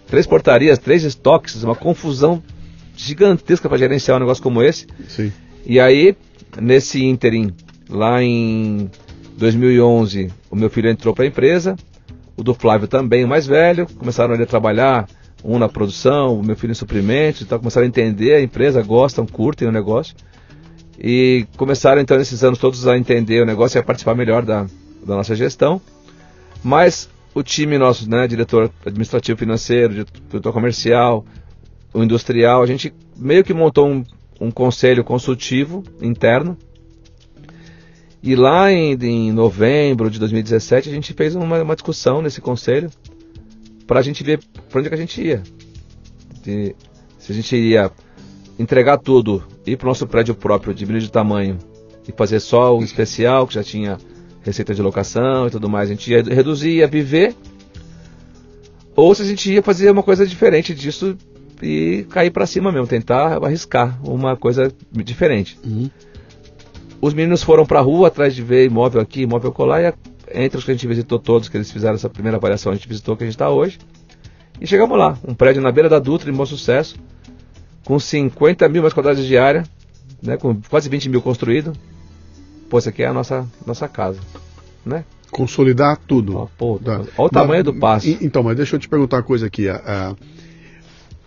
três portarias, três estoques, uma confusão gigantesca para gerenciar um negócio como esse. Sim. E aí, nesse ínterim, lá em 2011, o meu filho entrou para a empresa, o do Flávio também, o mais velho, começaram ali a trabalhar, um na produção, o meu filho em suprimentos, então começaram a entender a empresa, gostam, curtem o negócio. E começaram então nesses anos todos a entender o negócio e a participar melhor da, da nossa gestão. Mas o time nosso, né, diretor administrativo financeiro, diretor comercial, o industrial, a gente meio que montou um, um conselho consultivo interno. E lá em, em novembro de 2017 a gente fez uma, uma discussão nesse conselho para a gente ver para onde é que a gente ia. De- se a gente iria entregar tudo, ir para o nosso prédio próprio, diminuir de tamanho e fazer só o especial, que já tinha receita de locação e tudo mais, a gente ia reduzir, ia viver, ou se a gente ia fazer uma coisa diferente disso e cair para cima mesmo, tentar arriscar uma coisa diferente. Uhum. Os meninos foram para a rua atrás de ver imóvel aqui, imóvel colar, e a- entre os que a gente visitou todos, que eles fizeram essa primeira avaliação, a gente visitou que a gente está hoje. E chegamos lá, um prédio na beira da Dutra, em bom sucesso, com 50 mil metros quadrados de área, né, com quase 20 mil construído. Pô, essa aqui é a nossa, nossa casa, né? Consolidar tudo. Ó, pô, Tá. olha o tamanho do passo. Então, mas deixa eu te perguntar uma coisa aqui. a- a-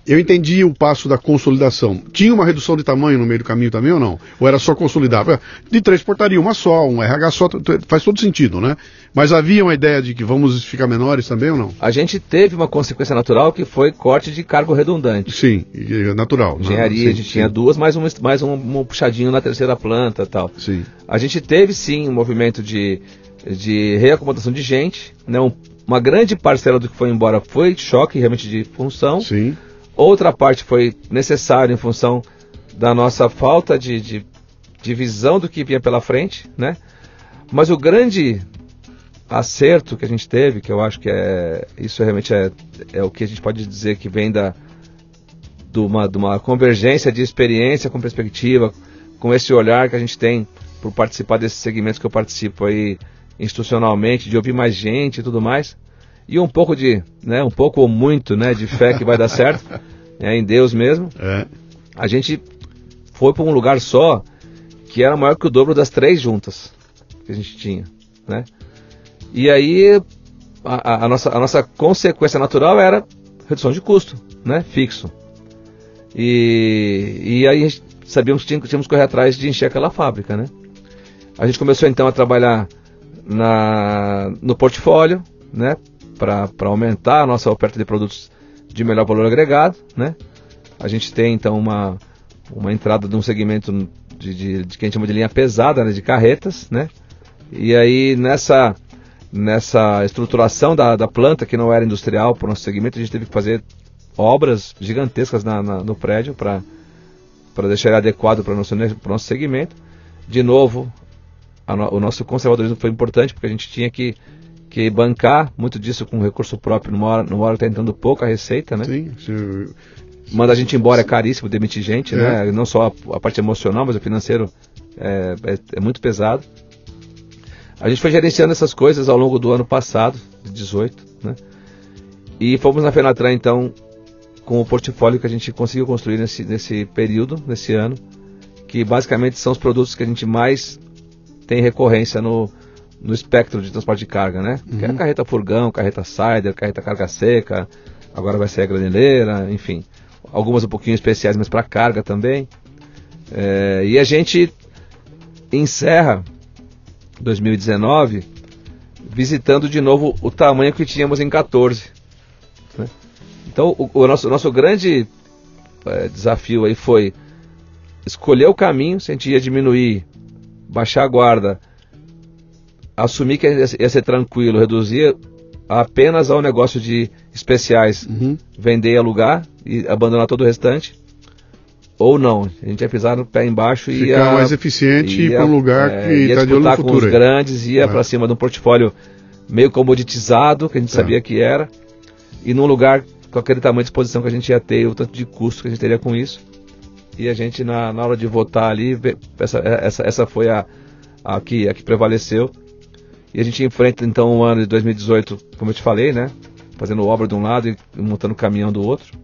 Eu entendi o passo da consolidação. Tinha uma redução de tamanho no meio do caminho também ou não? Ou era só consolidar? De três portaria, uma só, um RH só, faz todo sentido, né? Mas havia uma ideia de que vamos ficar menores também ou não? A gente teve uma consequência natural que foi corte de cargo redundante. Sim, é natural. né? Engenharia, Sim, a gente tinha sim, duas, mais um, mais um, um puxadinho na terceira planta tal. Sim, A gente teve sim um movimento de, de reacomodação de gente, né? Um- uma grande parcela do que foi embora foi choque realmente de função. sim, Outra parte foi necessária em função da nossa falta de, de, de visão do que vinha pela frente, né? Mas o grande acerto que a gente teve, que eu acho que é isso realmente é, é o que a gente pode dizer que vem da de uma, de uma convergência de experiência com perspectiva, com esse olhar que a gente tem por participar desses segmentos que eu participo aí institucionalmente, de ouvir mais gente e tudo mais, e um pouco de, né, um pouco ou muito, né, de fé que vai dar certo, é, em Deus mesmo. é, A gente foi para um lugar só que era maior que o dobro das três juntas que a gente tinha, né? E aí a, a- nossa, a nossa consequência natural era redução de custo, né? Fixo. E, e aí a gente sabíamos que tínhamos, tínhamos que correr atrás de encher aquela fábrica, né? A gente começou então a trabalhar na, no portfólio, né? Para aumentar a nossa oferta de produtos de melhor valor agregado, né? A gente tem então uma, uma entrada de um segmento de, de, de que a gente chama de linha pesada, né, de carretas, né? E aí nessa nessa estruturação da, da planta que não era industrial para o nosso segmento, a gente teve que fazer obras gigantescas na, na- no prédio para para deixar ele adequado para o nosso, o nosso segmento. De novo, no- o nosso conservadorismo foi importante porque a gente tinha que, que bancar muito disso com recurso próprio numa hora, numa hora que está entrando pouca receita, né? sim. se- Mandar a gente embora é caríssimo, demitir gente, É. né? Não só a, a parte emocional, mas o financeiro é, é- é muito pesado. A gente foi gerenciando essas coisas ao longo do ano passado, de 18, né? E fomos na Fenatran, então, com o portfólio que a gente conseguiu construir nesse, nesse período, nesse ano, que basicamente são os produtos que a gente mais tem recorrência no, no espectro de transporte de carga, né? Que é a Uhum. carreta furgão, carreta cider, carreta carga seca, agora vai ser a graneleira, enfim. algumas um pouquinho especiais, mas para carga também. É, e a gente encerra 2019 visitando de novo o tamanho que tínhamos em 14. Né? Então o, o, nosso, nosso grande é, desafio aí foi escolher o caminho, se a gente ia diminuir, baixar a guarda, assumir que ia ser tranquilo, reduzir apenas ao negócio de especiais, uhum. vender e alugar e abandonar todo o restante. Ou não, a gente ia pisar no pé embaixo e Ficar ia, mais eficiente e ir para um lugar é, que está de olho no com futuro. os grandes, ia é. para cima de um portfólio meio comoditizado, que a gente Tá. sabia que era, e num lugar com aquele tamanho de exposição que a gente ia ter, e o tanto de custo que a gente teria com isso. E a gente, na, na hora de votar ali, essa, essa, essa foi a, a, que, a que prevaleceu. E a gente enfrenta então o ano de 2018, como eu te falei, né? Fazendo obra de um lado e montando caminhão do outro.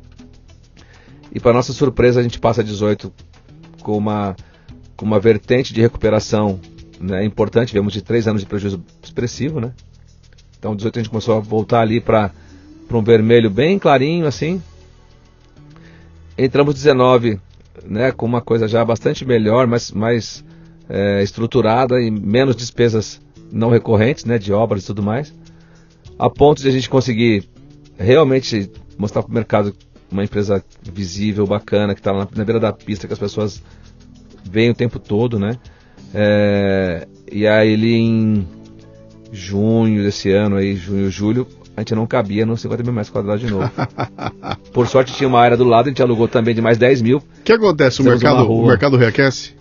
E para nossa surpresa, a gente passa 18 com uma, com uma vertente de recuperação né, importante. Tivemos de três anos de prejuízo expressivo, né? Então, 18 a gente começou a voltar ali para um vermelho bem clarinho, assim. Entramos 19, né, com uma coisa já bastante melhor, mas mais é, estruturada e menos despesas não recorrentes, né, de obras e tudo mais. A ponto de a gente conseguir realmente mostrar para o mercado uma empresa visível, bacana, que está na, na beira da pista, que as pessoas veem o tempo todo, né? É, e aí ele em junho desse ano, aí, junho, julho, a gente não cabia nos 50 mil metros quadrados de novo. Por sorte tinha uma área do lado, a gente alugou também de mais 10 mil. O que acontece? O mercado, o mercado reaquece?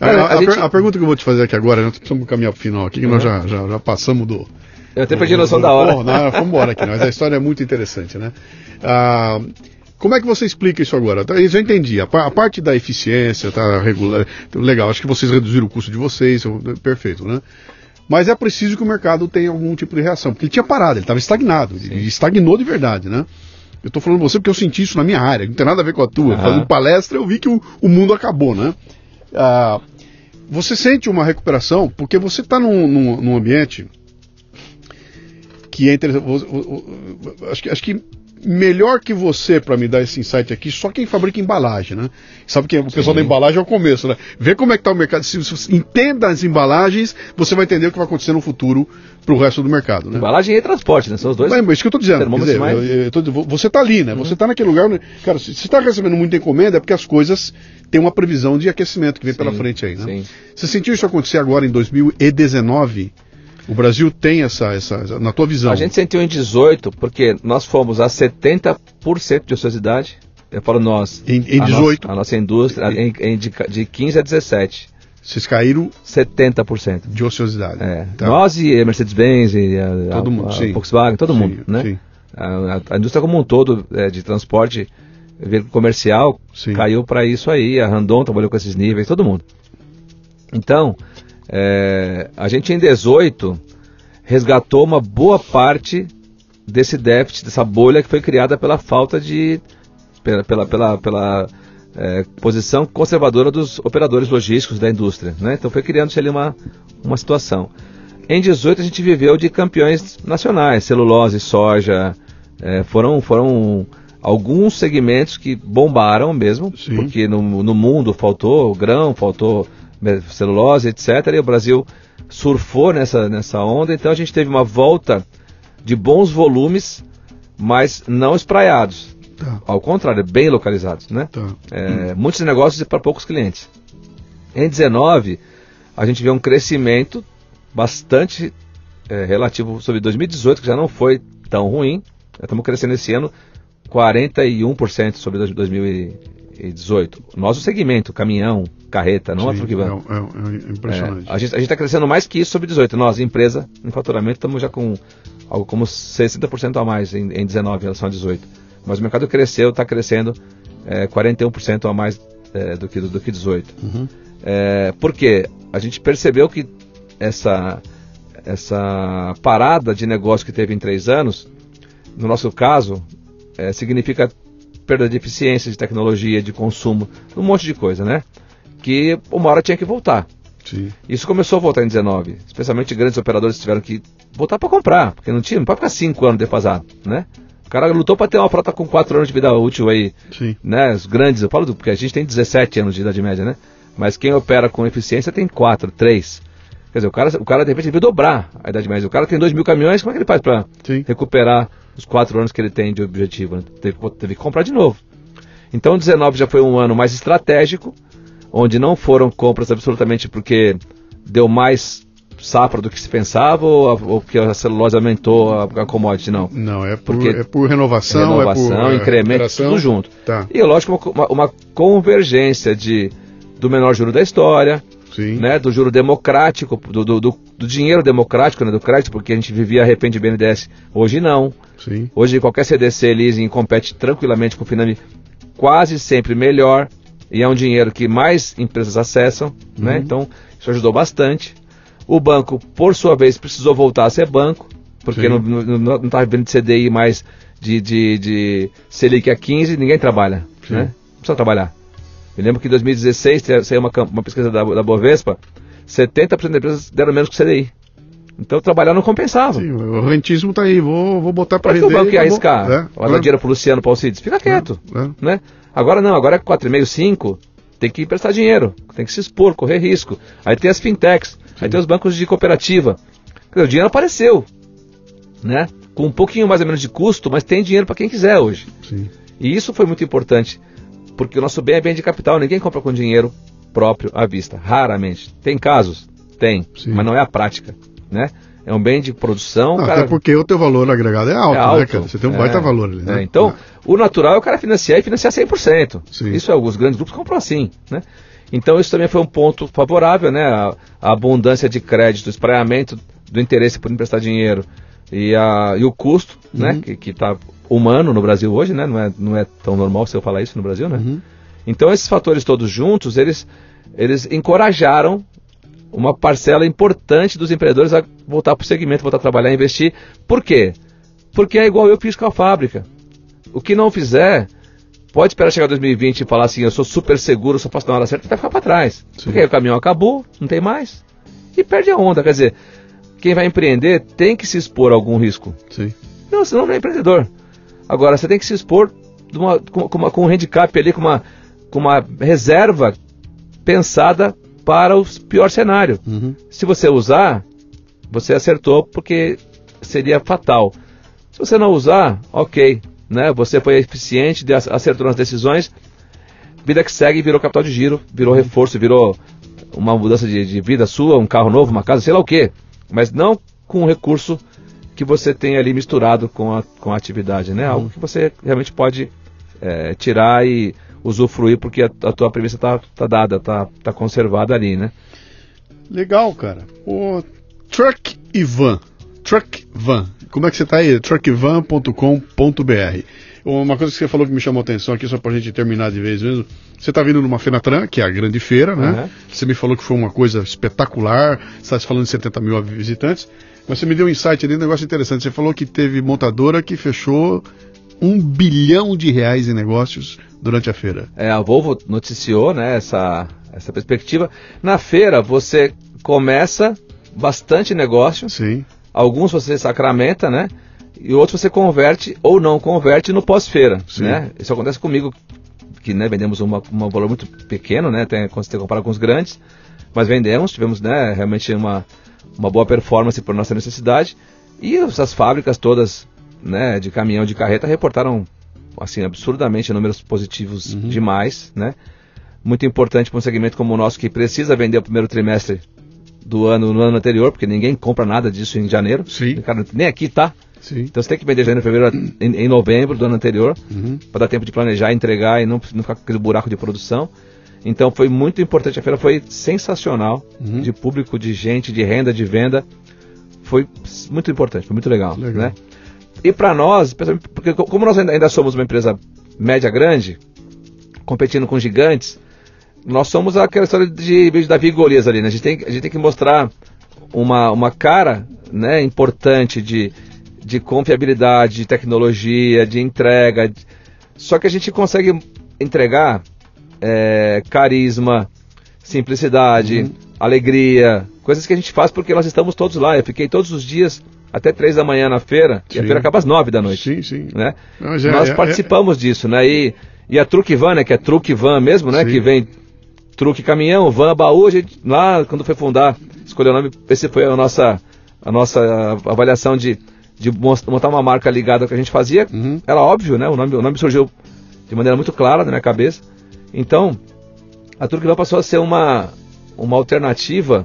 A, Cara, a- a a per- gente- a pergunta que eu vou te fazer aqui agora, nós precisamos caminhar pro final aqui, que nós Uhum. já, já, já passamos do. Eu até perdi a noção da hora. Pô, não, vamos embora aqui, mas a história é muito interessante, né? Ah, como é que você explica isso agora? Tá, Eu já entendi. A, pa- a parte da eficiência tá regular. Legal, acho que vocês reduziram o custo de vocês, perfeito, né? Mas é preciso que o mercado tenha algum tipo de reação, porque ele tinha parado, ele estava estagnado, ele estagnou de verdade, né? Eu estou falando com você porque eu senti isso na minha área, não tem nada a ver com a tua. Aham. Fazendo palestra, eu vi que o, o mundo acabou, né? Ah, você sente uma recuperação porque você está num, num, num ambiente que é interessante. Acho que, acho que melhor que você para me dar esse insight aqui, só quem fabrica embalagem, né? Sabe que o pessoal da embalagem é o começo, né? Vê como é que tá o mercado. Se você entenda as embalagens, você vai entender o que vai acontecer no futuro para o resto do mercado, né? Embalagem e transporte, né? São os dois. Mas, mas isso que eu tô dizendo. Dizer, mais- Uhum. eu- eu tô- você tá ali, né? Você tá naquele lugar. onde- Cara, se você tá recebendo muita encomenda, é porque as coisas têm uma previsão de aquecimento que vem pela Sim, frente aí, né? sim. Você sentiu isso acontecer agora em 2019? O Brasil tem essa, essa, na tua visão. A gente sentiu em 18 porque nós fomos a 70% de ociosidade. Eu falo nós. Em- em a 18. Nossa, a nossa indústria, em, em de, de 15 a 17. Vocês caíram 70%. de ociosidade. É. Tá. Nós e a Mercedes-Benz e a, Todo a- mundo, a sim. Volkswagen, todo Sim, mundo, né? sim. A, a- a indústria como um todo é, de transporte veículo comercial Sim. caiu para isso aí. A Randon trabalhou com esses níveis, todo mundo. Então, é, a gente em 18 resgatou uma boa parte desse déficit, dessa bolha que foi criada pela falta de. pela, pela, pela, pela, é, posição conservadora dos operadores logísticos da indústria. Né? Então foi criando-se ali uma, uma situação. Em 18 a gente viveu de campeões nacionais, celulose, soja, é, foram, foram alguns segmentos que bombaram mesmo, Sim. porque no, no mundo faltou grão, faltou celulose, etc. E o Brasil surfou nessa, nessa onda, então a gente teve uma volta de bons volumes, mas não espraiados. Tá. Ao contrário, bem localizados, né? Tá. É, Muitos negócios e para poucos clientes. Em 19, a gente vê um crescimento bastante é, relativo sobre 2018, que já não foi tão ruim. Estamos crescendo esse ano 41% sobre dois- 2018. Nosso segmento, caminhão, carreta, não a Sim, truck van. é, é- é impressionante. É, a gente está crescendo mais que isso sobre 18. Nós, empresa, em faturamento, estamos já com algo como 60% a mais em, em 19 em relação a 18. Mas o mercado cresceu, está crescendo é, 41% a mais é, do, que, do que 18. Uhum. É, por quê? A gente percebeu que essa, essa parada de negócio que teve em três anos, no nosso caso, é, significa perda de eficiência, de tecnologia, de consumo, um monte de coisa, né? Que uma hora tinha que voltar. Sim. Isso começou a voltar em 19. Especialmente grandes operadores tiveram que voltar para comprar, porque não tinha, não pode ficar cinco anos defasado, né? O cara lutou para ter uma frota com 4 anos de vida útil aí, Sim. né? Os grandes, eu falo do, porque a gente tem 17 anos de idade média, né? Mas quem opera com eficiência tem 4, 3. Quer dizer, o cara, o cara de repente vai dobrar a idade média. O cara tem 2 mil caminhões, como é que ele faz para recuperar os 4 anos que ele tem de objetivo? Né? Teve, teve que comprar de novo. Então 19 já foi um ano mais estratégico, onde não foram compras absolutamente porque deu mais safra do que se pensava ou, ou que a celulose aumentou a, a commodity, não. Não, é por, Porque é por renovação, Renovação, é por é, incremento, tudo junto. Tá, E lógico, uma, uma convergência de, do menor juro da história, sim. né, do juro democrático, do, do, do- do dinheiro democrático, né, do crédito, porque a gente vivia arrepende de BNDES. Hoje não. Sim. Hoje qualquer CDC leasing compete tranquilamente com o Finame, quase sempre melhor, e é um dinheiro que mais empresas acessam, né? Uhum. Então isso ajudou bastante. O banco, por sua vez, precisou voltar a ser banco, porque Sim. não estava vivendo de CDI mais de, de, de Selic a 15, ninguém trabalha, Sim. né? Não precisa trabalhar. Eu lembro que em 2016 te- saiu uma, uma pesquisa da, da Bovespa, 70% das empresas deram menos que CDI. Então trabalhar não compensava. Sim, o rentismo tá aí, vou, vou botar para Para que o render. banco ia arriscar? É, Vai dar dinheiro pro Luciano Paulides? Fica quieto. é. Né? Agora não, agora é 4,5, 5, tem que emprestar dinheiro, tem que se expor, correr risco. Aí tem as fintechs, aí tem os bancos de cooperativa. O dinheiro apareceu, né? Com um pouquinho mais ou menos de custo, mas tem dinheiro para quem quiser hoje. Sim. E isso foi muito importante, porque o nosso bem é bem de capital, ninguém compra com dinheiro próprio à vista, raramente. Tem casos? Tem, Sim. mas não é a prática, né? É um bem de produção, Não, cara, Até porque o teu valor agregado é alto, é né, alto. cara? Você tem um É, baita valor ali, né? é, então, o natural é o cara financiar e financiar 100%. Sim. Isso é, os grandes grupos compram assim, né? Então isso também foi um ponto favorável, né? A, a abundância de crédito, o espraiamento do interesse por emprestar dinheiro e, a, e o custo, né? Uhum. Que está humano no Brasil hoje, né? Não é, não é tão normal se eu falar isso no Brasil, né? Uhum. Então esses fatores todos juntos, eles, eles encorajaram uma parcela importante dos empreendedores a voltar para o segmento, voltar a trabalhar, investir. Por quê? Porque é igual eu fiz com a fábrica. O que não fizer, pode esperar chegar 2020 e falar assim, eu sou super seguro, só faço na hora certa, vai ficar para trás. Sim. Porque aí o caminhão acabou, não tem mais. E perde a onda. Quer dizer, quem vai empreender tem que se expor a algum risco. Sim. Não, senão não é empreendedor. Agora, você tem que se expor uma- com, com uma- com um handicap ali, com uma, com uma reserva pensada para o pior cenário. Uhum. Se você usar, você acertou porque seria fatal. Se você não usar, ok, né? Você foi eficiente, acertou nas decisões, vida que segue, virou capital de giro, virou reforço, virou uma mudança de, de vida sua, um carro novo, uma casa, sei lá o quê. Mas não com o recurso que você tem ali misturado com a, com a atividade, né? Algo que você realmente pode é, tirar e usufruir porque a, a tua premissa está tá dada, está tá conservada ali, né? Legal, cara. O Truck e Van. Truck Van. Como é que você tá aí? truckvan.com.br. Uma coisa que você falou que me chamou a atenção aqui, só pra gente terminar de vez mesmo. Você tá vindo numa Fenatran, que é a grande feira, né? Aham. Você me falou que foi uma coisa espetacular. Você está falando de 70 mil visitantes. Mas você me deu um insight ali, um negócio interessante. Você falou que teve montadora que fechou um bilhão de reais em negócios durante a feira. É, a Volvo noticiou né, essa, essa perspectiva. Na feira você começa bastante negócio, Sim. alguns você sacramenta, né? E outros você converte ou não converte no pós-feira, né? Isso acontece comigo, que né, vendemos uma, um valor muito pequeno, né? Tem, quando você compara com os grandes, mas vendemos, tivemos né, realmente uma, uma boa performance por nossa necessidade. E essas fábricas todas né, de caminhão, de carreta, reportaram assim, absurdamente números positivos Uhum. demais, né? Muito importante para um segmento como o nosso que precisa vender o primeiro trimestre do ano no ano anterior, porque ninguém compra nada disso em janeiro. Sim. Cara, nem aqui tá. Sim. Então você tem que vender janeiro, fevereiro, em, em novembro do ano anterior, Uhum. para dar tempo de planejar, entregar e não, não ficar com aquele buraco de produção. Então foi muito importante, a feira foi sensacional, Uhum. de público, de gente, de renda, de venda. Foi muito importante, foi muito legal. Legal. Né? E para nós, porque co- como nós ainda, somos uma empresa média grande, competindo com gigantes, nós somos aquela história de, de Davi e Golias ali, né? A gente tem, a gente tem que mostrar uma, uma cara né, importante de, de confiabilidade, de tecnologia, de entrega. de- Só que a gente consegue entregar é, carisma, simplicidade, Uhum. alegria, coisas que a gente faz porque nós estamos todos lá. Eu fiquei todos os dias até três da manhã na feira, sim. e a feira acaba às nove da noite. Sim, sim. Né? É, Nós é, participamos é, disso, né? E, e a Truque Van, né? Que é Truque Van mesmo, né? Sim. Que vem truque caminhão, van, baú, a gente lá, quando foi fundar, escolheu o nome, esse foi a nossa, a nossa avaliação de, de montar uma marca ligada ao que a gente fazia. Uhum. Era óbvio, né? O nome, o nome surgiu de maneira muito clara na minha cabeça. Então, a Truque Van passou a ser uma, uma alternativa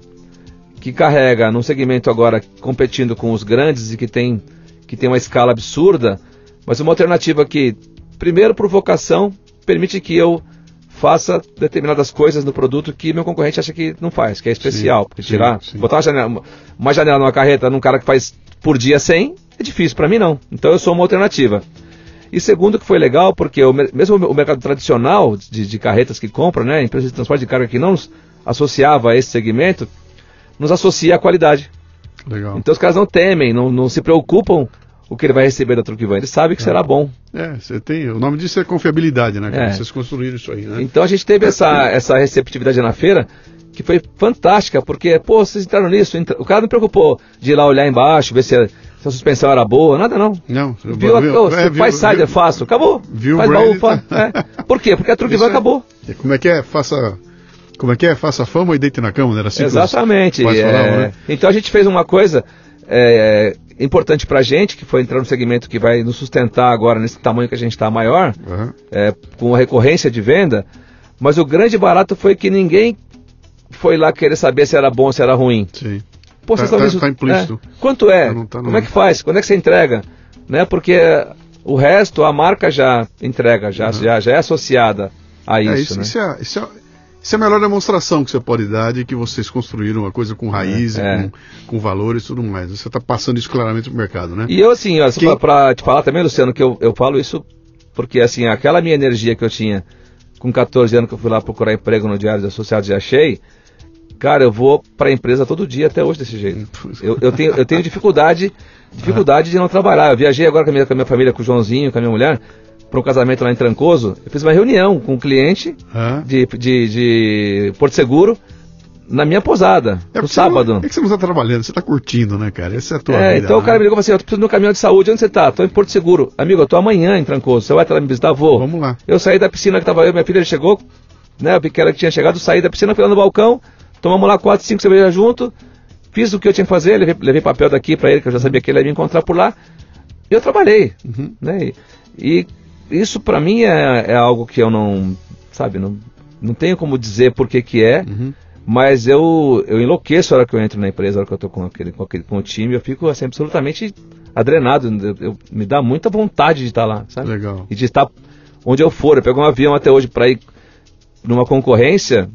que carrega num segmento agora competindo com os grandes e que tem, que tem uma escala absurda, mas uma alternativa que, primeiro, por vocação, permite que eu faça determinadas coisas no produto que meu concorrente acha que não faz, que é especial. Sim, porque tirar, sim, sim. botar uma janela, uma janela numa carreta num cara que faz por dia 100 é difícil, para mim não. Então eu sou uma alternativa. E segundo que foi legal, porque o, mesmo o mercado tradicional de, de carretas que compra, né, empresas de transporte de carga que não nos associava a esse segmento, nos associa à qualidade. Legal. Então os caras não temem, não, não se preocupam o que ele vai receber da Truquivan. Ele sabe que é. será bom. É, você tem. O nome disso é confiabilidade, né? É. Vocês construíram isso aí, né? Então a gente teve essa, essa receptividade na feira que foi fantástica, porque, pô, vocês entraram nisso. Entra... O cara não preocupou de ir lá olhar embaixo, ver se a, se a suspensão era boa, nada não. Não, viu, viu, oh, é, viu faz side, é fácil, acabou. Viu faz baú, tá... é. Por quê? Porque a Truquivan é- acabou. Como é que é? Faça como é que é? Faça fama e deite na cama, era assim Exatamente. É... Falavam, né? Então a gente fez uma coisa é, importante para a gente, que foi entrar no segmento que vai nos sustentar agora nesse tamanho que a gente está maior, uhum. é, com a recorrência de venda. Mas o grande barato foi que ninguém foi lá querer saber se era bom ou se era ruim. Sim. Pô, tá, tá, tá implícito. É, quanto é? Tá Como é que faz? Quando é que você entrega? Né? Porque o resto, a marca já entrega, já, uhum. já, já é associada a isso. É, isso, né? isso, é, isso, é, isso é a melhor demonstração que você pode dar de que vocês construíram uma coisa com raiz, é, com, com valores e tudo mais. Você está passando isso claramente para o mercado, né? E eu, assim, Quem... para te falar também, Luciano, que eu, eu falo isso porque, assim, aquela minha energia que eu tinha com 14 anos que eu fui lá procurar emprego no Diário dos Associados e achei, cara, eu vou para a empresa todo dia até hoje desse jeito. Eu, eu, tenho, eu tenho dificuldade, dificuldade de não trabalhar. Eu viajei agora com a minha, com a minha família, com o Joãozinho, com a minha mulher para um casamento lá em Trancoso, eu fiz uma reunião com um cliente de, de, de Porto Seguro na minha posada, é no sábado. Não, é que você não está trabalhando, você está curtindo, né, cara? Essa é a tua é, vida. Então né? o cara me ligou e falou assim: eu tô precisando de um caminhão de saúde, onde você está? Estou em Porto Seguro. Amigo, eu estou amanhã em Trancoso, você vai estar lá me visitar? Vou. Vamos lá. Eu saí da piscina que estava eu, minha filha chegou, né, que ela tinha chegado, saí da piscina, fui lá no balcão, tomamos lá quatro, cinco cervejas junto, fiz o que eu tinha que fazer, levei, levei papel daqui para ele, que eu já sabia que ele ia me encontrar por lá, e eu trabalhei, uhum. né, e, e isso para mim é, é, algo que eu não, sabe, não, não tenho como dizer por que que é, uhum. mas eu, eu enlouqueço a hora que eu entro na empresa, a hora que eu tô com aquele, com aquele com o time, eu fico assim, absolutamente adrenado, eu, eu, me dá muita vontade de estar lá, sabe? Legal. E de estar onde eu for, eu pego um avião até hoje para ir numa concorrência,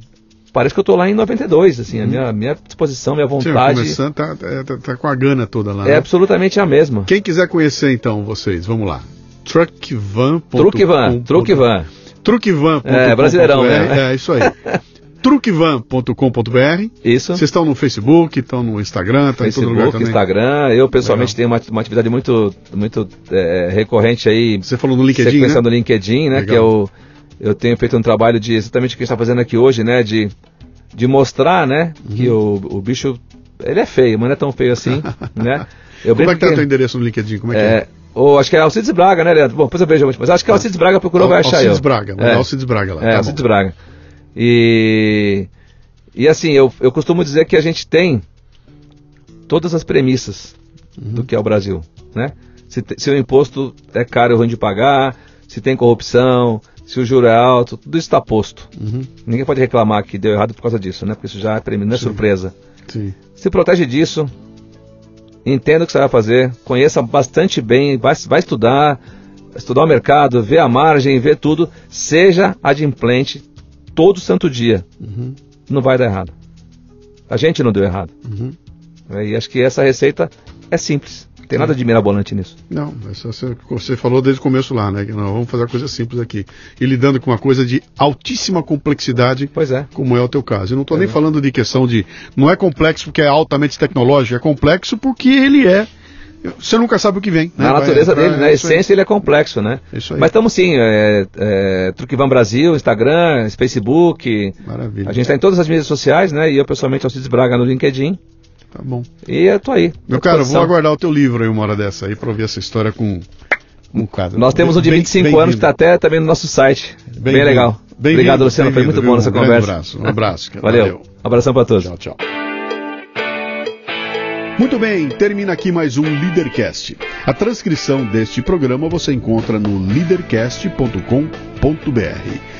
parece que eu estou lá em 92, assim, uhum. a minha, minha disposição, minha vontade. Sim, tá, tá, tá, com a gana toda lá. É né? absolutamente a mesma. Quem quiser conhecer então vocês, vamos lá truckvan. Truckvan, Truckvan. Truckvan. É, brasileirão, né? É, isso aí. truckvan.com.br. Isso. Vocês estão no Facebook, estão no Instagram, estão Facebook, em todo lugar também. Instagram. Eu pessoalmente Legal. tenho uma, uma, atividade muito, muito é, recorrente aí. Você falou no LinkedIn, sequência né? no LinkedIn, né? Legal. Que eu, eu tenho feito um trabalho de exatamente o que a gente está fazendo aqui hoje, né? De, de mostrar, né? Uhum. Que o, o bicho, ele é feio, mas não é tão feio assim, né? Eu Como é que tá o teu endereço no LinkedIn? Como é que é? é? Ou acho que é Alcides Braga, né, Leandro? Bom, depois eu vejo, mas acho que é Alcides Braga procurou, vai achar Alcides eu. Braga, é. Alcides Braga lá. É, tá Alcides Braga. E, e assim, eu, eu costumo dizer que a gente tem todas as premissas uhum. do que é o Brasil, né? Se, se, o imposto é caro e ruim de pagar, se tem corrupção, se o juro é alto, tudo isso está posto. Uhum. Ninguém pode reclamar que deu errado por causa disso, né? Porque isso já é premissa, não é Sim. surpresa. Sim. Se protege disso, entenda o que você vai fazer, conheça bastante bem, vai, vai estudar, estudar o mercado, ver a margem, ver tudo, seja adimplente todo santo dia. Uhum. Não vai dar errado. A gente não deu errado. Uhum. E acho que essa receita é simples tem nada de mirabolante nisso. Não, você falou desde o começo lá, né? Que nós vamos fazer uma coisa simples aqui. E lidando com uma coisa de altíssima complexidade, pois é. como é o teu caso. Eu não estou é nem falando de questão de. Não é complexo porque é altamente tecnológico, é complexo porque ele é você nunca sabe o que vem. Né? Na natureza dele, na essência, ele é complexo, né? Isso aí. Mas estamos sim, é, é, Truquivan Brasil, Instagram, Facebook. Maravilha. A gente está em todas as mídias sociais, né? E eu pessoalmente, Alcides Braga no LinkedIn. Tá bom. E eu tô aí. Meu cara, vou aguardar o teu livro aí uma hora dessa aí pra ouvir essa história com, com cada. Nós temos um de 25 bem, anos que tá até também no nosso site. Bem, bem legal. Bem Obrigado, Luciano. Foi muito bom essa um conversa. Um abraço. Um abraço. Valeu. Valeu. Um abração pra todos. Tchau, tchau. Muito bem, termina aqui mais um Leadercast. A transcrição deste programa você encontra no leadercast.com.br.